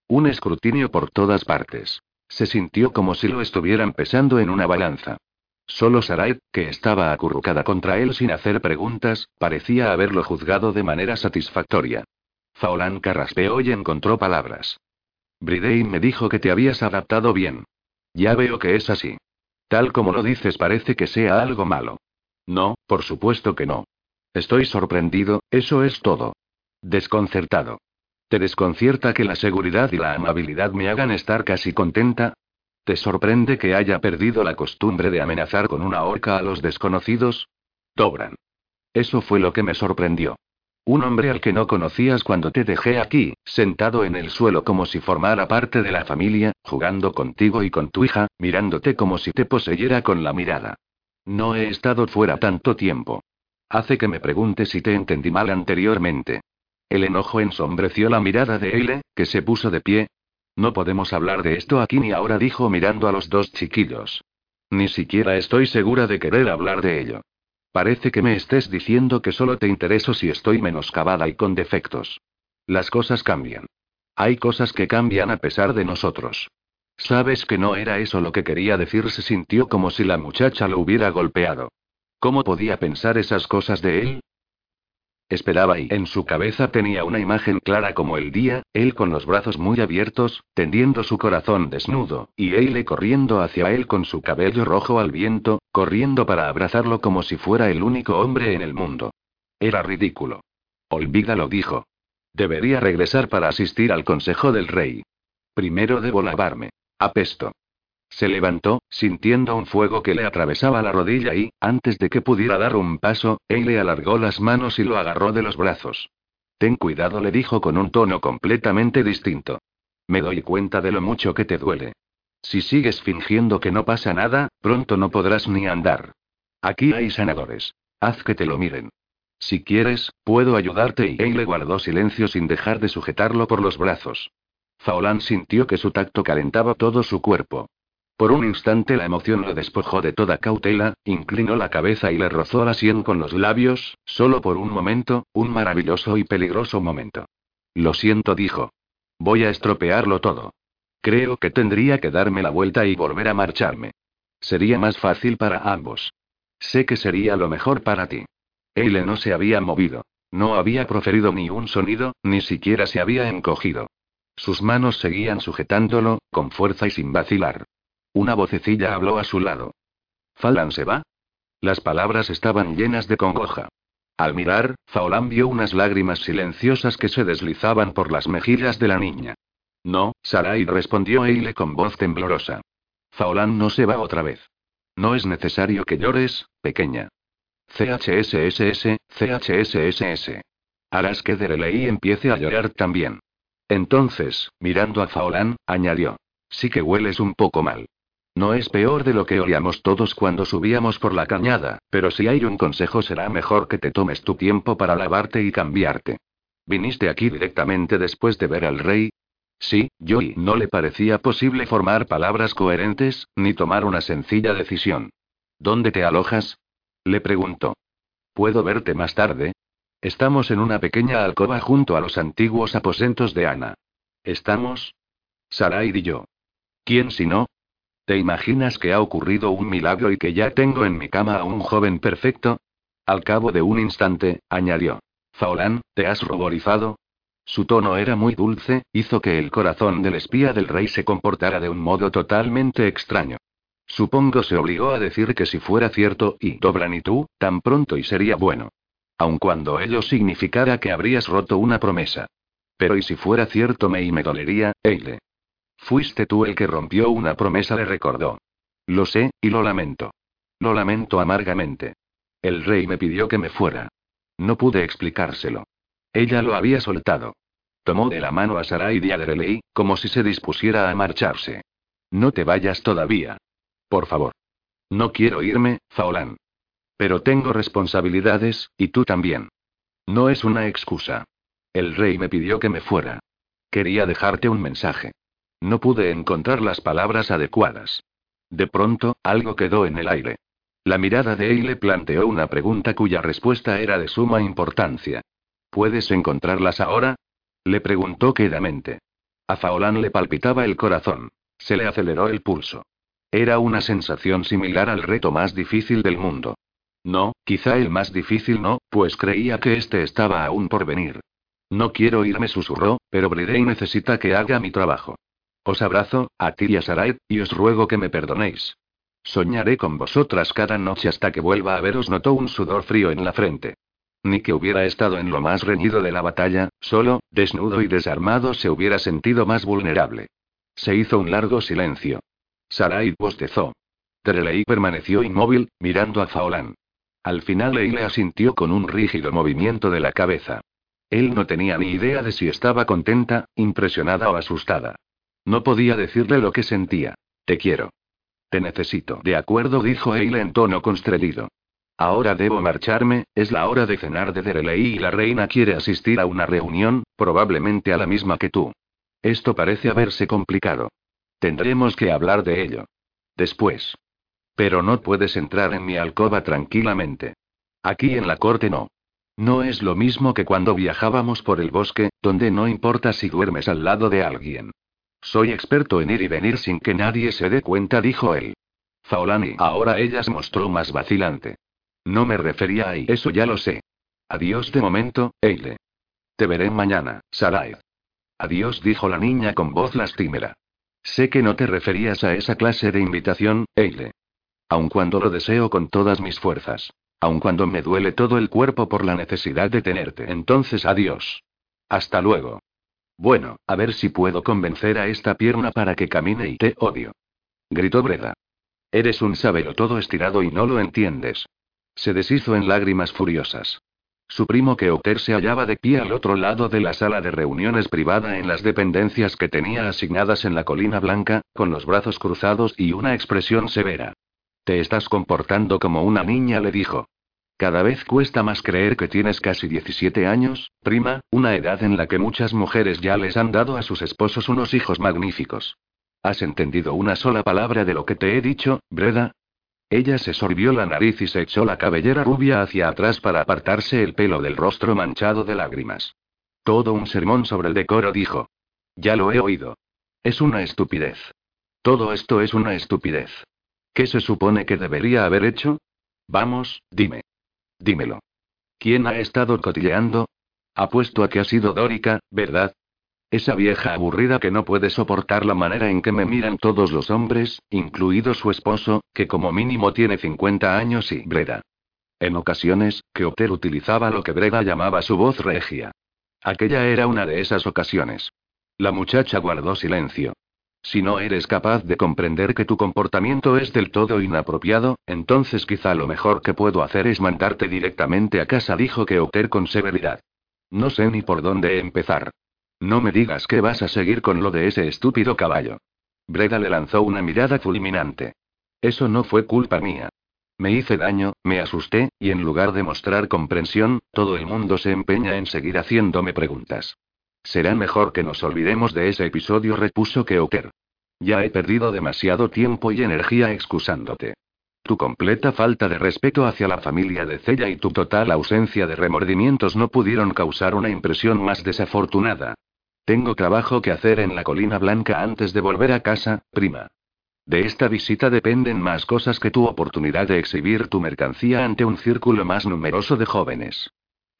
Un escrutinio por todas partes. Se sintió como si lo estuvieran pesando en una balanza. Solo Sarai, que estaba acurrucada contra él sin hacer preguntas, parecía haberlo juzgado de manera satisfactoria. Faolán carraspeó y encontró palabras. Bridey me dijo que te habías adaptado bien. Ya veo que es así. Tal como lo dices parece que sea algo malo. No, por supuesto que no. Estoy sorprendido, eso es todo. Desconcertado. ¿Te desconcierta que la seguridad y la amabilidad me hagan estar casi contenta? ¿Te sorprende que haya perdido la costumbre de amenazar con una horca a los desconocidos? Dobran. Eso fue lo que me sorprendió. Un hombre al que no conocías cuando te dejé aquí, sentado en el suelo como si formara parte de la familia, jugando contigo y con tu hija, mirándote como si te poseyera con la mirada. No he estado fuera tanto tiempo. Hace que me pregunte si te entendí mal anteriormente. El enojo ensombreció la mirada de Eile, que se puso de pie. No podemos hablar de esto aquí ni ahora, dijo mirando a los dos chiquillos. Ni siquiera estoy segura de querer hablar de ello. Parece que me estés diciendo que solo te intereso si estoy menoscabada y con defectos. Las cosas cambian. Hay cosas que cambian a pesar de nosotros. Sabes que no era eso lo que quería decir, se sintió como si la muchacha lo hubiera golpeado. ¿Cómo podía pensar esas cosas de él? Esperaba y en su cabeza tenía una imagen clara como el día, él con los brazos muy abiertos, tendiendo su corazón desnudo, y Eile corriendo hacia él con su cabello rojo al viento, corriendo para abrazarlo como si fuera el único hombre en el mundo. Era ridículo. Olvídalo, dijo. Debería regresar para asistir al consejo del rey. Primero debo lavarme. Apesto. Se levantó, sintiendo un fuego que le atravesaba la rodilla y, antes de que pudiera dar un paso, él le alargó las manos y lo agarró de los brazos. Ten cuidado, le dijo con un tono completamente distinto. Me doy cuenta de lo mucho que te duele. Si sigues fingiendo que no pasa nada, pronto no podrás ni andar. Aquí hay sanadores. Haz que te lo miren. Si quieres, puedo ayudarte y Eile guardó silencio sin dejar de sujetarlo por los brazos. Faolán sintió que su tacto calentaba todo su cuerpo. Por un instante la emoción lo despojó de toda cautela, inclinó la cabeza y le rozó la sien con los labios, solo por un momento, un maravilloso y peligroso momento. Lo siento, dijo. Voy a estropearlo todo. Creo que tendría que darme la vuelta y volver a marcharme. Sería más fácil para ambos. Sé que sería lo mejor para ti. Eile no se había movido. No había proferido ni un sonido, ni siquiera se había encogido. Sus manos seguían sujetándolo, con fuerza y sin vacilar. Una vocecilla habló a su lado. ¿Falan se va? Las palabras estaban llenas de congoja. Al mirar, Faolán vio unas lágrimas silenciosas que se deslizaban por las mejillas de la niña. No, Sarai respondió Eile con voz temblorosa. Faolán no se va otra vez. No es necesario que llores, pequeña. CHSSS, CHSSS. Harás que Derelei empiece a llorar también. Entonces, mirando a Faolán, añadió. Sí que hueles un poco mal. No es peor de lo que olíamos todos cuando subíamos por la cañada, pero si hay un consejo será mejor que te tomes tu tiempo para lavarte y cambiarte. ¿Viniste aquí directamente después de ver al rey? Sí, yo y no le parecía posible formar palabras coherentes, ni tomar una sencilla decisión. ¿Dónde te alojas? Le preguntó. ¿Puedo verte más tarde? Estamos en una pequeña alcoba junto a los antiguos aposentos de Ana. ¿Estamos? Sarai y yo. ¿Quién si no? ¿Te imaginas que ha ocurrido un milagro y que ya tengo en mi cama a un joven perfecto? Al cabo de un instante, añadió. Faolán, ¿te has ruborizado? Su tono era muy dulce, hizo que el corazón del espía del rey se comportara de un modo totalmente extraño. Supongo se obligó a decir que si fuera cierto, y Doblan y tú, tan pronto y sería bueno. Aun cuando ello significara que habrías roto una promesa. Pero y si fuera cierto me y me dolería, Eile. Fuiste tú el que rompió una promesa, le recordó. Lo sé, y lo lamento. Lo lamento amargamente. El rey me pidió que me fuera. No pude explicárselo. Ella lo había soltado. Tomó de la mano a Sarai Diaderelei, como si se dispusiera a marcharse. No te vayas todavía. Por favor. No quiero irme, Faolán. Pero tengo responsabilidades, y tú también. No es una excusa. El rey me pidió que me fuera. Quería dejarte un mensaje. No pude encontrar las palabras adecuadas. De pronto, algo quedó en el aire. La mirada de Eile planteó una pregunta cuya respuesta era de suma importancia. ¿Puedes encontrarlas ahora? Le preguntó quedamente. A Faolán le palpitaba el corazón. Se le aceleró el pulso. Era una sensación similar al reto más difícil del mundo. No, quizá el más difícil no, pues creía que este estaba aún por venir. No quiero irme, susurró, pero Bridey necesita que haga mi trabajo. Os abrazo, a ti y a Sarai, y os ruego que me perdonéis. Soñaré con vosotras cada noche hasta que vuelva a veros. Notó un sudor frío en la frente. Ni que hubiera estado en lo más reñido de la batalla, solo, desnudo y desarmado se hubiera sentido más vulnerable. Se hizo un largo silencio. Sarai bostezó. Terelei permaneció inmóvil, mirando a Faolán. Al final Leile asintió con un rígido movimiento de la cabeza. Él no tenía ni idea de si estaba contenta, impresionada o asustada. No podía decirle lo que sentía. Te quiero. Te necesito. De acuerdo, dijo Eile en tono constreñido. Ahora debo marcharme, es la hora de cenar de Derelei y la reina quiere asistir a una reunión, probablemente a la misma que tú. Esto parece haberse complicado. Tendremos que hablar de ello. Después. Pero no puedes entrar en mi alcoba tranquilamente. Aquí en la corte no. No es lo mismo que cuando viajábamos por el bosque, donde no importa si duermes al lado de alguien. Soy experto en ir y venir sin que nadie se dé cuenta, dijo él. Faolani. Ahora ella se mostró más vacilante. No me refería a eso, ya lo sé. Adiós de momento, Eile. Te veré mañana, Sarai. Adiós, dijo la niña con voz lastimera. Sé que no te referías a esa clase de invitación, Eile. Aun cuando lo deseo con todas mis fuerzas. Aun cuando me duele todo el cuerpo por la necesidad de tenerte. Entonces adiós. Hasta luego. Bueno, a ver si puedo convencer a esta pierna para que camine y te odio. Gritó Breda. Eres un sabelo todo estirado y no lo entiendes. Se deshizo en lágrimas furiosas. Su primo Keoter se hallaba de pie al otro lado de la sala de reuniones privada en las dependencias que tenía asignadas en la colina blanca, con los brazos cruzados y una expresión severa. Te estás comportando como una niña, le dijo. Cada vez cuesta más creer que tienes casi 17 años, prima, una edad en la que muchas mujeres ya les han dado a sus esposos unos hijos magníficos. ¿Has entendido una sola palabra de lo que te he dicho, Breda? Ella se sorbió la nariz y se echó la cabellera rubia hacia atrás para apartarse el pelo del rostro manchado de lágrimas. Todo un sermón sobre el decoro dijo. Ya lo he oído. Es una estupidez. Todo esto es una estupidez. ¿Qué se supone que debería haber hecho? Vamos, dime. Dímelo. ¿Quién ha estado cotilleando? Apuesto a que ha sido Dórica, ¿verdad? Esa vieja aburrida que no puede soportar la manera en que me miran todos los hombres, incluido su esposo, que como mínimo tiene 50 años y Breda. En ocasiones, Keoter utilizaba lo que Breda llamaba su voz regia. Aquella era una de esas ocasiones. La muchacha guardó silencio. Si no eres capaz de comprender que tu comportamiento es del todo inapropiado, entonces quizá lo mejor que puedo hacer es mandarte directamente a casa, dijo Keoter con severidad. No sé ni por dónde empezar. No me digas que vas a seguir con lo de ese estúpido caballo. Breda le lanzó una mirada fulminante. Eso no fue culpa mía. Me hice daño, me asusté, y en lugar de mostrar comprensión, todo el mundo se empeña en seguir haciéndome preguntas. Será mejor que nos olvidemos de ese episodio, repuso Keoker. Ya he perdido demasiado tiempo y energía excusándote. Tu completa falta de respeto hacia la familia de Cella y tu total ausencia de remordimientos no pudieron causar una impresión más desafortunada. Tengo trabajo que hacer en la colina blanca antes de volver a casa, prima. De esta visita dependen más cosas que tu oportunidad de exhibir tu mercancía ante un círculo más numeroso de jóvenes.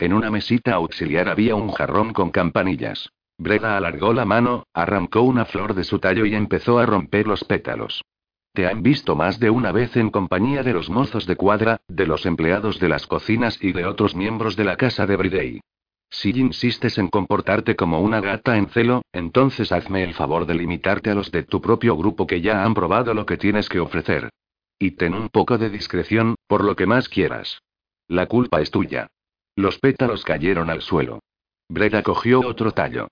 En una mesita auxiliar había un jarrón con campanillas. Breda alargó la mano, arrancó una flor de su tallo y empezó a romper los pétalos. Te han visto más de una vez en compañía de los mozos de cuadra, de los empleados de las cocinas y de otros miembros de la casa de Bridey. Si insistes en comportarte como una gata en celo, entonces hazme el favor de limitarte a los de tu propio grupo que ya han probado lo que tienes que ofrecer. Y ten un poco de discreción, por lo que más quieras. La culpa es tuya. Los pétalos cayeron al suelo. Breda cogió otro tallo.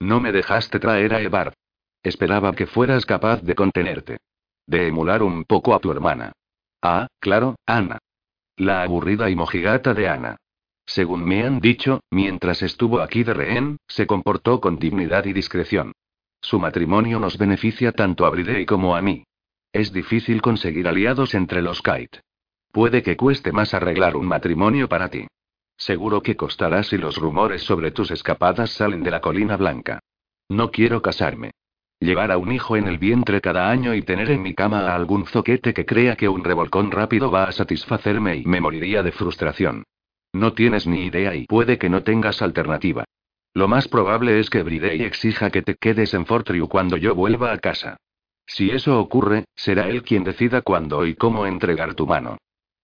No me dejaste traer a Evar. Esperaba que fueras capaz de contenerte. De emular un poco a tu hermana. Ah, claro, Ana. La aburrida y mojigata de Ana. Según me han dicho, mientras estuvo aquí de rehén, se comportó con dignidad y discreción. Su matrimonio nos beneficia tanto a Bridey como a mí. Es difícil conseguir aliados entre los Kite. Puede que cueste más arreglar un matrimonio para ti. Seguro que costará si los rumores sobre tus escapadas salen de la colina blanca. No quiero casarme. Llevar a un hijo en el vientre cada año y tener en mi cama a algún zoquete que crea que un revolcón rápido va a satisfacerme y me moriría de frustración. No tienes ni idea y puede que no tengas alternativa. Lo más probable es que Bridey exija que te quedes en Fortriu cuando yo vuelva a casa. Si eso ocurre, será él quien decida cuándo y cómo entregar tu mano.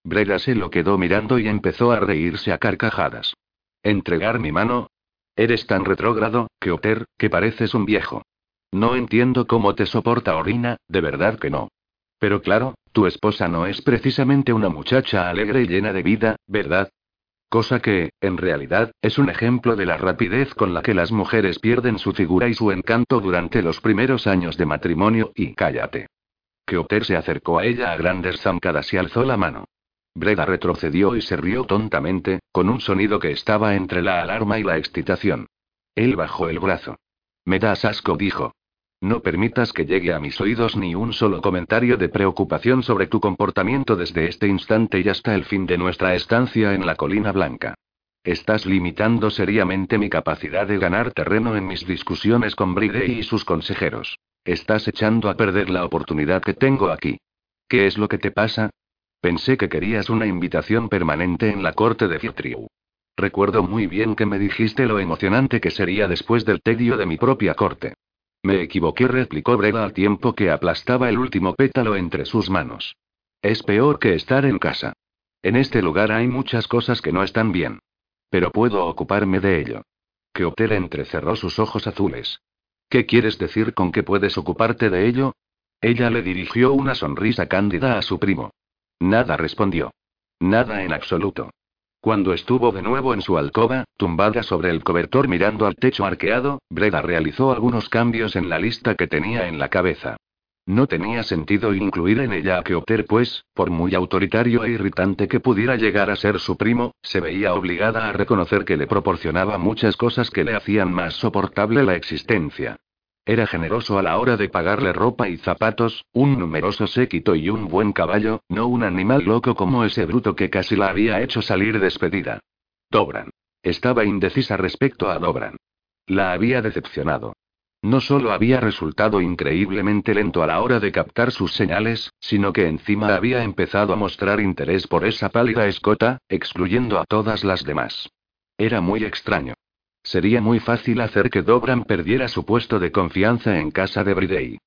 Breda se lo quedó mirando y empezó a reírse a carcajadas. ¿Entregar mi mano? Eres tan retrógrado, Keoter, que pareces un viejo. No entiendo cómo te soporta Orina, de verdad que no. Pero claro, tu esposa no es precisamente una muchacha alegre y llena de vida, ¿verdad? Cosa que, en realidad, es un ejemplo de la rapidez con la que las mujeres pierden su figura y su encanto durante los primeros años de matrimonio, y cállate. Keoter se acercó a ella a grandes zancadas y alzó la mano. Breda retrocedió y se rió tontamente, con un sonido que estaba entre la alarma y la excitación. Él bajó el brazo. Me das asco, dijo. No permitas que llegue a mis oídos ni un solo comentario de preocupación sobre tu comportamiento desde este instante y hasta el fin de nuestra estancia en la colina blanca. Estás limitando seriamente mi capacidad de ganar terreno en mis discusiones con Bride y sus consejeros. Estás echando a perder la oportunidad que tengo aquí. ¿Qué es lo que te pasa? Pensé que querías una invitación permanente en la corte de Firtriu. Recuerdo muy bien que me dijiste lo emocionante que sería después del tedio de mi propia corte. Me equivoqué, replicó Breda al tiempo que aplastaba el último pétalo entre sus manos. Es peor que estar en casa. En este lugar hay muchas cosas que no están bien. Pero puedo ocuparme de ello. Keoter entrecerró sus ojos azules. ¿Qué quieres decir con que puedes ocuparte de ello? Ella le dirigió una sonrisa cándida a su primo. Nada respondió. Nada en absoluto. Cuando estuvo de nuevo en su alcoba, tumbada sobre el cobertor mirando al techo arqueado, Breda realizó algunos cambios en la lista que tenía en la cabeza. No tenía sentido incluir en ella a Keoter, pues, por muy autoritario e irritante que pudiera llegar a ser su primo, se veía obligada a reconocer que le proporcionaba muchas cosas que le hacían más soportable la existencia. Era generoso a la hora de pagarle ropa y zapatos, un numeroso séquito y un buen caballo, no un animal loco como ese bruto que casi la había hecho salir despedida. Dobran. Estaba indecisa respecto a Dobran. La había decepcionado. No solo había resultado increíblemente lento a la hora de captar sus señales, sino que encima había empezado a mostrar interés por esa pálida escota, excluyendo a todas las demás. Era muy extraño. Sería muy fácil hacer que Dobran perdiera su puesto de confianza en casa de Bridey.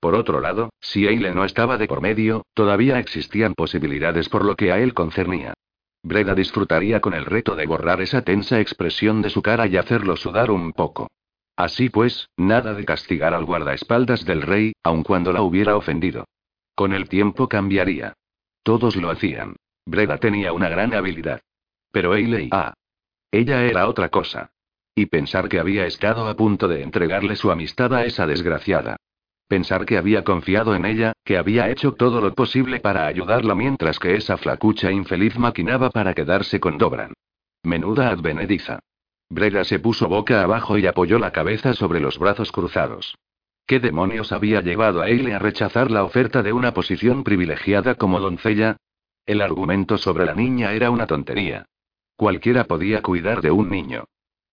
Por otro lado, si Eile no estaba de por medio, todavía existían posibilidades por lo que a él concernía. Breda disfrutaría con el reto de borrar esa tensa expresión de su cara y hacerlo sudar un poco. Así pues, nada de castigar al guardaespaldas del rey, aun cuando la hubiera ofendido. Con el tiempo cambiaría. Todos lo hacían. Breda tenía una gran habilidad. Pero Eile ah. Ella era otra cosa. Y pensar que había estado a punto de entregarle su amistad a esa desgraciada. Pensar que había confiado en ella, que había hecho todo lo posible para ayudarla mientras que esa flacucha infeliz maquinaba para quedarse con Dobran. Menuda advenediza. Breda se puso boca abajo y apoyó la cabeza sobre los brazos cruzados. ¿Qué demonios había llevado a Eile a rechazar la oferta de una posición privilegiada como doncella? El argumento sobre la niña era una tontería. Cualquiera podía cuidar de un niño.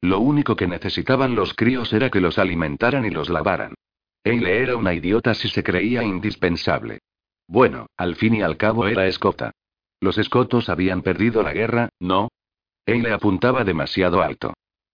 Lo único que necesitaban los críos era que los alimentaran y los lavaran. Eile era una idiota si se creía indispensable. Bueno, al fin y al cabo era escota. Los escotos habían perdido la guerra, ¿no? Eile apuntaba demasiado alto.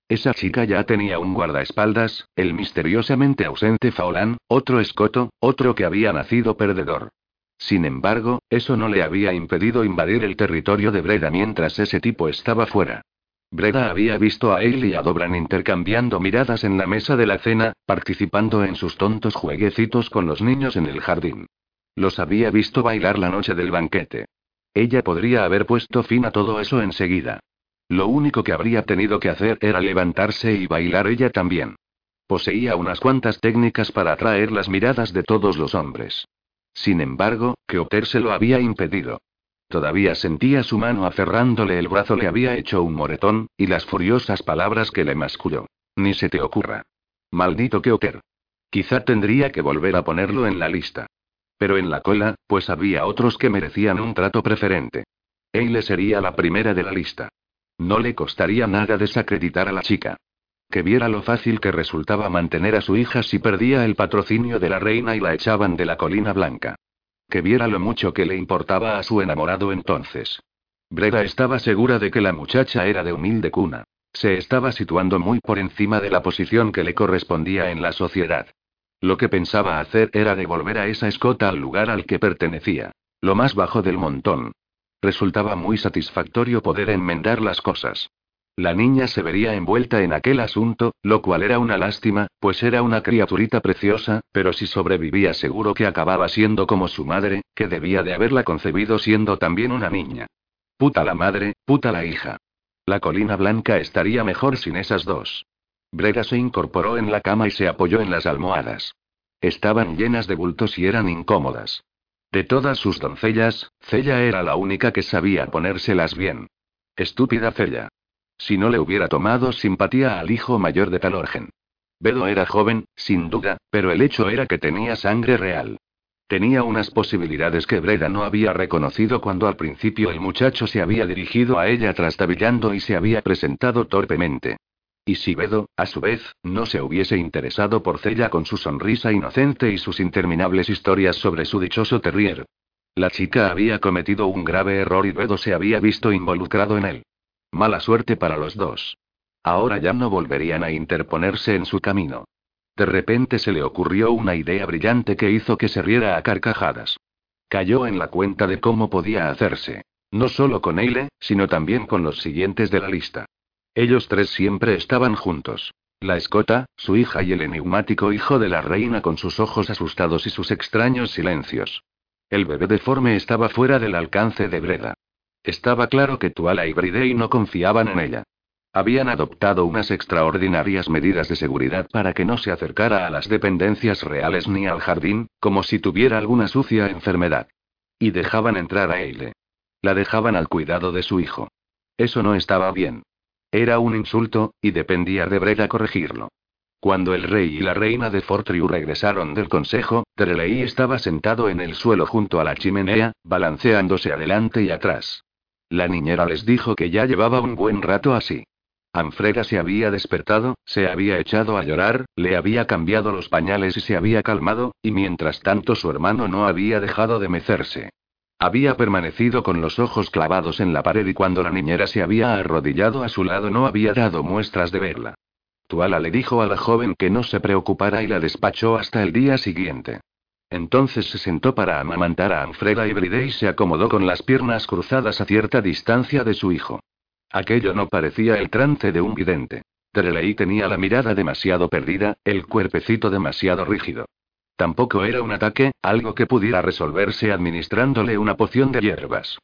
Esa chica ya tenía un guardaespaldas, el misteriosamente ausente Faolán, otro escoto, otro que había nacido perdedor. Sin embargo, eso no le había impedido invadir el territorio de Breda mientras ese tipo estaba fuera. Breda había visto a él y a Dobran intercambiando miradas en la mesa de la cena, participando en sus tontos jueguecitos con los niños en el jardín. Los había visto bailar la noche del banquete. Ella podría haber puesto fin a todo eso enseguida. Lo único que habría tenido que hacer era levantarse y bailar ella también. Poseía unas cuantas técnicas para atraer las miradas de todos los hombres. Sin embargo, Keoter se lo había impedido. Todavía sentía su mano aferrándole el brazo le había hecho un moretón, y las furiosas palabras que le masculló. Ni se te ocurra. Maldito Keoter. Quizá tendría que volver a ponerlo en la lista. Pero en la cola, pues había otros que merecían un trato preferente. Eile sería la primera de la lista. No le costaría nada desacreditar a la chica. Que viera lo fácil que resultaba mantener a su hija si perdía el patrocinio de la reina y la echaban de la colina blanca. Que viera lo mucho que le importaba a su enamorado entonces. Breda estaba segura de que la muchacha era de humilde cuna. Se estaba situando muy por encima de la posición que le correspondía en la sociedad. Lo que pensaba hacer era devolver a esa escota al lugar al que pertenecía. Lo más bajo del montón, Resultaba muy satisfactorio poder enmendar las cosas. La niña se vería envuelta en aquel asunto, lo cual era una lástima, pues era una criaturita preciosa, pero si sobrevivía seguro que acababa siendo como su madre, que debía de haberla concebido siendo también una niña. Puta la madre, puta la hija. La colina blanca estaría mejor sin esas dos. Brega se incorporó en la cama y se apoyó en las almohadas. Estaban llenas de bultos y eran incómodas. De todas sus doncellas, Cella era la única que sabía ponérselas bien. Estúpida Cella. Si no le hubiera tomado simpatía al hijo mayor de Talorgen. Bedo era joven, sin duda, pero el hecho era que tenía sangre real. Tenía unas posibilidades que Breda no había reconocido cuando al principio el muchacho se había dirigido a ella trastabillando y se había presentado torpemente. Y si Bedo, a su vez, no se hubiese interesado por Cella con su sonrisa inocente y sus interminables historias sobre su dichoso terrier. La chica había cometido un grave error y Bedo se había visto involucrado en él. Mala suerte para los dos. Ahora ya no volverían a interponerse en su camino. De repente se le ocurrió una idea brillante que hizo que se riera a carcajadas. Cayó en la cuenta de cómo podía hacerse. No solo con Eile, sino también con los siguientes de la lista. Ellos tres siempre estaban juntos. La escota, su hija y el enigmático hijo de la reina con sus ojos asustados y sus extraños silencios. El bebé deforme estaba fuera del alcance de Breda. Estaba claro que Tuala y Bridey no confiaban en ella. Habían adoptado unas extraordinarias medidas de seguridad para que no se acercara a las dependencias reales ni al jardín, como si tuviera alguna sucia enfermedad. Y dejaban entrar a Eile. La dejaban al cuidado de su hijo. Eso no estaba bien. Era un insulto, y dependía de Breda corregirlo. Cuando el rey y la reina de Fortriu regresaron del consejo, Terelei estaba sentado en el suelo junto a la chimenea, balanceándose adelante y atrás. La niñera les dijo que ya llevaba un buen rato así. Anfreda se había despertado, se había echado a llorar, le había cambiado los pañales y se había calmado, y mientras tanto su hermano no había dejado de mecerse. Había permanecido con los ojos clavados en la pared y cuando la niñera se había arrodillado a su lado no había dado muestras de verla. Tuala le dijo a la joven que no se preocupara y la despachó hasta el día siguiente. Entonces se sentó para amamantar a Anfreda y Bride y se acomodó con las piernas cruzadas a cierta distancia de su hijo. Aquello no parecía el trance de un vidente. Terelei tenía la mirada demasiado perdida, el cuerpecito demasiado rígido. Tampoco era un ataque, algo que pudiera resolverse administrándole una poción de hierbas.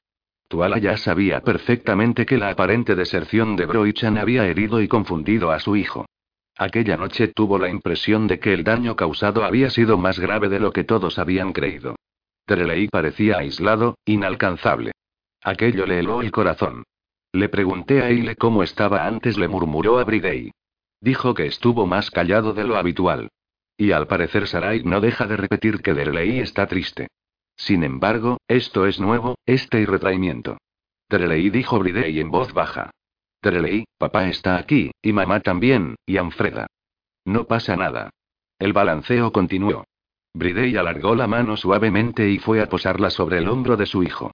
Tuala ya sabía perfectamente que la aparente deserción de Broichan había herido y confundido a su hijo. Aquella noche tuvo la impresión de que el daño causado había sido más grave de lo que todos habían creído. Terelei parecía aislado, inalcanzable. Aquello le heló el corazón. Le pregunté a Eile cómo estaba antes, le murmuró a Bridey. Dijo que estuvo más callado de lo habitual. Y al parecer Sarai no deja de repetir que Terelei está triste. Sin embargo, esto es nuevo, este irretraimiento. Terelei dijo Bridey en voz baja. Terelei, papá está aquí, y mamá también, y Anfreda. No pasa nada. El balanceo continuó. Bridey alargó la mano suavemente y fue a posarla sobre el hombro de su hijo.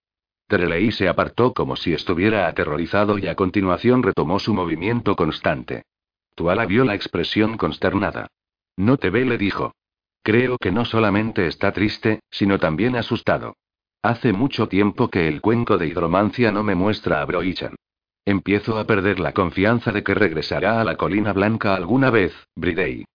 Terelei se apartó como si estuviera aterrorizado y a continuación retomó su movimiento constante. Tuala vio la expresión consternada. No te ve, le dijo. Creo que no solamente está triste, sino también asustado. Hace mucho tiempo que el cuenco de hidromancia no me muestra a Broichan. Empiezo a perder la confianza de que regresará a la colina blanca alguna vez, Bridey.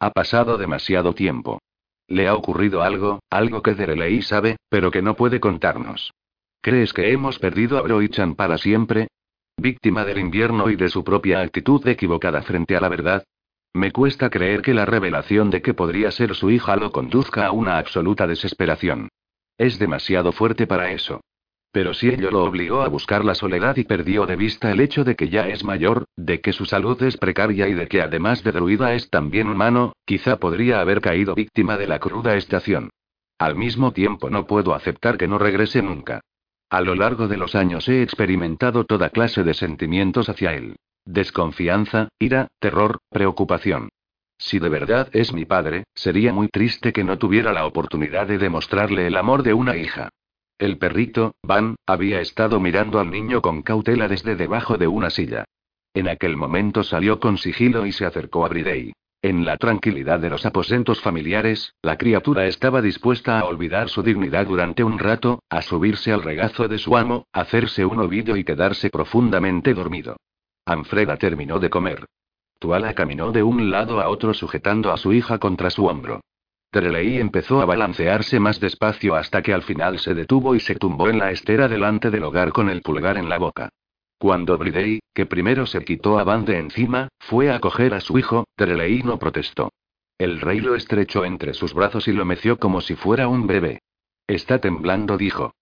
Ha pasado demasiado tiempo. Le ha ocurrido algo, algo que Derelei sabe, pero que no puede contarnos. ¿Crees que hemos perdido a Broichan para siempre? Víctima del invierno y de su propia actitud equivocada frente a la verdad. Me cuesta creer que la revelación de que podría ser su hija lo conduzca a una absoluta desesperación. Es demasiado fuerte para eso. Pero si ello lo obligó a buscar la soledad y perdió de vista el hecho de que ya es mayor, de que su salud es precaria y de que además de druida es también humano, quizá podría haber caído víctima de la cruda estación. Al mismo tiempo no puedo aceptar que no regrese nunca. A lo largo de los años he experimentado toda clase de sentimientos hacia él. Desconfianza, ira, terror, preocupación. Si de verdad es mi padre, sería muy triste que no tuviera la oportunidad de demostrarle el amor de una hija. El perrito, Van, había estado mirando al niño con cautela desde debajo de una silla. En aquel momento salió con sigilo y se acercó a Bridey. En la tranquilidad de los aposentos familiares, la criatura estaba dispuesta a olvidar su dignidad durante un rato, a subirse al regazo de su amo, hacerse un ovillo y quedarse profundamente dormido. Anfreda terminó de comer. Tuala caminó de un lado a otro sujetando a su hija contra su hombro. Terelei empezó a balancearse más despacio hasta que al final se detuvo y se tumbó en la estera delante del hogar con el pulgar en la boca. Cuando Bridey, que primero se quitó a Van de encima, fue a coger a su hijo, Terelei no protestó. El rey lo estrechó entre sus brazos y lo meció como si fuera un bebé. Está temblando, dijo.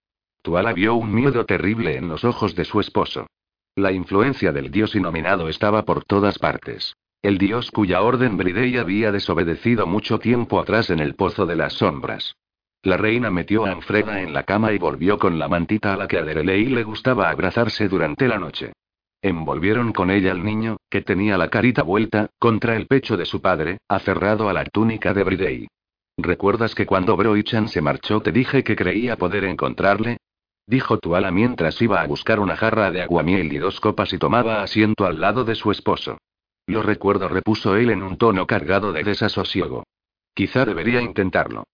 Tuala vio un miedo terrible en los ojos de su esposo. La influencia del dios inominado estaba por todas partes. El dios cuya orden Bridey había desobedecido mucho tiempo atrás en el pozo de las sombras. La reina metió a Anfreda en la cama y volvió con la mantita a la que a Derelei le gustaba abrazarse durante la noche. Envolvieron con ella al niño, que tenía la carita vuelta, contra el pecho de su padre, aferrado a la túnica de Bridey. ¿Recuerdas que cuando Broichan se marchó te dije que creía poder encontrarle? Dijo Tuala mientras iba a buscar una jarra de aguamiel y dos copas y tomaba asiento al lado de su esposo. Lo recuerdo, repuso él en un tono cargado de desasosiego. Quizá debería intentarlo.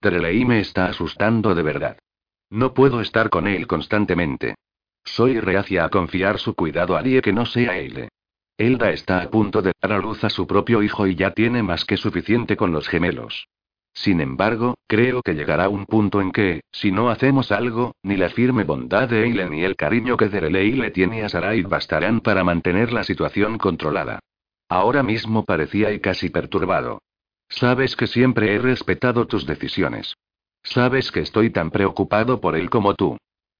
Terelei me está asustando de verdad. No puedo estar con él constantemente. Soy reacia a confiar su cuidado a alguien que no sea él. Elda está a punto de dar a luz a su propio hijo y ya tiene más que suficiente con los gemelos. Sin embargo, creo que llegará un punto en que, si no hacemos algo, ni la firme bondad de Eile ni el cariño que Derelei le tiene a Sarai bastarán para mantener la situación controlada. Ahora mismo parecía y casi perturbado. Sabes que siempre he respetado tus decisiones. Sabes que estoy tan preocupado por él como tú.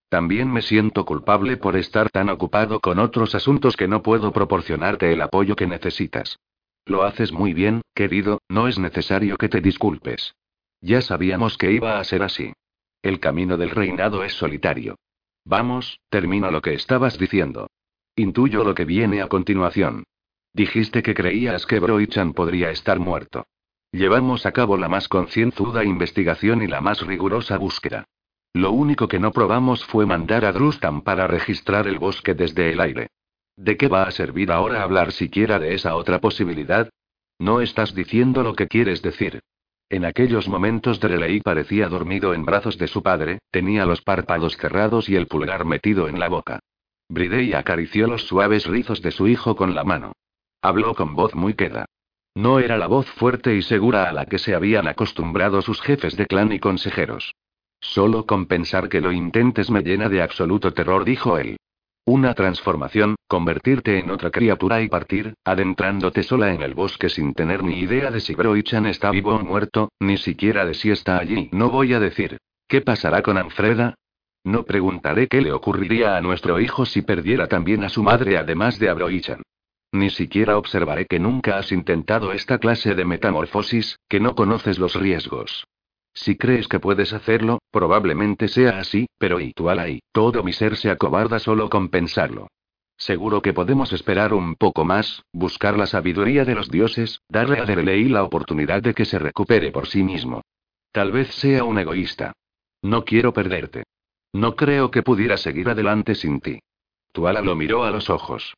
También me siento culpable por estar tan ocupado con otros asuntos que no puedo proporcionarte el apoyo que necesitas. Lo haces muy bien, querido, no es necesario que te disculpes. Ya sabíamos que iba a ser así. El camino del reinado es solitario. Vamos, termina lo que estabas diciendo. Intuyo lo que viene a continuación. Dijiste que creías que Broichan podría estar muerto. Llevamos a cabo la más concienzuda investigación y la más rigurosa búsqueda. Lo único que no probamos fue mandar a Drustan para registrar el bosque desde el aire. ¿De qué va a servir ahora hablar siquiera de esa otra posibilidad? No estás diciendo lo que quieres decir. En aquellos momentos Drelei parecía dormido en brazos de su padre, tenía los párpados cerrados y el pulgar metido en la boca. Bridey acarició los suaves rizos de su hijo con la mano. Habló con voz muy queda. No era la voz fuerte y segura a la que se habían acostumbrado sus jefes de clan y consejeros. Solo con pensar que lo intentes me llena de absoluto terror, dijo él. Una transformación, convertirte en otra criatura y partir, adentrándote sola en el bosque sin tener ni idea de si Broichan está vivo o muerto, ni siquiera de si está allí. No voy a decir. ¿Qué pasará con Anfreda? No preguntaré qué le ocurriría a nuestro hijo si perdiera también a su madre además de a Broichan. Ni siquiera observaré que nunca has intentado esta clase de metamorfosis, que no conoces los riesgos. Si crees que puedes hacerlo, probablemente sea así, pero y tú y todo mi ser se acobarda solo con pensarlo. Seguro que podemos esperar un poco más, buscar la sabiduría de los dioses, darle a Derelei la oportunidad de que se recupere por sí mismo. Tal vez sea un egoísta. No quiero perderte. No creo que pudiera seguir adelante sin ti. Tuala lo miró a los ojos.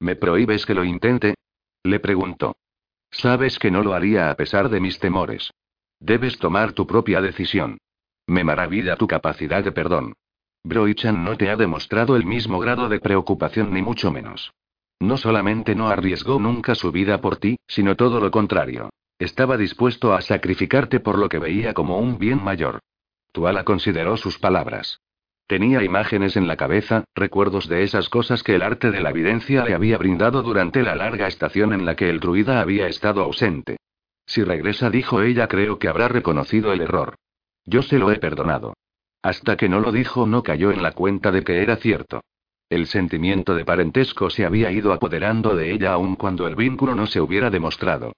¿Me prohíbes que lo intente? Le preguntó. Sabes que no lo haría a pesar de mis temores. Debes tomar tu propia decisión. Me maravilla tu capacidad de perdón. Broichan no te ha demostrado el mismo grado de preocupación ni mucho menos. No solamente no arriesgó nunca su vida por ti, sino todo lo contrario. Estaba dispuesto a sacrificarte por lo que veía como un bien mayor. Tuala consideró sus palabras. Tenía imágenes en la cabeza, recuerdos de esas cosas que el arte de la evidencia le había brindado durante la larga estación en la que el druida había estado ausente. Si regresa, dijo ella, creo que habrá reconocido el error. Yo se lo he perdonado. Hasta que no lo dijo no cayó en la cuenta de que era cierto. El sentimiento de parentesco se había ido apoderando de ella aun cuando el vínculo no se hubiera demostrado.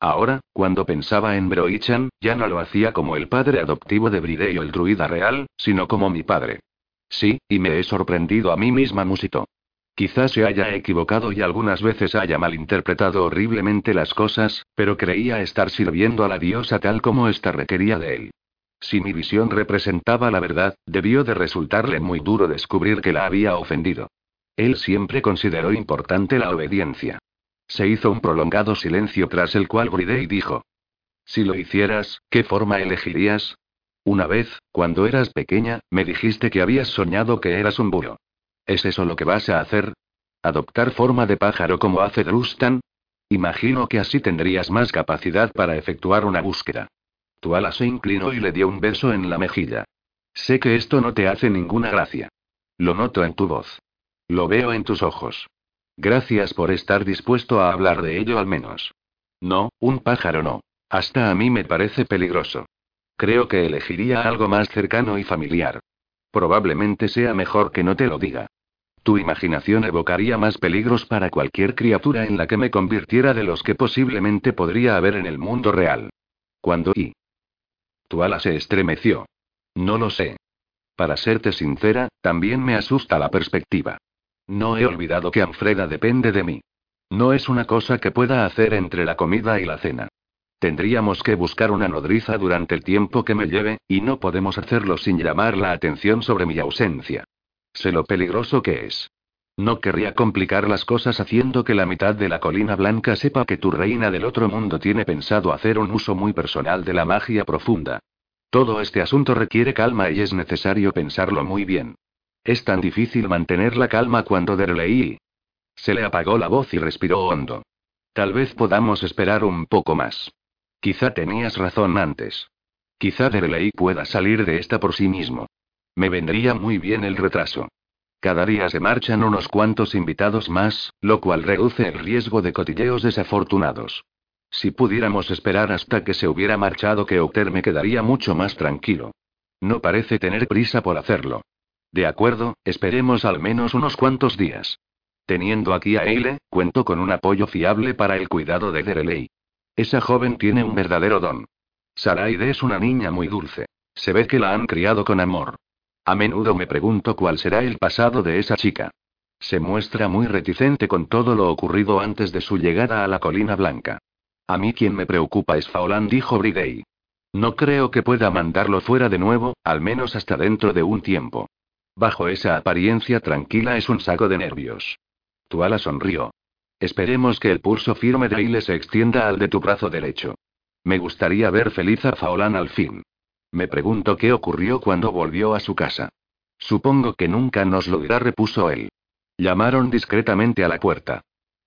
Ahora, cuando pensaba en Broichan, ya no lo hacía como el padre adoptivo de Bridey o el druida real, sino como mi padre. Sí, y me he sorprendido a mí misma, musito. Quizás se haya equivocado y algunas veces haya malinterpretado horriblemente las cosas, pero creía estar sirviendo a la diosa tal como ésta requería de él. Si mi visión representaba la verdad, debió de resultarle muy duro descubrir que la había ofendido. Él siempre consideró importante la obediencia. Se hizo un prolongado silencio tras el cual Bridey dijo. Si lo hicieras, ¿qué forma elegirías? Una vez, cuando eras pequeña, me dijiste que habías soñado que eras un búho. ¿Es eso lo que vas a hacer? ¿Adoptar forma de pájaro como hace Drustan? Imagino que así tendrías más capacidad para efectuar una búsqueda. Tu ala se inclinó y le dio un beso en la mejilla. Sé que esto no te hace ninguna gracia. Lo noto en tu voz. Lo veo en tus ojos. Gracias por estar dispuesto a hablar de ello al menos. No, un pájaro no. Hasta a mí me parece peligroso. Creo que elegiría algo más cercano y familiar. Probablemente sea mejor que no te lo diga. Tu imaginación evocaría más peligros para cualquier criatura en la que me convirtiera de los que posiblemente podría haber en el mundo real. Cuando y. Tu ala se estremeció. No lo sé. Para serte sincera, también me asusta la perspectiva. No he olvidado que Anfreda depende de mí. No es una cosa que pueda hacer entre la comida y la cena. Tendríamos que buscar una nodriza durante el tiempo que me lleve, y no podemos hacerlo sin llamar la atención sobre mi ausencia. Sé lo peligroso que es. No querría complicar las cosas haciendo que la mitad de la colina blanca sepa que tu reina del otro mundo tiene pensado hacer un uso muy personal de la magia profunda. Todo este asunto requiere calma y es necesario pensarlo muy bien. Es tan difícil mantener la calma cuando Derlei. Se le apagó la voz y respiró hondo. Tal vez podamos esperar un poco más. Quizá tenías razón antes. Quizá Derley pueda salir de esta por sí mismo. Me vendría muy bien el retraso. Cada día se marchan unos cuantos invitados más, lo cual reduce el riesgo de cotilleos desafortunados. Si pudiéramos esperar hasta que se hubiera marchado Keoter me quedaría mucho más tranquilo. No parece tener prisa por hacerlo. De acuerdo, esperemos al menos unos cuantos días. Teniendo aquí a Eile, cuento con un apoyo fiable para el cuidado de Dereley. Esa joven tiene un verdadero don. Saraide es una niña muy dulce. Se ve que la han criado con amor. A menudo me pregunto cuál será el pasado de esa chica. Se muestra muy reticente con todo lo ocurrido antes de su llegada a la colina blanca. A mí quien me preocupa es Faolan, dijo Bridey. No creo que pueda mandarlo fuera de nuevo, al menos hasta dentro de un tiempo. Bajo esa apariencia tranquila es un saco de nervios. Tuala sonrió. Esperemos que el pulso firme de Aile se extienda al de tu brazo derecho. Me gustaría ver feliz a Faolán al fin. Me pregunto qué ocurrió cuando volvió a su casa. Supongo que nunca nos lo dirá, repuso él. Llamaron discretamente a la puerta.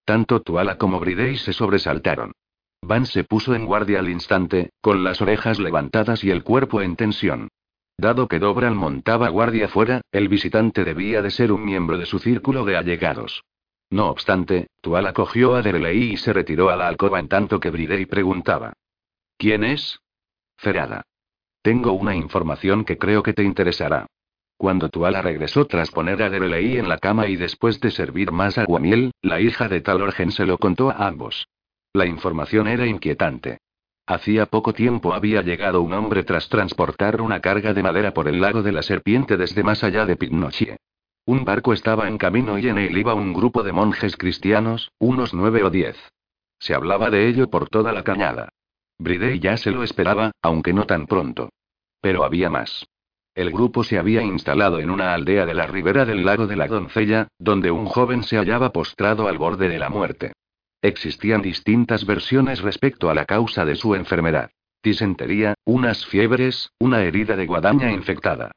Tanto Tuala como Bridey se sobresaltaron. Van se puso en guardia al instante, con las orejas levantadas y el cuerpo en tensión. Dado que Dobran montaba guardia fuera, el visitante debía de ser un miembro de su círculo de allegados. No obstante, Tuala cogió a Derelei y se retiró a la alcoba en tanto que Bridey preguntaba. ¿Quién es? Ferada. Tengo una información que creo que te interesará. Cuando Tuala regresó tras poner a Derelei en la cama y después de servir más aguamiel, la hija de Talorgen se lo contó a ambos. La información era inquietante. Hacía poco tiempo había llegado un hombre tras transportar una carga de madera por el lago de la serpiente desde más allá de Pignochie. Un barco estaba en camino y en él iba un grupo de monjes cristianos, unos nueve o diez. Se hablaba de ello por toda la cañada. Bridey ya se lo esperaba, aunque no tan pronto. Pero había más. El grupo se había instalado en una aldea de la ribera del lago de la doncella, donde un joven se hallaba postrado al borde de la muerte. Existían distintas versiones respecto a la causa de su enfermedad. Disentería, unas fiebres, una herida de guadaña infectada.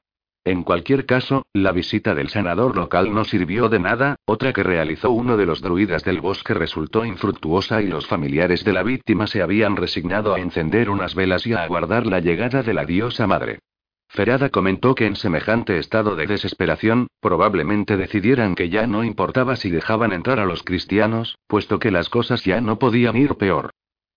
En cualquier caso, la visita del sanador local no sirvió de nada, otra que realizó uno de los druidas del bosque resultó infructuosa y los familiares de la víctima se habían resignado a encender unas velas y a aguardar la llegada de la diosa madre. Ferada comentó que en semejante estado de desesperación, probablemente decidieran que ya no importaba si dejaban entrar a los cristianos, puesto que las cosas ya no podían ir peor.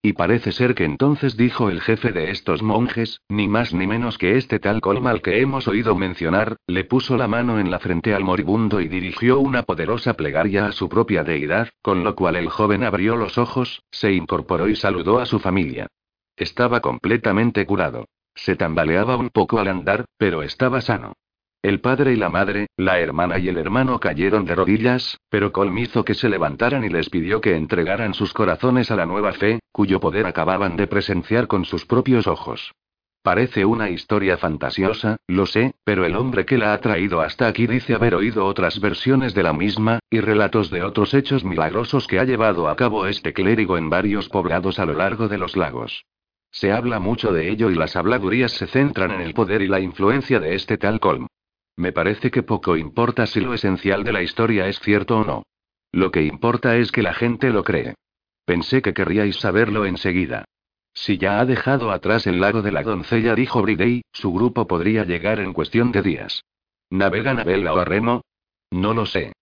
Y parece ser que entonces dijo el jefe de estos monjes, ni más ni menos que este tal Colmal que hemos oído mencionar, le puso la mano en la frente al moribundo y dirigió una poderosa plegaria a su propia deidad, con lo cual el joven abrió los ojos, se incorporó y saludó a su familia. Estaba completamente curado. Se tambaleaba un poco al andar, pero estaba sano. El padre y la madre, la hermana y el hermano cayeron de rodillas, pero Colm hizo que se levantaran y les pidió que entregaran sus corazones a la nueva fe, cuyo poder acababan de presenciar con sus propios ojos. Parece una historia fantasiosa, lo sé, pero el hombre que la ha traído hasta aquí dice haber oído otras versiones de la misma, y relatos de otros hechos milagrosos que ha llevado a cabo este clérigo en varios poblados a lo largo de los lagos. Se habla mucho de ello y las habladurías se centran en el poder y la influencia de este tal Colm. Me parece que poco importa si lo esencial de la historia es cierto o no. Lo que importa es que la gente lo cree. Pensé que querríais saberlo enseguida. Si ya ha dejado atrás el lago de la doncella, dijo Bridey, su grupo podría llegar en cuestión de días. ¿Navegan a vela o a remo? No lo sé.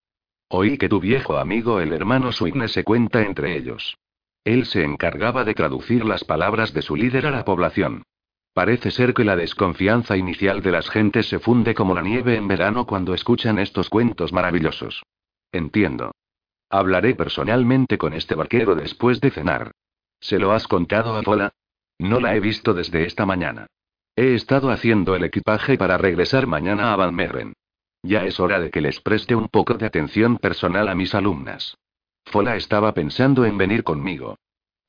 Oí que tu viejo amigo el hermano Swinne se cuenta entre ellos. Él se encargaba de traducir las palabras de su líder a la población. Parece ser que la desconfianza inicial de las gentes se funde como la nieve en verano cuando escuchan estos cuentos maravillosos. Entiendo. Hablaré personalmente con este vaquero después de cenar. ¿Se lo has contado a Pola? No la he visto desde esta mañana. He estado haciendo el equipaje para regresar mañana a Van Merren. Ya es hora de que les preste un poco de atención personal a mis alumnas. Fola estaba pensando en venir conmigo.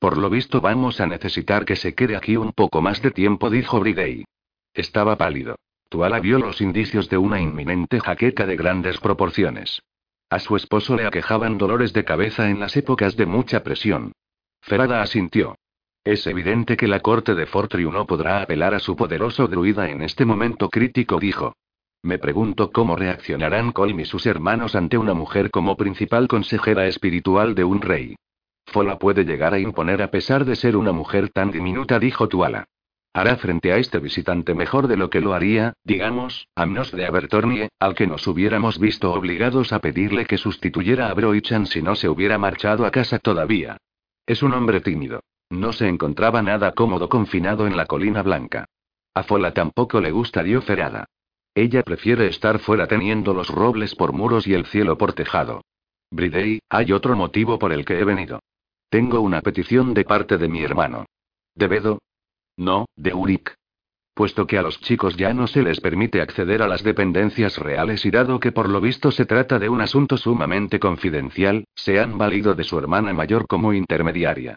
Por lo visto vamos a necesitar que se quede aquí un poco más de tiempo, dijo Bridey. Estaba pálido. Tuala vio los indicios de una inminente jaqueca de grandes proporciones. A su esposo le aquejaban dolores de cabeza en las épocas de mucha presión. Ferada asintió. Es evidente que la corte de Fortriu no podrá apelar a su poderoso druida en este momento crítico, dijo. Me pregunto cómo reaccionarán Colm y sus hermanos ante una mujer como principal consejera espiritual de un rey. Fola puede llegar a imponer a pesar de ser una mujer tan diminuta, dijo Tuala. Hará frente a este visitante mejor de lo que lo haría, digamos, Amnos de Abertornie, al que nos hubiéramos visto obligados a pedirle que sustituyera a Broichan si no se hubiera marchado a casa todavía. Es un hombre tímido. No se encontraba nada cómodo confinado en la colina blanca. A Fola tampoco le gustaría Ferada. Ella prefiere estar fuera teniendo los robles por muros y el cielo por tejado. Bridey, hay otro motivo por el que he venido. Tengo una petición de parte de mi hermano. ¿De Bedo? No, de Uric. Puesto que a los chicos ya no se les permite acceder a las dependencias reales y dado que por lo visto se trata de un asunto sumamente confidencial, se han valido de su hermana mayor como intermediaria.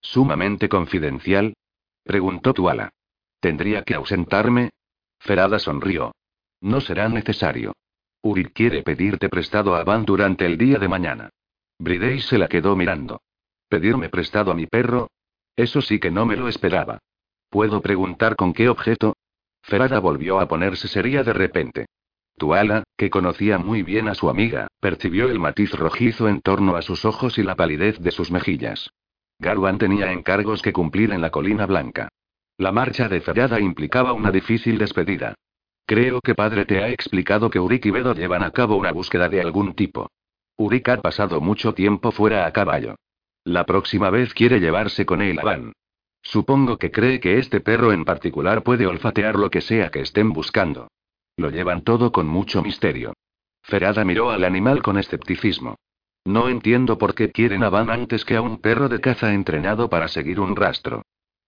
¿Sumamente confidencial? Preguntó Tuala. ¿Tendría que ausentarme? Ferada sonrió. No será necesario. Uri quiere pedirte prestado a Van durante el día de mañana. Bridey se la quedó mirando. ¿Pedirme prestado a mi perro? Eso sí que no me lo esperaba. ¿Puedo preguntar con qué objeto? Ferada volvió a ponerse seria de repente. Tuala, que conocía muy bien a su amiga, percibió el matiz rojizo en torno a sus ojos y la palidez de sus mejillas. Garwan tenía encargos que cumplir en la colina blanca. La marcha de Ferada implicaba una difícil despedida. Creo que padre te ha explicado que Urik y Bedo llevan a cabo una búsqueda de algún tipo. Urik ha pasado mucho tiempo fuera a caballo. La próxima vez quiere llevarse con él a Van. Supongo que cree que este perro en particular puede olfatear lo que sea que estén buscando. Lo llevan todo con mucho misterio. Ferada miró al animal con escepticismo. No entiendo por qué quieren a Van antes que a un perro de caza entrenado para seguir un rastro.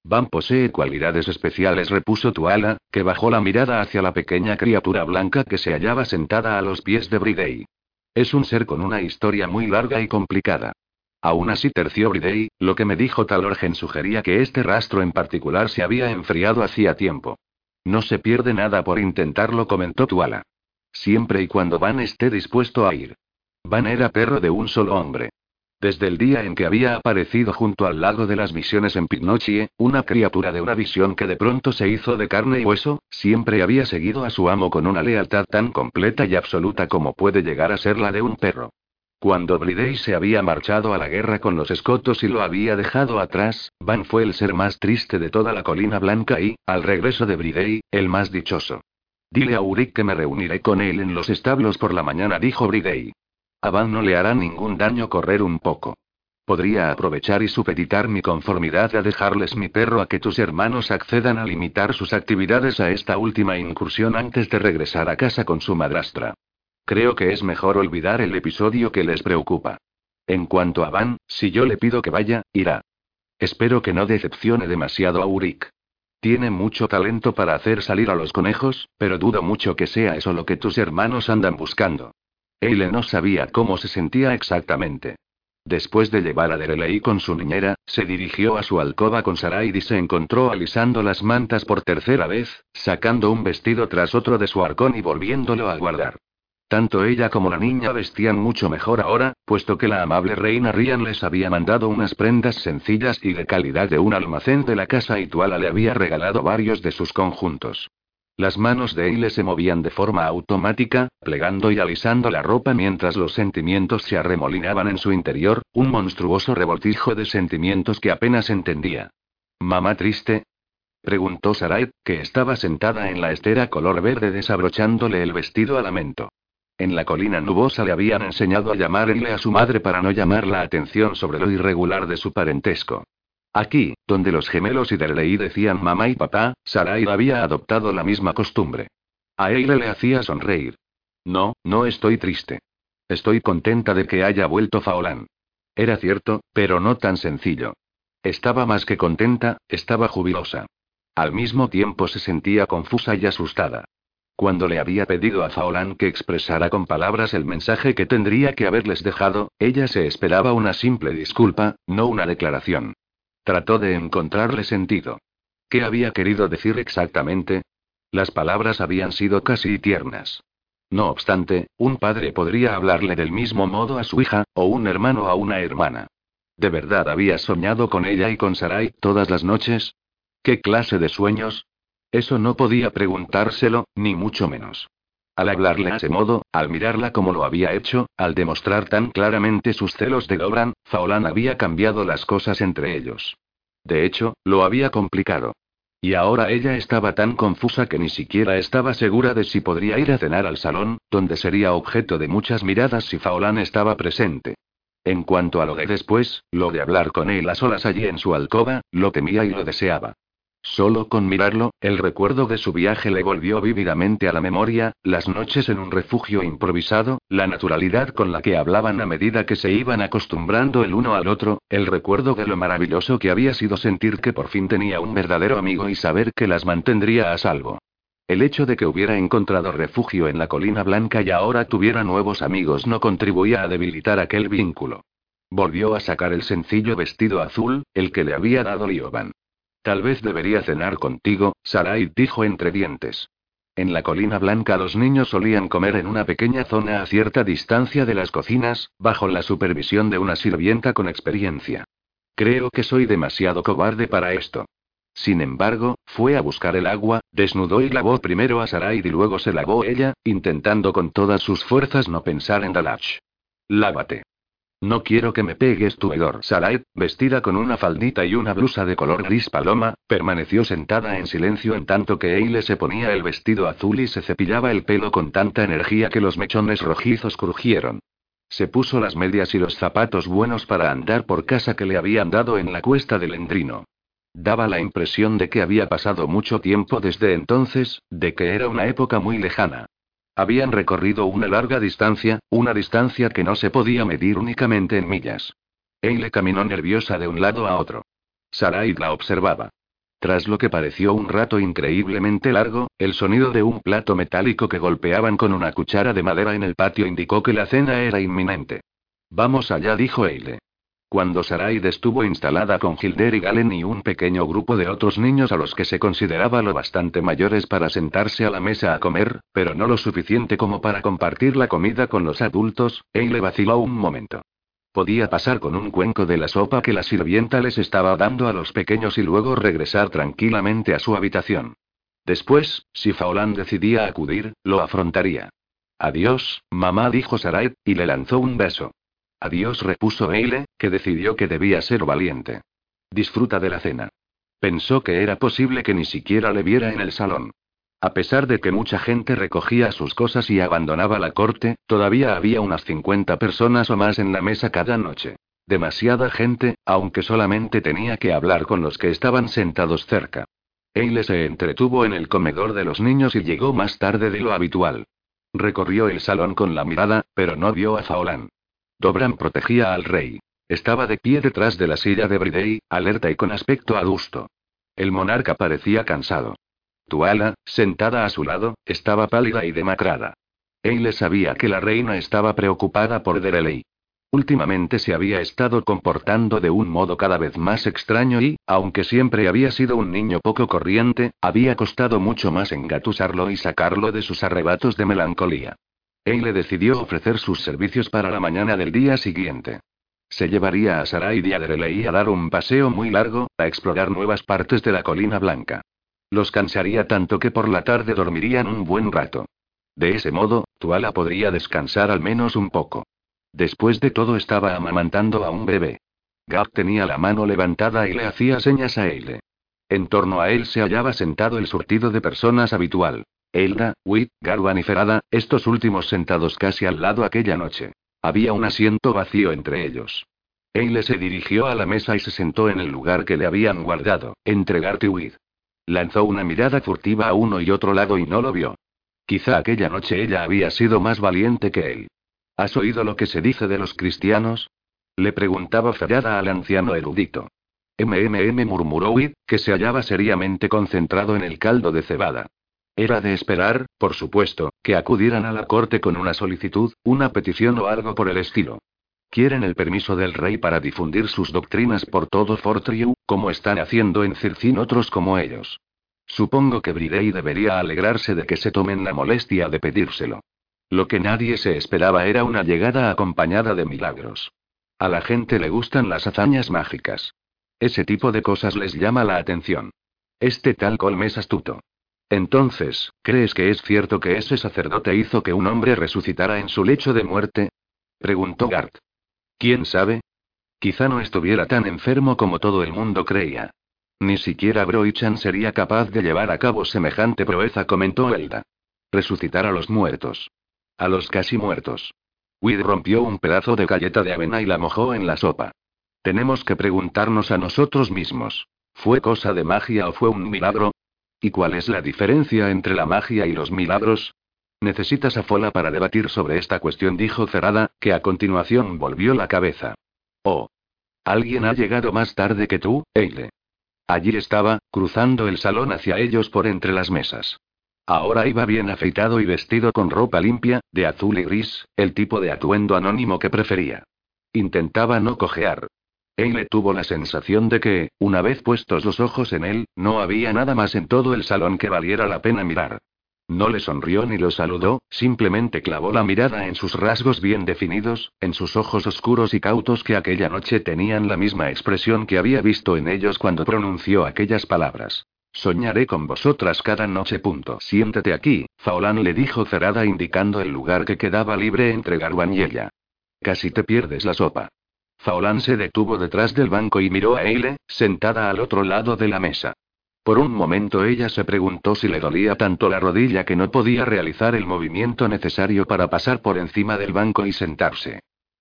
Van posee cualidades especiales, repuso Tuala, que bajó la mirada hacia la pequeña criatura blanca que se hallaba sentada a los pies de Bridey. Es un ser con una historia muy larga y complicada. Aún así terció Bridey, lo que me dijo Talorgen sugería que este rastro en particular se había enfriado hacía tiempo. No se pierde nada por intentarlo, comentó Tuala. Siempre y cuando Van esté dispuesto a ir. Van era perro de un solo hombre. Desde el día en que había aparecido junto al lago de las visiones en Pignochie, una criatura de una visión que de pronto se hizo de carne y hueso, siempre había seguido a su amo con una lealtad tan completa y absoluta como puede llegar a ser la de un perro. Cuando Bridey se había marchado a la guerra con los escotos y lo había dejado atrás, Van fue el ser más triste de toda la colina blanca y, al regreso de Bridey, el más dichoso. Dile a Uric que me reuniré con él en los establos por la mañana, dijo Bridey. A Van no le hará ningún daño correr un poco. Podría aprovechar y supeditar mi conformidad a dejarles mi perro a que tus hermanos accedan a limitar sus actividades a esta última incursión antes de regresar a casa con su madrastra. Creo que es mejor olvidar el episodio que les preocupa. En cuanto a Van, si yo le pido que vaya, irá. Espero que no decepcione demasiado a Uric. Tiene mucho talento para hacer salir a los conejos, pero dudo mucho que sea eso lo que tus hermanos andan buscando. Eile no sabía cómo se sentía exactamente. Después de llevar a Derelei con su niñera, se dirigió a su alcoba con Sarai y se encontró alisando las mantas por tercera vez, sacando un vestido tras otro de su arcón y volviéndolo a guardar. Tanto ella como la niña vestían mucho mejor ahora, puesto que la amable reina Rian les había mandado unas prendas sencillas y de calidad de un almacén de la casa y Tuala le había regalado varios de sus conjuntos. Las manos de Eile se movían de forma automática, plegando y alisando la ropa mientras los sentimientos se arremolinaban en su interior, un monstruoso revoltijo de sentimientos que apenas entendía. ¿Mamá triste? preguntó Sarai, que estaba sentada en la estera color verde desabrochándole el vestido a lamento. En la colina nubosa le habían enseñado a llamar Eile a su madre para no llamar la atención sobre lo irregular de su parentesco. Aquí, donde los gemelos y Derlei decían mamá y papá, Sarai había adoptado la misma costumbre. A Eile le hacía sonreír. No, no estoy triste. Estoy contenta de que haya vuelto Faolán. Era cierto, pero no tan sencillo. Estaba más que contenta, estaba jubilosa. Al mismo tiempo se sentía confusa y asustada. Cuando le había pedido a Faolán que expresara con palabras el mensaje que tendría que haberles dejado, ella se esperaba una simple disculpa, no una declaración. Trató de encontrarle sentido. ¿Qué había querido decir exactamente? Las palabras habían sido casi tiernas. No obstante, un padre podría hablarle del mismo modo a su hija, o un hermano a una hermana. ¿De verdad había soñado con ella y con Sarai todas las noches? ¿Qué clase de sueños? Eso no podía preguntárselo, ni mucho menos. Al hablarle a ese modo, al mirarla como lo había hecho, al demostrar tan claramente sus celos de Gobran, Faolán había cambiado las cosas entre ellos. De hecho, lo había complicado. Y ahora ella estaba tan confusa que ni siquiera estaba segura de si podría ir a cenar al salón, donde sería objeto de muchas miradas si Faolán estaba presente. En cuanto a lo de después, lo de hablar con él a solas allí en su alcoba, lo temía y lo deseaba. Solo con mirarlo, el recuerdo de su viaje le volvió vívidamente a la memoria, las noches en un refugio improvisado, la naturalidad con la que hablaban a medida que se iban acostumbrando el uno al otro, el recuerdo de lo maravilloso que había sido sentir que por fin tenía un verdadero amigo y saber que las mantendría a salvo. El hecho de que hubiera encontrado refugio en la colina blanca y ahora tuviera nuevos amigos no contribuía a debilitar aquel vínculo. Volvió a sacar el sencillo vestido azul, el que le había dado Lioban. Tal vez debería cenar contigo, Sarai dijo entre dientes. En la colina blanca los niños solían comer en una pequeña zona a cierta distancia de las cocinas, bajo la supervisión de una sirvienta con experiencia. Creo que soy demasiado cobarde para esto. Sin embargo, fue a buscar el agua, desnudó y lavó primero a Sarai y luego se lavó ella, intentando con todas sus fuerzas no pensar en Dalach. Lávate. No quiero que me pegues tu hedor. Sarai, vestida con una faldita y una blusa de color gris paloma, permaneció sentada en silencio en tanto que Eile se ponía el vestido azul y se cepillaba el pelo con tanta energía que los mechones rojizos crujieron. Se puso las medias y los zapatos buenos para andar por casa que le habían dado en la cuesta del Endrino. Daba la impresión de que había pasado mucho tiempo desde entonces, de que era una época muy lejana. Habían recorrido una larga distancia, una distancia que no se podía medir únicamente en millas. Eile caminó nerviosa de un lado a otro. Sarai la observaba. Tras lo que pareció un rato increíblemente largo, el sonido de un plato metálico que golpeaban con una cuchara de madera en el patio indicó que la cena era inminente. Vamos allá, dijo Eile. Cuando Sarai estuvo instalada con Hilder y Galen y un pequeño grupo de otros niños a los que se consideraba lo bastante mayores para sentarse a la mesa a comer, pero no lo suficiente como para compartir la comida con los adultos, Eile vaciló un momento. Podía pasar con un cuenco de la sopa que la sirvienta les estaba dando a los pequeños y luego regresar tranquilamente a su habitación. Después, si Faolan decidía acudir, lo afrontaría. Adiós, mamá, dijo Sarai, y le lanzó un beso. Adiós, repuso Eile, que decidió que debía ser valiente. Disfruta de la cena. Pensó que era posible que ni siquiera le viera en el salón. A pesar de que mucha gente recogía sus cosas y abandonaba la corte, todavía había unas 50 personas o más en la mesa cada noche. Demasiada gente, aunque solamente tenía que hablar con los que estaban sentados cerca. Eile se entretuvo en el comedor de los niños y llegó más tarde de lo habitual. Recorrió el salón con la mirada, pero no vio a Faolan. Dobran protegía al rey. Estaba de pie detrás de la silla de Bridey, alerta y con aspecto adusto. El monarca parecía cansado. Tuala, sentada a su lado, estaba pálida y demacrada. Eile sabía que la reina estaba preocupada por Dereley. Últimamente se había estado comportando de un modo cada vez más extraño y, aunque siempre había sido un niño poco corriente, había costado mucho más engatusarlo y sacarlo de sus arrebatos de melancolía. Eile decidió ofrecer sus servicios para la mañana del día siguiente. Se llevaría a Sarai y a a dar un paseo muy largo, a explorar nuevas partes de la colina blanca. Los cansaría tanto que por la tarde dormirían un buen rato. De ese modo, Tuala podría descansar al menos un poco. Después de todo estaba amamantando a un bebé. Gab tenía la mano levantada y le hacía señas a Eile. En torno a él se hallaba sentado el surtido de personas habitual. Elda, Wit, Garwan y Ferada, estos últimos sentados casi al lado aquella noche. Había un asiento vacío entre ellos. Eile se dirigió a la mesa y se sentó en el lugar que le habían guardado, entre Gart y. Lanzó una mirada furtiva a uno y otro lado y no lo vio. Quizá aquella noche ella había sido más valiente que él. ¿Has oído lo que se dice de los cristianos? Le preguntaba Ferada al anciano erudito. MMM murmuró Wid, que se hallaba seriamente concentrado en el caldo de cebada. Era de esperar, por supuesto, que acudieran a la corte con una solicitud, una petición o algo por el estilo. Quieren el permiso del rey para difundir sus doctrinas por todo Fortriu, como están haciendo en Circin otros como ellos. Supongo que Bridey debería alegrarse de que se tomen la molestia de pedírselo. Lo que nadie se esperaba era una llegada acompañada de milagros. A la gente le gustan las hazañas mágicas. Ese tipo de cosas les llama la atención. Este tal Colm es astuto. Entonces, ¿crees que es cierto que ese sacerdote hizo que un hombre resucitara en su lecho de muerte? preguntó Gart. ¿Quién sabe? Quizá no estuviera tan enfermo como todo el mundo creía. Ni siquiera Broichan sería capaz de llevar a cabo semejante proeza, comentó Elda. Resucitar a los muertos. A los casi muertos. Wid rompió un pedazo de galleta de avena y la mojó en la sopa. Tenemos que preguntarnos a nosotros mismos. ¿Fue cosa de magia o fue un milagro? ¿Y cuál es la diferencia entre la magia y los milagros? Necesitas a Fola para debatir sobre esta cuestión, dijo Cerrada, que a continuación volvió la cabeza. Oh. Alguien ha llegado más tarde que tú, Eile. Allí estaba, cruzando el salón hacia ellos por entre las mesas. Ahora iba bien afeitado y vestido con ropa limpia, de azul y gris, el tipo de atuendo anónimo que prefería. Intentaba no cojear. Eile tuvo la sensación de que, una vez puestos los ojos en él, no había nada más en todo el salón que valiera la pena mirar. No le sonrió ni lo saludó, simplemente clavó la mirada en sus rasgos bien definidos, en sus ojos oscuros y cautos que aquella noche tenían la misma expresión que había visto en ellos cuando pronunció aquellas palabras. Soñaré con vosotras cada noche. Punto. Siéntate aquí, Faolán le dijo cerrada indicando el lugar que quedaba libre entre Garwan y ella. Casi te pierdes la sopa. Faolán se detuvo detrás del banco y miró a Eile, sentada al otro lado de la mesa. Por un momento ella se preguntó si le dolía tanto la rodilla que no podía realizar el movimiento necesario para pasar por encima del banco y sentarse.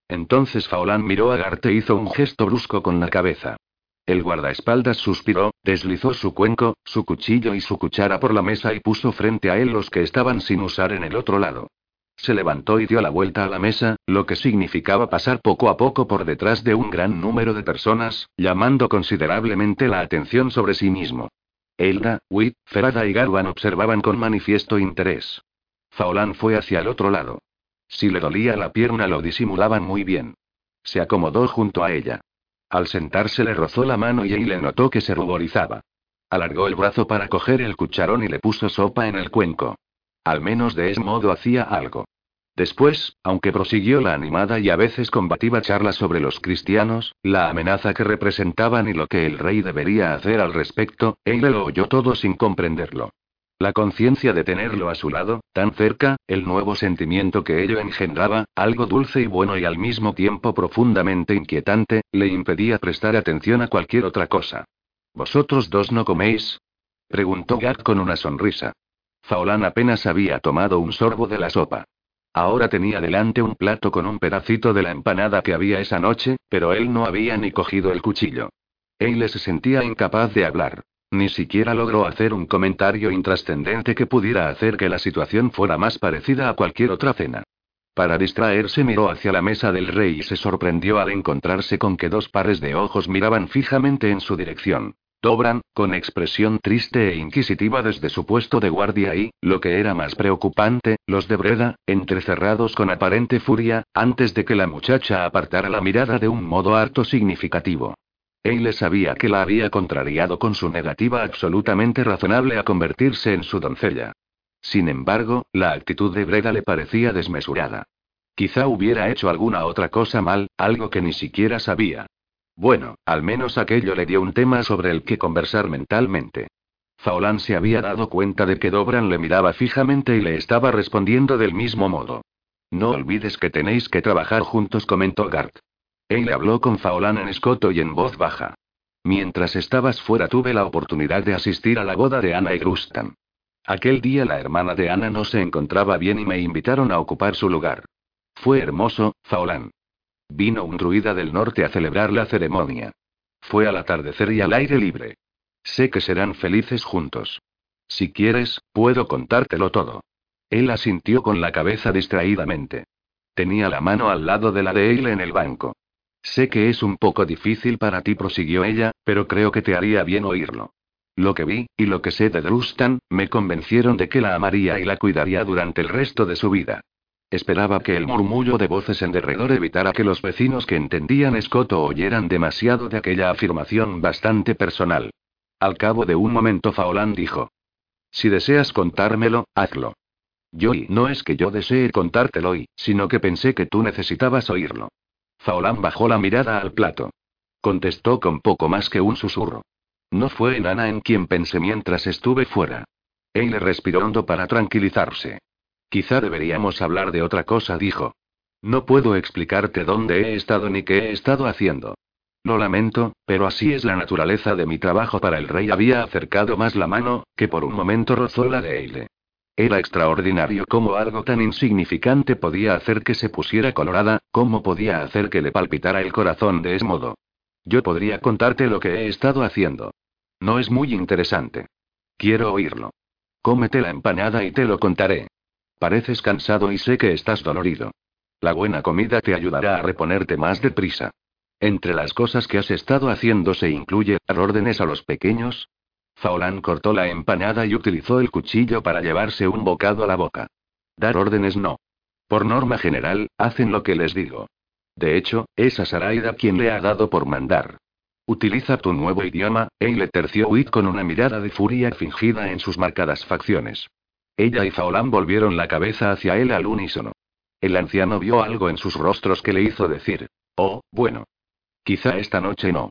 Entonces Faolán miró a Garte e hizo un gesto brusco con la cabeza. El guardaespaldas suspiró, deslizó su cuenco, su cuchillo y su cuchara por la mesa y puso frente a él los que estaban sin usar en el otro lado. Se levantó y dio la vuelta a la mesa, lo que significaba pasar poco a poco por detrás de un gran número de personas, llamando considerablemente la atención sobre sí mismo. Elda, Witt, Ferada y Garwan observaban con manifiesto interés. Faolán fue hacia el otro lado. Si le dolía la pierna lo disimulaban muy bien. Se acomodó junto a ella. Al sentarse le rozó la mano y le notó que se ruborizaba. Alargó el brazo para coger el cucharón y le puso sopa en el cuenco. Al menos de ese modo hacía algo. Después, aunque prosiguió la animada y a veces combativa charla sobre los cristianos, la amenaza que representaban y lo que el rey debería hacer al respecto, él lo oyó todo sin comprenderlo. La conciencia de tenerlo a su lado, tan cerca, el nuevo sentimiento que ello engendraba, algo dulce y bueno y al mismo tiempo profundamente inquietante, le impedía prestar atención a cualquier otra cosa. ¿Vosotros dos no coméis? preguntó Gat con una sonrisa. Faolán apenas había tomado un sorbo de la sopa. Ahora tenía delante un plato con un pedacito de la empanada que había esa noche, pero él no había ni cogido el cuchillo. Eile se sentía incapaz de hablar. Ni siquiera logró hacer un comentario intrascendente que pudiera hacer que la situación fuera más parecida a cualquier otra cena. Para distraerse miró hacia la mesa del rey y se sorprendió al encontrarse con que dos pares de ojos miraban fijamente en su dirección. Dobran, con expresión triste e inquisitiva desde su puesto de guardia y, lo que era más preocupante, los de Breda, entrecerrados con aparente furia, antes de que la muchacha apartara la mirada de un modo harto significativo. Eile sabía que la había contrariado con su negativa absolutamente razonable a convertirse en su doncella. Sin embargo, la actitud de Breda le parecía desmesurada. Quizá hubiera hecho alguna otra cosa mal, algo que ni siquiera sabía. Bueno, al menos aquello le dio un tema sobre el que conversar mentalmente. Faolán se había dado cuenta de que Dobran le miraba fijamente y le estaba respondiendo del mismo modo. No olvides que tenéis que trabajar juntos, comentó Gart. Él habló con Faolán en escoto y en voz baja. Mientras estabas fuera tuve la oportunidad de asistir a la boda de Ana y Grustan. Aquel día la hermana de Ana no se encontraba bien y me invitaron a ocupar su lugar. Fue hermoso, Faolán. Vino un druida del norte a celebrar la ceremonia. Fue al atardecer y al aire libre. Sé que serán felices juntos. Si quieres, puedo contártelo todo. Él asintió con la cabeza distraídamente. Tenía la mano al lado de la de él en el banco. Sé que es un poco difícil para ti, prosiguió ella, pero creo que te haría bien oírlo. Lo que vi, y lo que sé de Drustan, me convencieron de que la amaría y la cuidaría durante el resto de su vida. Esperaba que el murmullo de voces en derredor evitara que los vecinos que entendían escoto oyeran demasiado de aquella afirmación bastante personal. Al cabo de un momento Faolán dijo. Si deseas contármelo, hazlo. Yo y no es que yo desee contártelo hoy, sino que pensé que tú necesitabas oírlo. Faolán bajó la mirada al plato. Contestó con poco más que un susurro. No fue en Ana en quien pensé mientras estuve fuera. Él respiró hondo para tranquilizarse. Quizá deberíamos hablar de otra cosa, dijo. No puedo explicarte dónde he estado ni qué he estado haciendo. Lo lamento, pero así es la naturaleza de mi trabajo para el rey. Había acercado más la mano, que por un momento rozó la de Eile. Era extraordinario cómo algo tan insignificante podía hacer que se pusiera colorada, cómo podía hacer que le palpitara el corazón de ese modo. Yo podría contarte lo que he estado haciendo. No es muy interesante. Quiero oírlo. Cómete la empanada y te lo contaré. Pareces cansado y sé que estás dolorido. La buena comida te ayudará a reponerte más deprisa. Entre las cosas que has estado haciendo se incluye dar órdenes a los pequeños, Faolán cortó la empanada y utilizó el cuchillo para llevarse un bocado a la boca. Dar órdenes no. Por norma general, hacen lo que les digo. De hecho, es a Saraida quien le ha dado por mandar. Utiliza tu nuevo idioma, Eile terció Wit con una mirada de furia fingida en sus marcadas facciones. Ella y Faolán volvieron la cabeza hacia él al unísono. El anciano vio algo en sus rostros que le hizo decir, oh, bueno. Quizá esta noche no.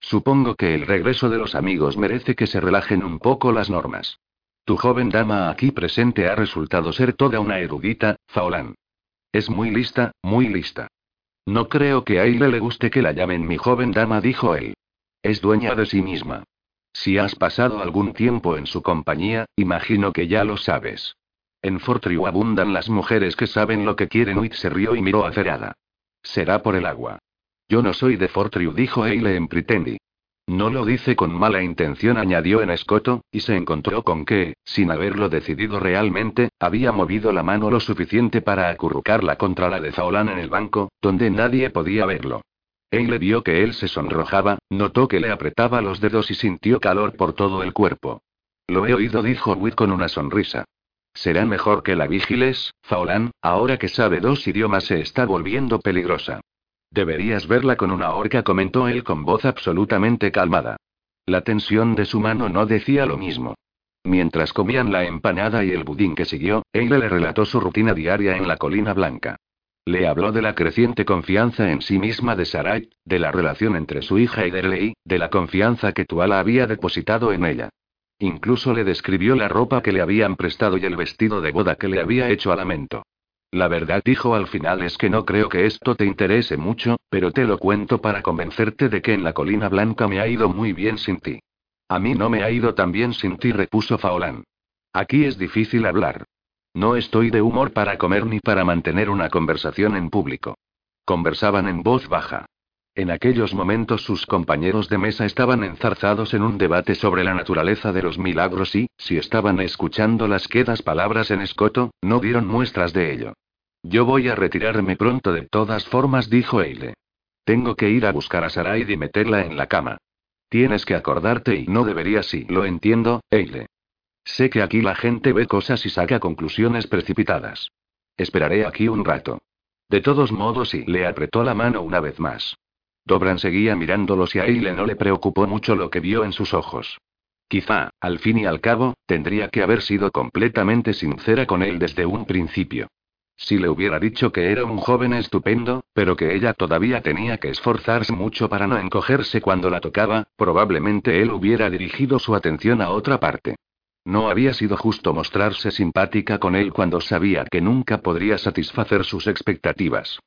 Supongo que el regreso de los amigos merece que se relajen un poco las normas. Tu joven dama aquí presente ha resultado ser toda una erudita, Faolán. Es muy lista, muy lista. No creo que a Aile le guste que la llamen mi joven dama, dijo él. Es dueña de sí misma. Si has pasado algún tiempo en su compañía, imagino que ya lo sabes. En Fortriu abundan las mujeres que saben lo que quieren. Uit se rió y miró a Ferada. Será por el agua. Yo no soy de Fortriu, dijo Eile en Pretendi. No lo dice con mala intención, añadió en escoto, y se encontró con que, sin haberlo decidido realmente, había movido la mano lo suficiente para acurrucarla contra la de Faolán en el banco, donde nadie podía verlo. Eile vio que él se sonrojaba, notó que le apretaba los dedos y sintió calor por todo el cuerpo. Lo he oído, dijo Witt con una sonrisa. Será mejor que la vigiles, Faolán, ahora que sabe dos idiomas se está volviendo peligrosa. Deberías verla con una horca, comentó él con voz absolutamente calmada. La tensión de su mano no decía lo mismo. Mientras comían la empanada y el budín que siguió, Eile le relató su rutina diaria en la colina blanca. Le habló de la creciente confianza en sí misma de Sarai, de la relación entre su hija y Derley, de la confianza que Tuala había depositado en ella. Incluso le describió la ropa que le habían prestado y el vestido de boda que le había hecho a lamento. La verdad dijo al final es que no creo que esto te interese mucho, pero te lo cuento para convencerte de que en la colina blanca me ha ido muy bien sin ti. A mí no me ha ido tan bien sin ti, repuso Faolán. Aquí es difícil hablar. No estoy de humor para comer ni para mantener una conversación en público. Conversaban en voz baja. En aquellos momentos sus compañeros de mesa estaban enzarzados en un debate sobre la naturaleza de los milagros y, si estaban escuchando las quedas palabras en escoto, no dieron muestras de ello. Yo voy a retirarme pronto de todas formas, dijo Eile. Tengo que ir a buscar a Sarai y meterla en la cama. Tienes que acordarte y no deberías y lo entiendo, Eile. Sé que aquí la gente ve cosas y saca conclusiones precipitadas. Esperaré aquí un rato. De todos modos, y le apretó la mano una vez más. Dobran seguía mirándolos y a Eile no le preocupó mucho lo que vio en sus ojos. Quizá, al fin y al cabo, tendría que haber sido completamente sincera con él desde un principio. Si le hubiera dicho que era un joven estupendo, pero que ella todavía tenía que esforzarse mucho para no encogerse cuando la tocaba, probablemente él hubiera dirigido su atención a otra parte. No había sido justo mostrarse simpática con él cuando sabía que nunca podría satisfacer sus expectativas.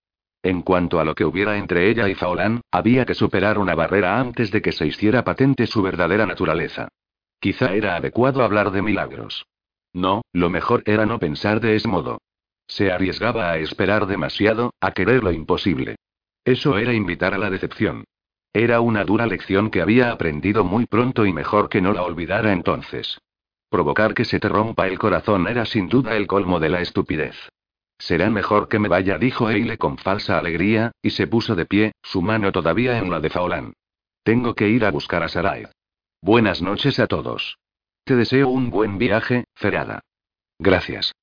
En cuanto a lo que hubiera entre ella y Faolán, había que superar una barrera antes de que se hiciera patente su verdadera naturaleza. Quizá era adecuado hablar de milagros. No, lo mejor era no pensar de ese modo. Se arriesgaba a esperar demasiado, a querer lo imposible. Eso era invitar a la decepción. Era una dura lección que había aprendido muy pronto y mejor que no la olvidara entonces. Provocar que se te rompa el corazón era sin duda el colmo de la estupidez. Será mejor que me vaya, dijo Eile con falsa alegría, y se puso de pie, su mano todavía en la de Faolán. Tengo que ir a buscar a Sarai. Buenas noches a todos. Te deseo un buen viaje, Ferada. Gracias.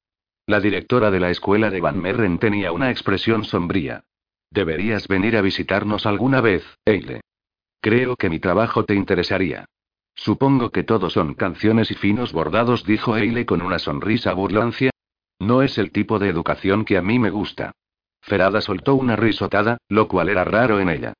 La directora de la escuela de Van Merren tenía una expresión sombría. Deberías venir a visitarnos alguna vez, Eile. Creo que mi trabajo te interesaría. Supongo que todos son canciones y finos bordados, dijo Eile con una sonrisa burlancia, no es el tipo de educación que a mí me gusta. Ferada soltó una risotada, lo cual era raro en ella.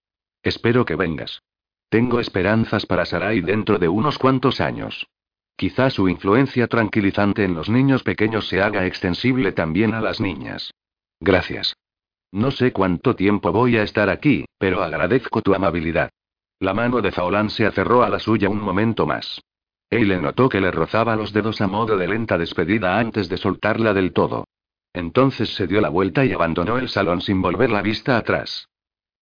Espero que vengas. Tengo esperanzas para Sarai dentro de unos cuantos años. Quizá su influencia tranquilizante en los niños pequeños se haga extensible también a las niñas. Gracias. No sé cuánto tiempo voy a estar aquí, pero agradezco tu amabilidad. La mano de Faolán se aferró a la suya un momento más. Eile notó que le rozaba los dedos a modo de lenta despedida antes de soltarla del todo. Entonces se dio la vuelta y abandonó el salón sin volver la vista atrás.